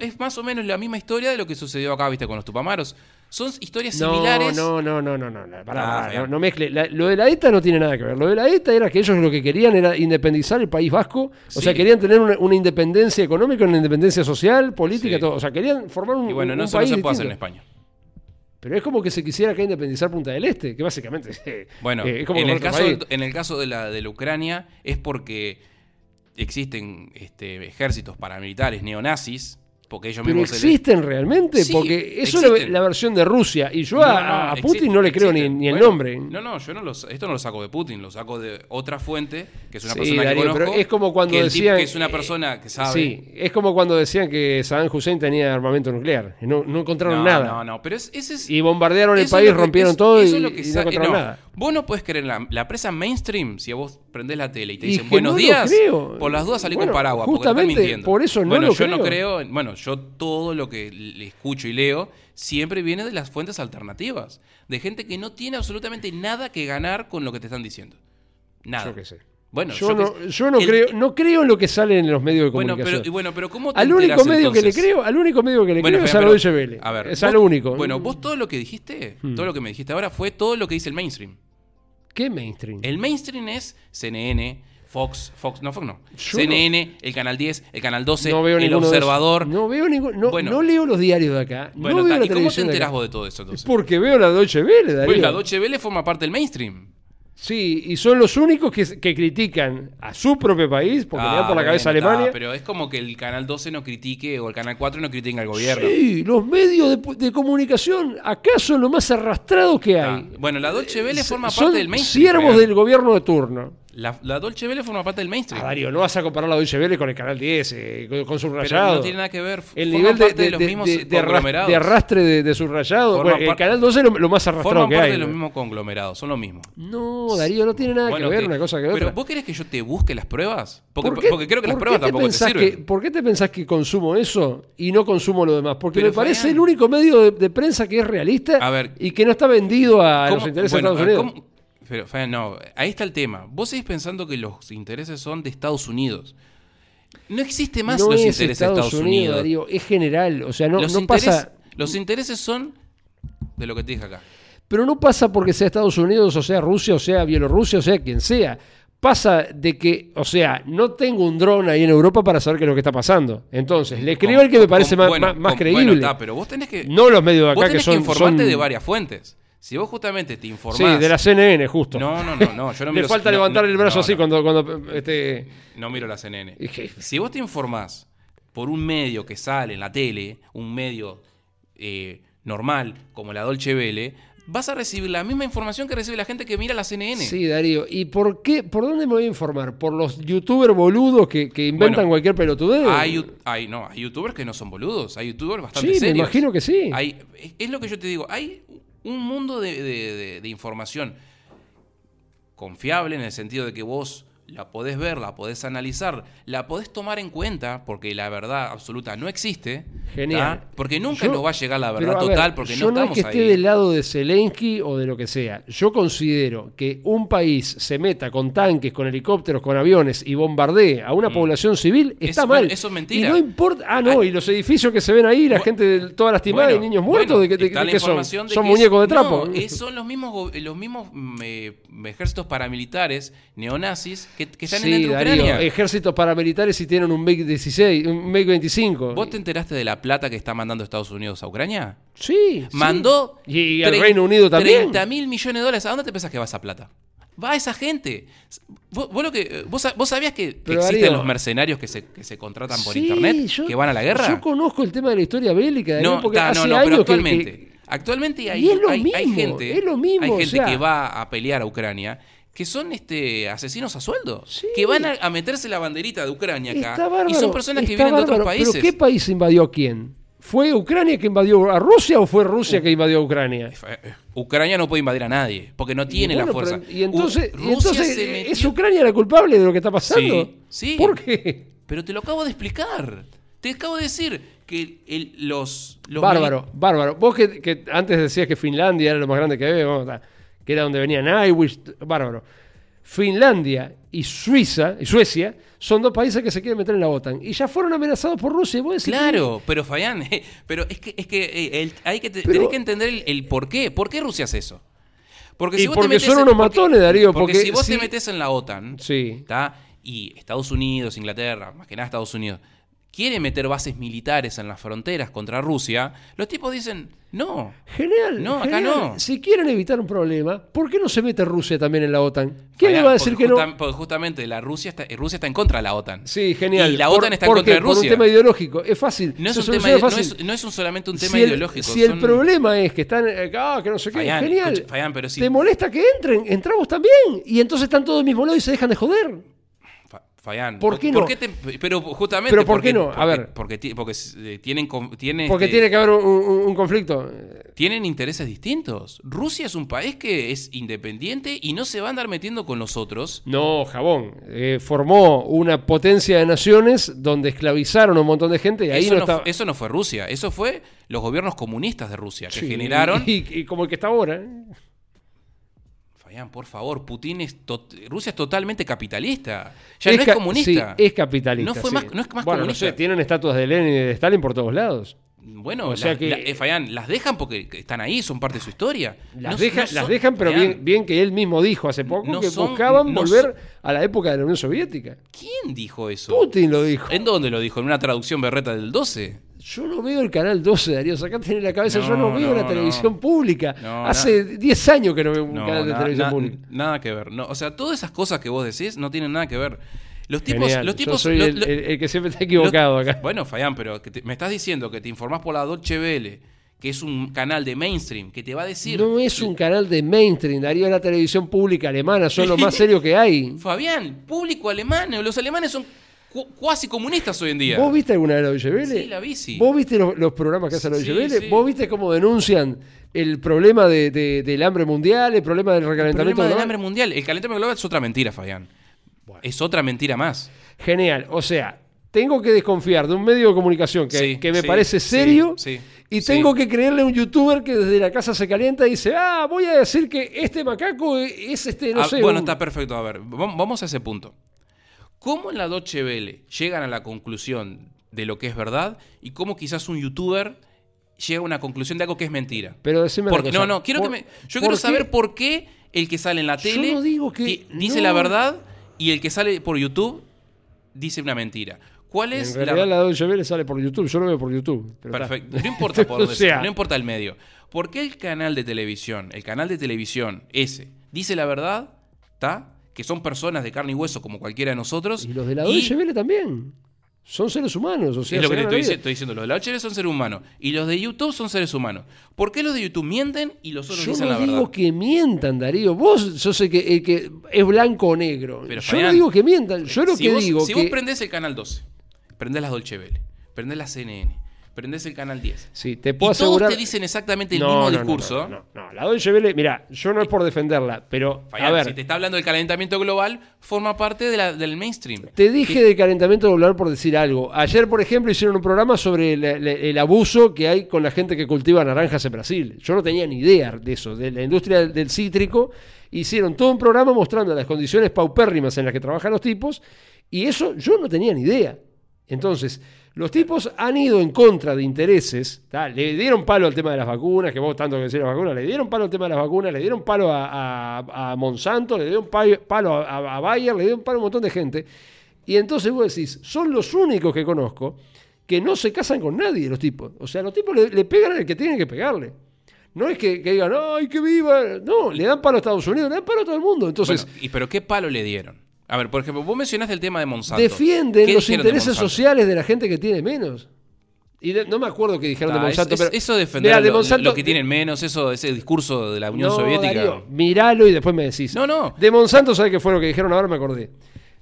es más o menos la misma historia de lo que sucedió acá, viste, con los tupamaros. Son historias No, similares. no, no, no, no, no, no, pará, Ah, no, no mezcle. La- lo de la ETA no tiene nada que ver. Lo de la ETA era que ellos lo que querían era independizar el País Vasco. O Sí. sea, querían tener una, una independencia económica, una independencia social, política, Sí. todo. O sea, querían formar un, Y bueno, un no, eso no país se puede hacer en distinto. España. Pero es como que se quisiera acá independizar Punta del Este, que básicamente [laughs] eh, Bueno, eh, es como en, el caso, país. en el caso de la, de la Ucrania es porque existen este, ejércitos paramilitares neonazis, porque ellos Pero mismos... les- existen realmente, Sí, porque eso es la- versión de Rusia. Y yo No, a, no, a Putin no le creo ni, ni el Bueno, nombre. No, no, yo no lo, esto no lo saco de Putin, lo saco de otra fuente, que es una Sí, persona Darío, que conozco. pero es como cuando que decían- que es una persona que sabe. Sí, es como cuando decían que Saddam Hussein tenía armamento nuclear. y No, no encontraron nada. No, no, pero es, ese es. Y bombardearon el país, rompieron todo y, no sa- encontraron nada. Vos no puedes creer en la, la prensa mainstream si a vos prendés la tele y te dicen buenos no días. Por las dudas salí Bueno, con paraguas. porque están justamente mintiendo. por eso no bueno, lo yo no creo. creo. Bueno, yo todo lo que le escucho y leo siempre viene de las fuentes alternativas. De gente que no tiene absolutamente nada que ganar con lo que te están diciendo. Nada. Yo qué sé. Bueno, yo, yo no, yo no el- creo, no creo en lo que sale en los medios de Bueno, comunicación. pero, y bueno, pero ¿cómo te al único enterás, medio que le creo, al único medio que le Bueno, creo es a la pero- Deutsche Welle. A ver, es vos- a lo único. Bueno, vos todo lo que dijiste, Hmm. todo lo que me dijiste ahora fue todo lo que dice el mainstream. ¿Qué mainstream? El mainstream es CNN, Fox, Fox, no Fox no. Yo CNN, el canal 10, el canal 12, no veo el observador. No veo ningún, no, Bueno. no leo los diarios de acá. Bueno, no veo ta- la ¿y cómo te enterás vos de todo eso entonces? Porque veo la Deutsche Welle, Darío. Pues la Deutsche Welle forma parte del mainstream. Sí, y son los únicos que, que critican a su propio país, porque le dan por la Ah, cabeza a bueno, Alemania. pero es como que el canal 12 no critique o el canal 4 no critique al gobierno. Sí, los medios de, de comunicación acá son lo más arrastrados que Ta, hay. Bueno, la Deutsche Welle forma son parte del mainstream. siervos Fabián. del gobierno de turno. La, la Dolce Vele forma parte del mainstream. Ah, Darío, no vas a comparar la Deutsche Welle con el canal 10, eh, con, con pero subrayado. no tiene nada que ver. el nivel de, parte de- los mismos de- conglomerados. de arrastre de, subrayado. Bueno, el canal 12 es lo, lo más arrastrado Forman que parte hay. de los mismos conglomerados, son lo mismo. No, Darío, no tiene nada Bueno, que ver una cosa que Pero otra. vos querés que yo te busque las pruebas? Porque, ¿Por qué- porque creo que las pruebas tampoco te sirven. que- ¿Por qué te pensás que consumo eso y no consumo lo demás? Porque Pero, me parece Fabián- el único medio de, prensa que es realista A ver, y que no está vendido a ¿Cómo- los intereses de Estados Unidos. ¿Cómo- Pero, Fabián, no, ahí está el tema. Vos seguís pensando que los intereses son de Estados Unidos. No existe más no los es intereses de Estados Unidos. Es general. O sea, no, los, no pasa. los intereses son de lo que te dije acá. Pero no pasa porque sea Estados Unidos, o sea Rusia, o sea Bielorrusia, o sea quien sea. Pasa de que, o sea, no tengo un dron ahí en Europa para saber qué es lo que está pasando. Entonces, le escribo el que me parece con- más, bueno, más- más con- creíble. Bueno, pero vos tenés que, no los medios de vos acá que tenés son. que informarte son- de varias fuentes. Si vos justamente te Sí, informás... de la CNN, justo. No, no, no, no, yo no [laughs] Le falta no, levantar no, el brazo no, así cuando, cuando este, No miro la CNN. Si vos te informás por un medio que sale en la tele, un medio eh, normal como la Dolce Vele, vas a recibir la misma información que recibe la gente que mira la CNN. Sí, Darío. ¿Y por qué? ¿Por dónde me voy a informar? ¿Por los youtubers boludos que, que inventan Bueno, cualquier pelotudez? Hay, hay- no, hay youtubers que no son boludos, hay youtubers bastante Sí, me imagino que sí. Hay- es lo que yo te digo, hay un mundo de, de- información confiable en el sentido de que vos la podés ver, la podés analizar, la podés tomar en cuenta, porque la verdad absoluta no existe. Genial. ¿tá? Porque nunca Yo- nos va a llegar la verdad ver, total, porque yo no no es que esté ahí. del lado de Zelensky o de lo que sea. Yo considero que un país se meta con tanques, con helicópteros, con aviones y bombardee a una población civil está Eso- mal. eso es mentira. Y no importa. Ah, no, y los edificios que se ven ahí, la gente toda lastimada Bueno, y niños muertos, bueno, ¿de de- de la qué son? de Son que es- muñecos de trapo. No, son los mismos, los mismos mm, eh, ejércitos paramilitares neonazis que, que están sí, en Darío, Ucrania. ejércitos paramilitares y tienen un MiG-16, un MiG-25. ¿Vos te enteraste de la plata que está mandando Estados Unidos a Ucrania? Sí, sí. Mandó Y, y al Reino Unido también. 30 mil millones de dólares. ¿A dónde te pensás que va esa plata? Va a esa gente. Vos, vos lo que, vos, sa- vos sabías que, que existen Darío, los mercenarios que se, que se contratan por Sí, internet, yo- que van a la guerra? Yo conozco el tema de la historia bélica, Darío, No, porque ta, hace no, no, años pero actualmente. que- Actualmente hay, Y es lo hay, hay mismo, gente, es lo mismo, hay o gente sea- que va a pelear a Ucrania que son este asesinos a sueldo, Sí. que van a, a meterse la banderita de Ucrania acá Está bárbaro, y son personas que vienen de otros países. ¿Pero qué país invadió a quién? ¿Fue Ucrania que invadió a Rusia o fue Rusia que invadió a Ucrania? Eh, eh, Ucrania no puede invadir a nadie porque no tiene Y la fuerza. pero- y entonces, y entonces ¿es Ucrania la culpable de lo que está pasando? Sí, sí. ¿Por qué? Pero te lo acabo de explicar. Te acabo de decir que el- los, los bárbaro, bárbaro. Vos que, que antes decías que Finlandia era lo más grande que había, vamos, ta, que era donde venía Nightwish, bárbaro. Finlandia y Suiza y Suecia son dos países que se quieren meter en la OTAN y ya fueron amenazados por Rusia. y vos decís, Claro, pero Fabián, eh, [laughs] pero es que, es que eh, el- hay que Pero- tenés que entender el, el por qué. ¿Por qué Rusia hace eso? Porque Y vos porque te metés son unos porque- matones, Darío, porque si vos si- te metes en la OTAN, Sí. ¿tá? y Estados Unidos, Inglaterra, más que nada Estados Unidos, quiere meter bases militares en las fronteras contra Rusia, los tipos dicen, no. Genial. No, acá genial. no. Si quieren evitar un problema, ¿por qué no se mete Rusia también en la OTAN? ¿Quién le va a decir que no? Porque justamente la Rusia está, Rusia está en contra de la OTAN. Sí, genial. Y la OTAN está en ¿por contra de Por un Rusia. tema ideológico. Es fácil. No es, un tema, no, fácil. es, no es un solamente un tema si el, ideológico. si el problema es que están eh, ah, que no sé qué, Fabián, genial. escucha, pero si- ¿Te molesta que entren? Entramos también. Y entonces están todos del mismo lado y se dejan de joder. Fa- Fayán, ¿Por qué no? te- pero justamente. ¿Pero por porque- qué no? A porque- ver. Porque, porque, eh, tienen, com- tiene, Porque este, tiene que haber un, un- un conflicto. tienen intereses distintos. Rusia es un país que es independiente y no se va a andar metiendo con los otros. No, jabón. Eh, formó una potencia de naciones donde esclavizaron a un montón de gente y ahí eso, no, fu- eso no fue Rusia, eso fue los gobiernos comunistas de Rusia que Sí, generaron. Y, y como el que está ahora. ¿eh? Por favor, Putin es Rusia es totalmente capitalista. Ya no es ca- comunista. sí, es capitalista. No fue sí. más- no es más bueno, comunista. No sé, tienen estatuas de Lenin y de Stalin por todos lados. Bueno, O sea las- que- la- eh, Fayán, las dejan porque están ahí, son parte de su historia. Las, No- deja- no son- las dejan, pero bien, bien que él mismo dijo hace poco No que son- buscaban volver a la época de la Unión Soviética. ¿Quién dijo eso? Putin lo dijo. ¿En dónde lo dijo? ¿En una traducción berreta del 12? Yo no veo el canal 12, Darío. Acá tenés la cabeza. yo No, veo no, la televisión no. pública. Hace 10 años que no veo un canal de televisión pública. nada que ver. No, o sea, todas esas cosas que vos decís no tienen nada que ver. Los tipos, Genial. los Yo tipos, soy lo- el, lo- el- el que siempre está equivocado los- acá. Bueno, Fayán, pero que te- me estás diciendo que te informás por la Dolce Vele, que es un canal de mainstream, que te va a decir... No es un canal de mainstream, Darío, es la televisión pública alemana, son lo [laughs] más serio que hay. Fabián, público alemán, los alemanes son cuasi comunistas hoy en día. ¿Vos viste alguna de la Deutsche? Sí, la vi, sí. ¿Vos viste los, los programas que hace la Deutsche sí. ¿Vos viste cómo denuncian el problema de- de- del hambre mundial, el problema del El recalentamiento problema del global? hambre mundial, el calentamiento global es otra mentira, Fabián. Es otra mentira más. Genial. O sea, tengo que desconfiar de un medio de comunicación que, Sí, que me sí, parece serio sí, y tengo que creerle a un youtuber que desde la casa se calienta y dice, ah, voy a decir que este macaco es este, no Ah, sé. bueno, un- está perfecto. A ver, vam- vamos a ese punto. ¿Cómo en la Deutsche Welle llegan a la conclusión de lo que es verdad y cómo quizás un youtuber llega a una conclusión de algo que es mentira? Pero decime Porque- no, no, quiero ¿por- que me, yo quiero qué? saber por qué el que sale en la tele no digo que- di- dice no. la verdad y el que sale por YouTube dice una mentira. ¿Cuál es En realidad la Deutsche Welle sale por YouTube, yo lo veo por YouTube. pero. Perfecto. No importa [laughs] por dónde sea, no importa el medio. ¿Por qué el canal de televisión, el canal de televisión ese, dice la verdad? ¿Está? Que son personas de carne y hueso como cualquiera de nosotros. Y los de la Welle también. Son seres humanos, o sea, es lo que te estoy, dici- estoy diciendo. Los de la HL son seres humanos. Y los de YouTube son seres humanos. ¿Por qué los de YouTube mienten y los otros Yo dicen no la digo verdad? que mientan, Darío. Vos yo sé que, el que es blanco o negro. Pero, yo no Fabián, digo que mientan. Yo lo si que vos, digo si que... vos prendés el canal 12, prendés las Dolce Vele, prendés la CNN, prendés el canal 10. Sí, te Y puedo todos asegurar... te dicen exactamente el No, mismo no, discurso. No, no, no. La Welle, mira, yo no es por defenderla, pero a ver, si te está hablando del calentamiento global, forma parte de la- del mainstream. te dije de calentamiento global por decir algo. Ayer, por ejemplo, hicieron un programa sobre el, el- el abuso que hay con la gente que cultiva naranjas en Brasil. Yo no tenía ni idea de eso, de la industria del, del cítrico. Hicieron todo un programa mostrando las condiciones paupérrimas en las que trabajan los tipos y eso yo no tenía ni idea. Entonces, los tipos han ido en contra de intereses, le dieron palo al tema de las vacunas, que vos tanto que decís las vacunas, le dieron palo al tema de las vacunas, le dieron palo a, Monsanto, le dieron pa- palo a, Bayer, le dieron palo a un montón de gente. Y entonces vos decís, son los únicos que conozco que no se casan con nadie, los tipos. O sea, los tipos le, pegan al que tienen que pegarle. No es que, digan, ¡ay, que viva! No, le dan palo a Estados Unidos, le dan palo a todo el mundo. Entonces, ¿y pero qué palo le dieron? A ver, por ejemplo, vos mencionaste el tema de Monsanto. defienden ¿Qué los de intereses sociales de la gente que tiene menos. Y de- no me acuerdo qué dijeron de Monsanto, es- pero eso defender Mirá, a de lo, Monsanto- lo que tienen menos, eso, ese discurso de la Unión No, Soviética. Darío, miralo y después me decís. No, no. De Monsanto, ¿sabes qué fue lo que dijeron? Ahora me acordé.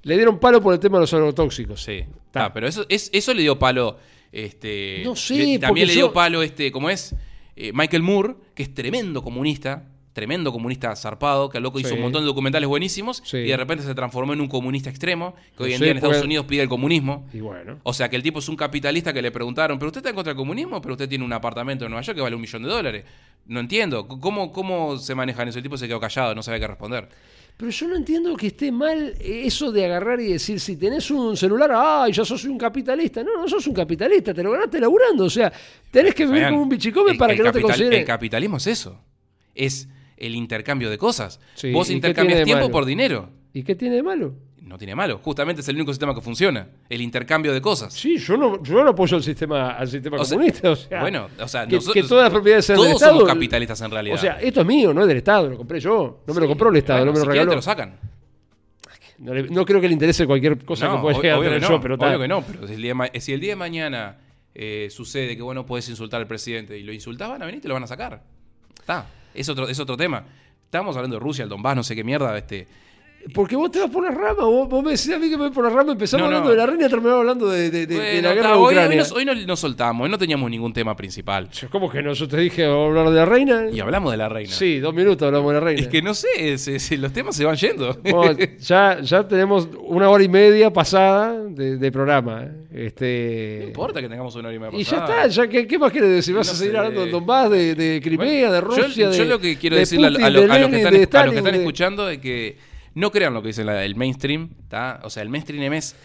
Le dieron palo por el tema de los agrotóxicos. Sí. Ta. Ah, pero eso, es, eso le dio palo. Este, No sé, le- también le dio yo- palo, este, ¿cómo es? Eh, Michael Moore, que es tremendo comunista, tremendo comunista zarpado, que al loco hizo un montón de documentales buenísimos Sí. y de repente se transformó en un comunista extremo, que hoy en día en Estados porque- Unidos pide el comunismo. Y bueno. O sea, que el tipo es un capitalista que le preguntaron, ¿pero usted está en contra del comunismo? Pero usted tiene un apartamento en Nueva York que vale un millón de dólares. No entiendo. ¿Cómo, cómo se manejan eso? El tipo se quedó callado, no sabía qué responder. Pero yo no entiendo que esté mal eso de agarrar y decir, si tenés un celular, ¡ay, ya sos un capitalista! No, no sos un capitalista, te lo ganaste laburando. O sea, tenés que vivir Fabián, como un bichicome el- para el que no te consideren. El capitalismo es eso. Es el intercambio de cosas. Sí, Vos ¿y qué intercambias tiempo por dinero. ¿Y qué tiene de malo? No tiene malo. Justamente es el único sistema que funciona. El intercambio de cosas. Sí, yo no, yo no apoyo al sistema, al sistema O sea, comunista. O sea, bueno, o sea, que, nosotros- que todas las propiedades sean del Estado. somos capitalistas en realidad. O sea, esto es mío, no es del Estado, lo compré yo. No me lo compró el Estado, Bueno, no me si lo regaló. te lo sacan. No, le- no creo que le interese cualquier cosa no, que pueda llegar a tener no, yo, pero obvio tal. que no, pero si el día, de ma- si el día de mañana eh, sucede que vos no podés insultar al presidente y lo insultás, van a venir y te lo van a sacar. Está, es otro, es otro tema. Estábamos hablando de Rusia, el Donbass, no sé qué mierda, este. Porque vos te vas por la rama, vos, vos me decís a mí que me voy por la rama, empezamos No, no. hablando de la reina y terminamos hablando de, de- de- de la guerra de hoy, hoy nos, hoy no, nos soltamos, hoy no teníamos ningún tema principal. ¿Cómo que no? Yo te dije hablar de la reina. Y hablamos de la reina. Sí, dos minutos hablamos de la reina. Es que no sé, se- se- los temas se van yendo. Bueno, [laughs] ya, ya tenemos una hora y media pasada de, de programa. Este... No importa que tengamos una hora y media Y ya pasada. está, ya, ¿qué, qué más quieres decir? ¿Vas No a seguir sé. hablando del Donbass, de, de Crimea, de Rusia? yo, de, yo lo que quiero de decirle a, lo- Putin, a lo- de a los que están, de a los que están de- escuchando es que no crean lo que dice la- el mainstream, ¿tá? O sea, el mainstream es...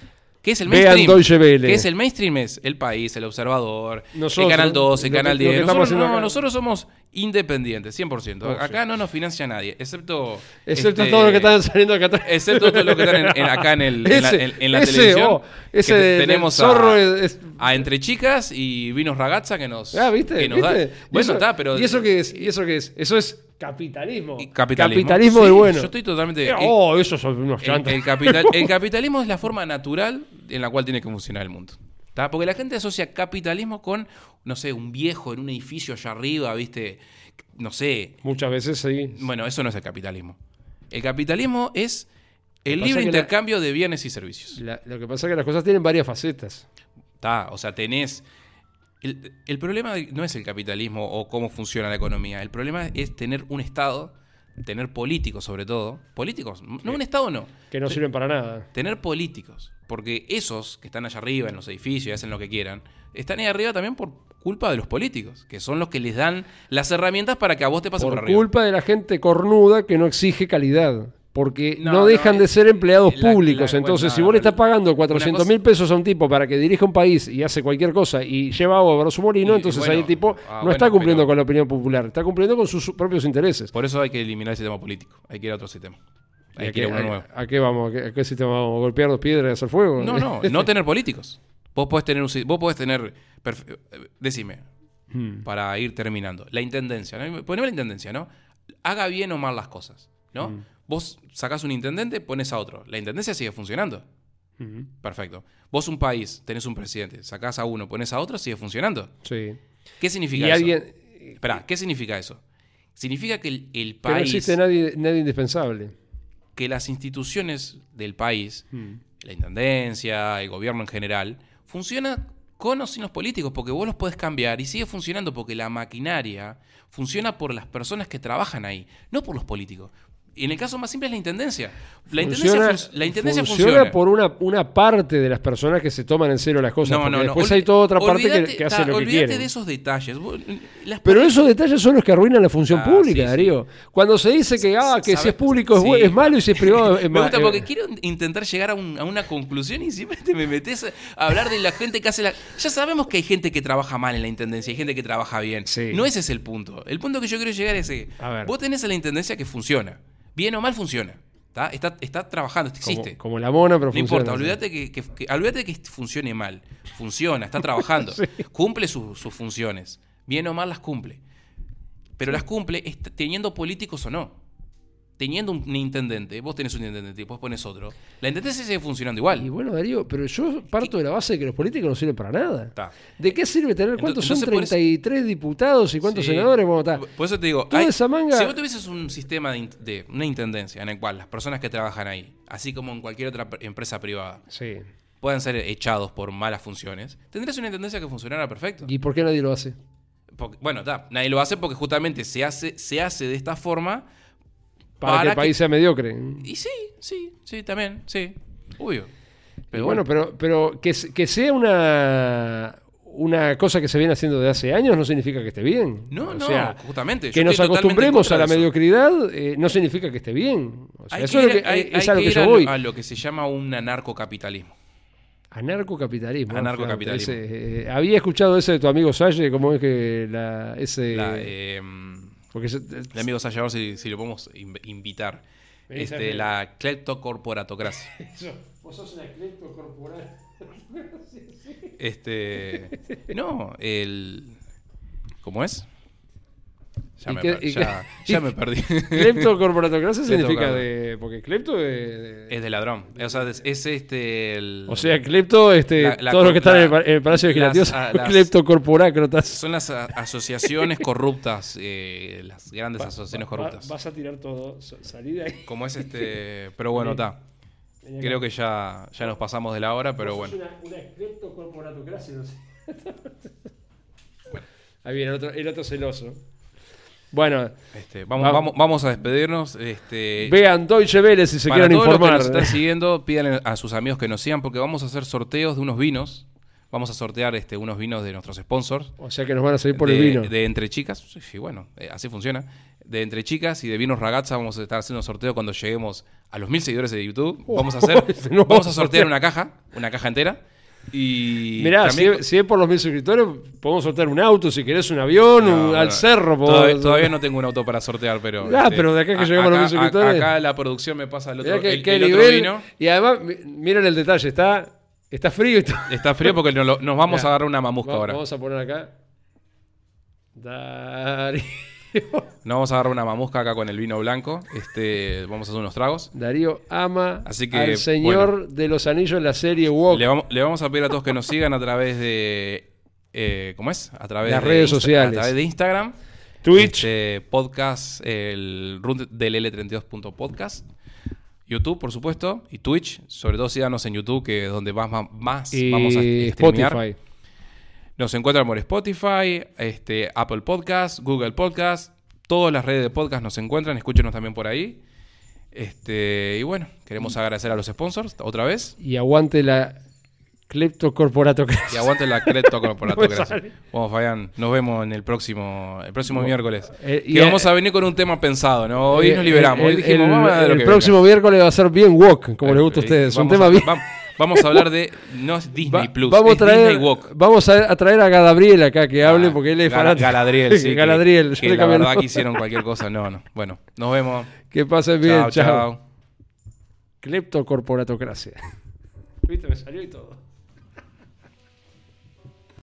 ¿Qué es el Vean mainstream? ¿Qué es el mainstream? Es el país, el observador, Nosotros, el Canal 12, el lo Canal lo que 10. estamos Nosotros, no, acá. nosotros somos independientes, 100%. Oh, acá no nos financia nadie, excepto... Excepto este, todos los que están saliendo acá atrás. Excepto todos los que están en- en- acá en, el, en la, Ese, en- en la ese, televisión. oh, ese que de- tenemos a, es- es- a Entre Chicas y Vinos Ragazza que nos, Ah, ¿viste? que nos da- ¿Viste? ¿Y Bueno, está, pero... ¿Y eso qué es? ¿Y eso qué es? Eso es capitalismo. Y Capitalismo. Capitalismo Sí, del bueno. Yo estoy totalmente. Eh, el- oh, esos son unos el, llantos. el capital- el [laughs] capitalismo es la forma natural en la cual tiene que funcionar el mundo. ¿tá? Porque la gente asocia capitalismo con, no sé, un viejo en un edificio allá arriba, ¿viste? No sé. Muchas veces sí. Bueno, eso no es el capitalismo. El capitalismo es el libre la- intercambio de bienes y servicios. La- lo que pasa es que las cosas tienen varias facetas. ¿tá? O sea, tenés... El, el problema no es el capitalismo o cómo funciona la economía. El problema es tener un Estado, tener políticos sobre todo. Políticos, no un Estado no. Que no sirven para nada. Tener políticos. Porque esos que están allá arriba en los edificios y hacen lo que quieran, están ahí arriba también por culpa de los políticos, que son los que les dan las herramientas para que a vos te pase por, Por arriba. culpa de la gente cornuda que no exige calidad. Porque no, dejan de ser empleados la- públicos. la- Entonces, bueno, si vos le estás pagando 400 cosa- mil pesos a un tipo para que dirija un país y hace cualquier cosa y lleva agua para su molino, entonces bueno, ahí el tipo ah, no está cumpliendo pero- con la opinión popular, está cumpliendo con sus propios intereses. Por eso hay que eliminar el sistema político. Hay que ir a otro sistema. ¿Y Hay a que ir a uno a- nuevo. ¿A qué vamos? ¿A qué, a sistema vamos? ¿A golpear dos piedras y hacer fuego? No, no, [laughs] no tener políticos. Vos podés tener un vos podés tener eh, decime Hmm. para ir terminando. La intendencia, ¿no? Poneme la intendencia, ¿no? Haga bien o mal las cosas, ¿no? Mm. Vos sacás un intendente, pones a otro. La intendencia sigue funcionando. Perfecto. Vos un país, tenés un presidente, sacás a uno, pones a otro, sigue funcionando. Sí. ¿Qué significa Y eso? alguien. Esperá, ¿qué significa eso? Significa que el, el Que no país, existe nadie, nadie indispensable. que las instituciones del país Hmm. la intendencia, el gobierno en general, funciona con o sin los políticos, porque vos los podés cambiar y sigue funcionando porque la maquinaria funciona por las personas que trabajan ahí, no por los políticos. Y en el caso más simple es la intendencia. La intendencia, Funciona- fun- la intendencia funciona funciona. por una, una parte de las personas que se toman en serio las cosas. no, porque no, no. después hay toda otra parte que, olvídate- que hace ta, lo que olvídate quiere. de esos detalles. Las Pero esos detalles son los que arruinan la función Ah, pública, sí, sí. Darío. Cuando se dice que, ah, que si es público es, bu- Sí. es malo y si es privado es [laughs] Me malo. gusta porque quiero intentar llegar a, un- a una conclusión y siempre te me metes a hablar de la gente que hace la... Ya sabemos que hay gente que trabaja mal en la intendencia, hay gente que trabaja bien. No ese es el punto. El punto que yo quiero llegar es que A ver. vos tenés a la intendencia que funciona. Bien o mal funciona. ¿tá? Está, está trabajando, existe. como la mona, pero no funciona. importa, olvídate que, que- que- olvídate que funcione mal. Funciona, está trabajando. [laughs] Sí. Cumple su- sus funciones. Bien o mal las cumple. Pero las cumple teniendo políticos o no. Teniendo un intendente, vos tenés un intendente y vos pones otro. La intendencia sigue funcionando igual. Y bueno, Darío, pero yo parto de la base de que los políticos no sirven para nada. ¿De qué sirve tener cuántos Entonces, son por eso- 33 diputados y cuántos Sí. senadores? Bueno. Por eso te digo, hay- esa manga- si vos tuvieses un sistema de, una intendencia en el cual las personas que trabajan ahí, así como en cualquier otra pr- empresa privada, Sí. puedan ser echados por malas funciones, tendrías una intendencia que funcionara perfecto. ¿Y por qué nadie lo hace? Porque- bueno, está, nadie lo hace porque justamente se hace, se hace de esta forma. Para, Para que el que- país sea mediocre. Y sí, sí, sí, también, sí. Obvio. Pero bueno, pero, pero que, que sea una, una cosa que se viene haciendo de hace años no significa que esté bien. No, O no, sea, justamente. que nos acostumbremos a la mediocridad eh, no significa que esté bien. O sea, Hay eso que es, lo que, hay- a lo que yo a voy. a lo que se llama un anarcocapitalismo. Anarcocapitalismo. Anarcocapitalismo. eh, había escuchado ese de tu amigo Salle, cómo es que la, ese... La, eh, porque se- el amigo Sasha, a ver si, si lo podemos inv- invitar. Este, la cleptocorporatocracia. [laughs] Vos sos un eclecto corporal. [laughs] Este. No, el. ¿Cómo es? Ya, ¿Y me, qué- per- y ya- qué- ya me perdí. Cleptocorporatocracia significa Clepto, de... Porque clepto de- es de ladrón. O sea, es, es este. El, o sea, clepto, este, La- la todos los que están en el, Palacio Legislativo ah, son las- cleptocorporácratas. [laughs] son las a- asociaciones corruptas, eh, las grandes asociaciones corruptas. vas a tirar todo, salí de ahí. Como es este. Pero bueno, está. Creo que ya, ya nos pasamos de la hora, pero bueno. Una, una cleptocorporatocracia, no sé. Ahí viene el otro, el otro celoso. Bueno, Este, vamos, Va- vamos, vamos a despedirnos. Este, vean Deutsche Welle si se para quieren todos los que informar. nos están [laughs] siguiendo, pídanle a sus amigos que nos sigan porque vamos a hacer sorteos de unos vinos. Vamos a sortear este, unos vinos de nuestros sponsors. O sea que nos van a seguir por de, el vino. de entre chicas. Sí, bueno, eh, así funciona. De entre chicas y de vinos ragazza vamos a estar haciendo sorteo cuando lleguemos a los mil seguidores de YouTube. Vamos a hacer, [laughs] No, vamos a sortear. una caja, una caja entera. Y Mirá, si, también- es- si es por los mil suscriptores, podemos soltar un auto, si querés un avión, No, un- al cerro. Todavía, todavía no tengo un auto para sortear, pero. este, Ah, pero de acá que a- lleguemos a los acá- mil suscriptores. Acá la producción me pasa el otro, que- el- qué el otro nivel. vino. Y además, mi- miren el detalle, está, está frío. está- Está frío porque nos, nos vamos Mirá, a agarrar una mamusca va- ahora. Vamos a poner acá. Dari. No vamos a agarrar una mamusca acá con el vino blanco. Este, vamos a hacer unos tragos. Darío ama Así que, al señor de los anillos en la serie Walk. Le vamos, le vamos a pedir a todos que nos sigan a través de. eh, ¿Cómo es? A través Las de redes Insta- sociales. A través de Instagram. Twitch. Este, podcast, el root del L32.podcast. YouTube, por supuesto. Y Twitch. Sobre todo síganos en YouTube, que es donde más, más, más y vamos a streamear. Spotify. Nos encuentran por Spotify, este, Apple Podcast, Google Podcast. Todas las redes de podcast nos encuentran. Escúchenos también por ahí. Este, y bueno, queremos agradecer a los sponsors otra vez. Y aguante la Cleptocorporato. Y aguante la Creto Corporato, [laughs] No. Bueno, Fabián, nos vemos en el próximo, el próximo miércoles. Eh, y que vamos a venir con un tema pensado, ¿no? Hoy nos liberamos. Hoy El, dijimos, el- próximo venga. miércoles va a ser bien Walk, como les gusta a Eh, ustedes. Un tema bien. Vamos a [laughs] hablar de. No es Disney Va- Plus, vamos, es a traer, Disney Walk. vamos a, a traer a Gadabriel acá que hable Ah, porque él es Gala- fanático. Galadriel, sí. [laughs] que- Galadriel, Que, le la verdad que hicieron cualquier cosa. No, no. Bueno, nos vemos. Que pasen bien, Chao, chao. chao. Cleptocorporatocracia. [laughs] Viste, me salió y todo.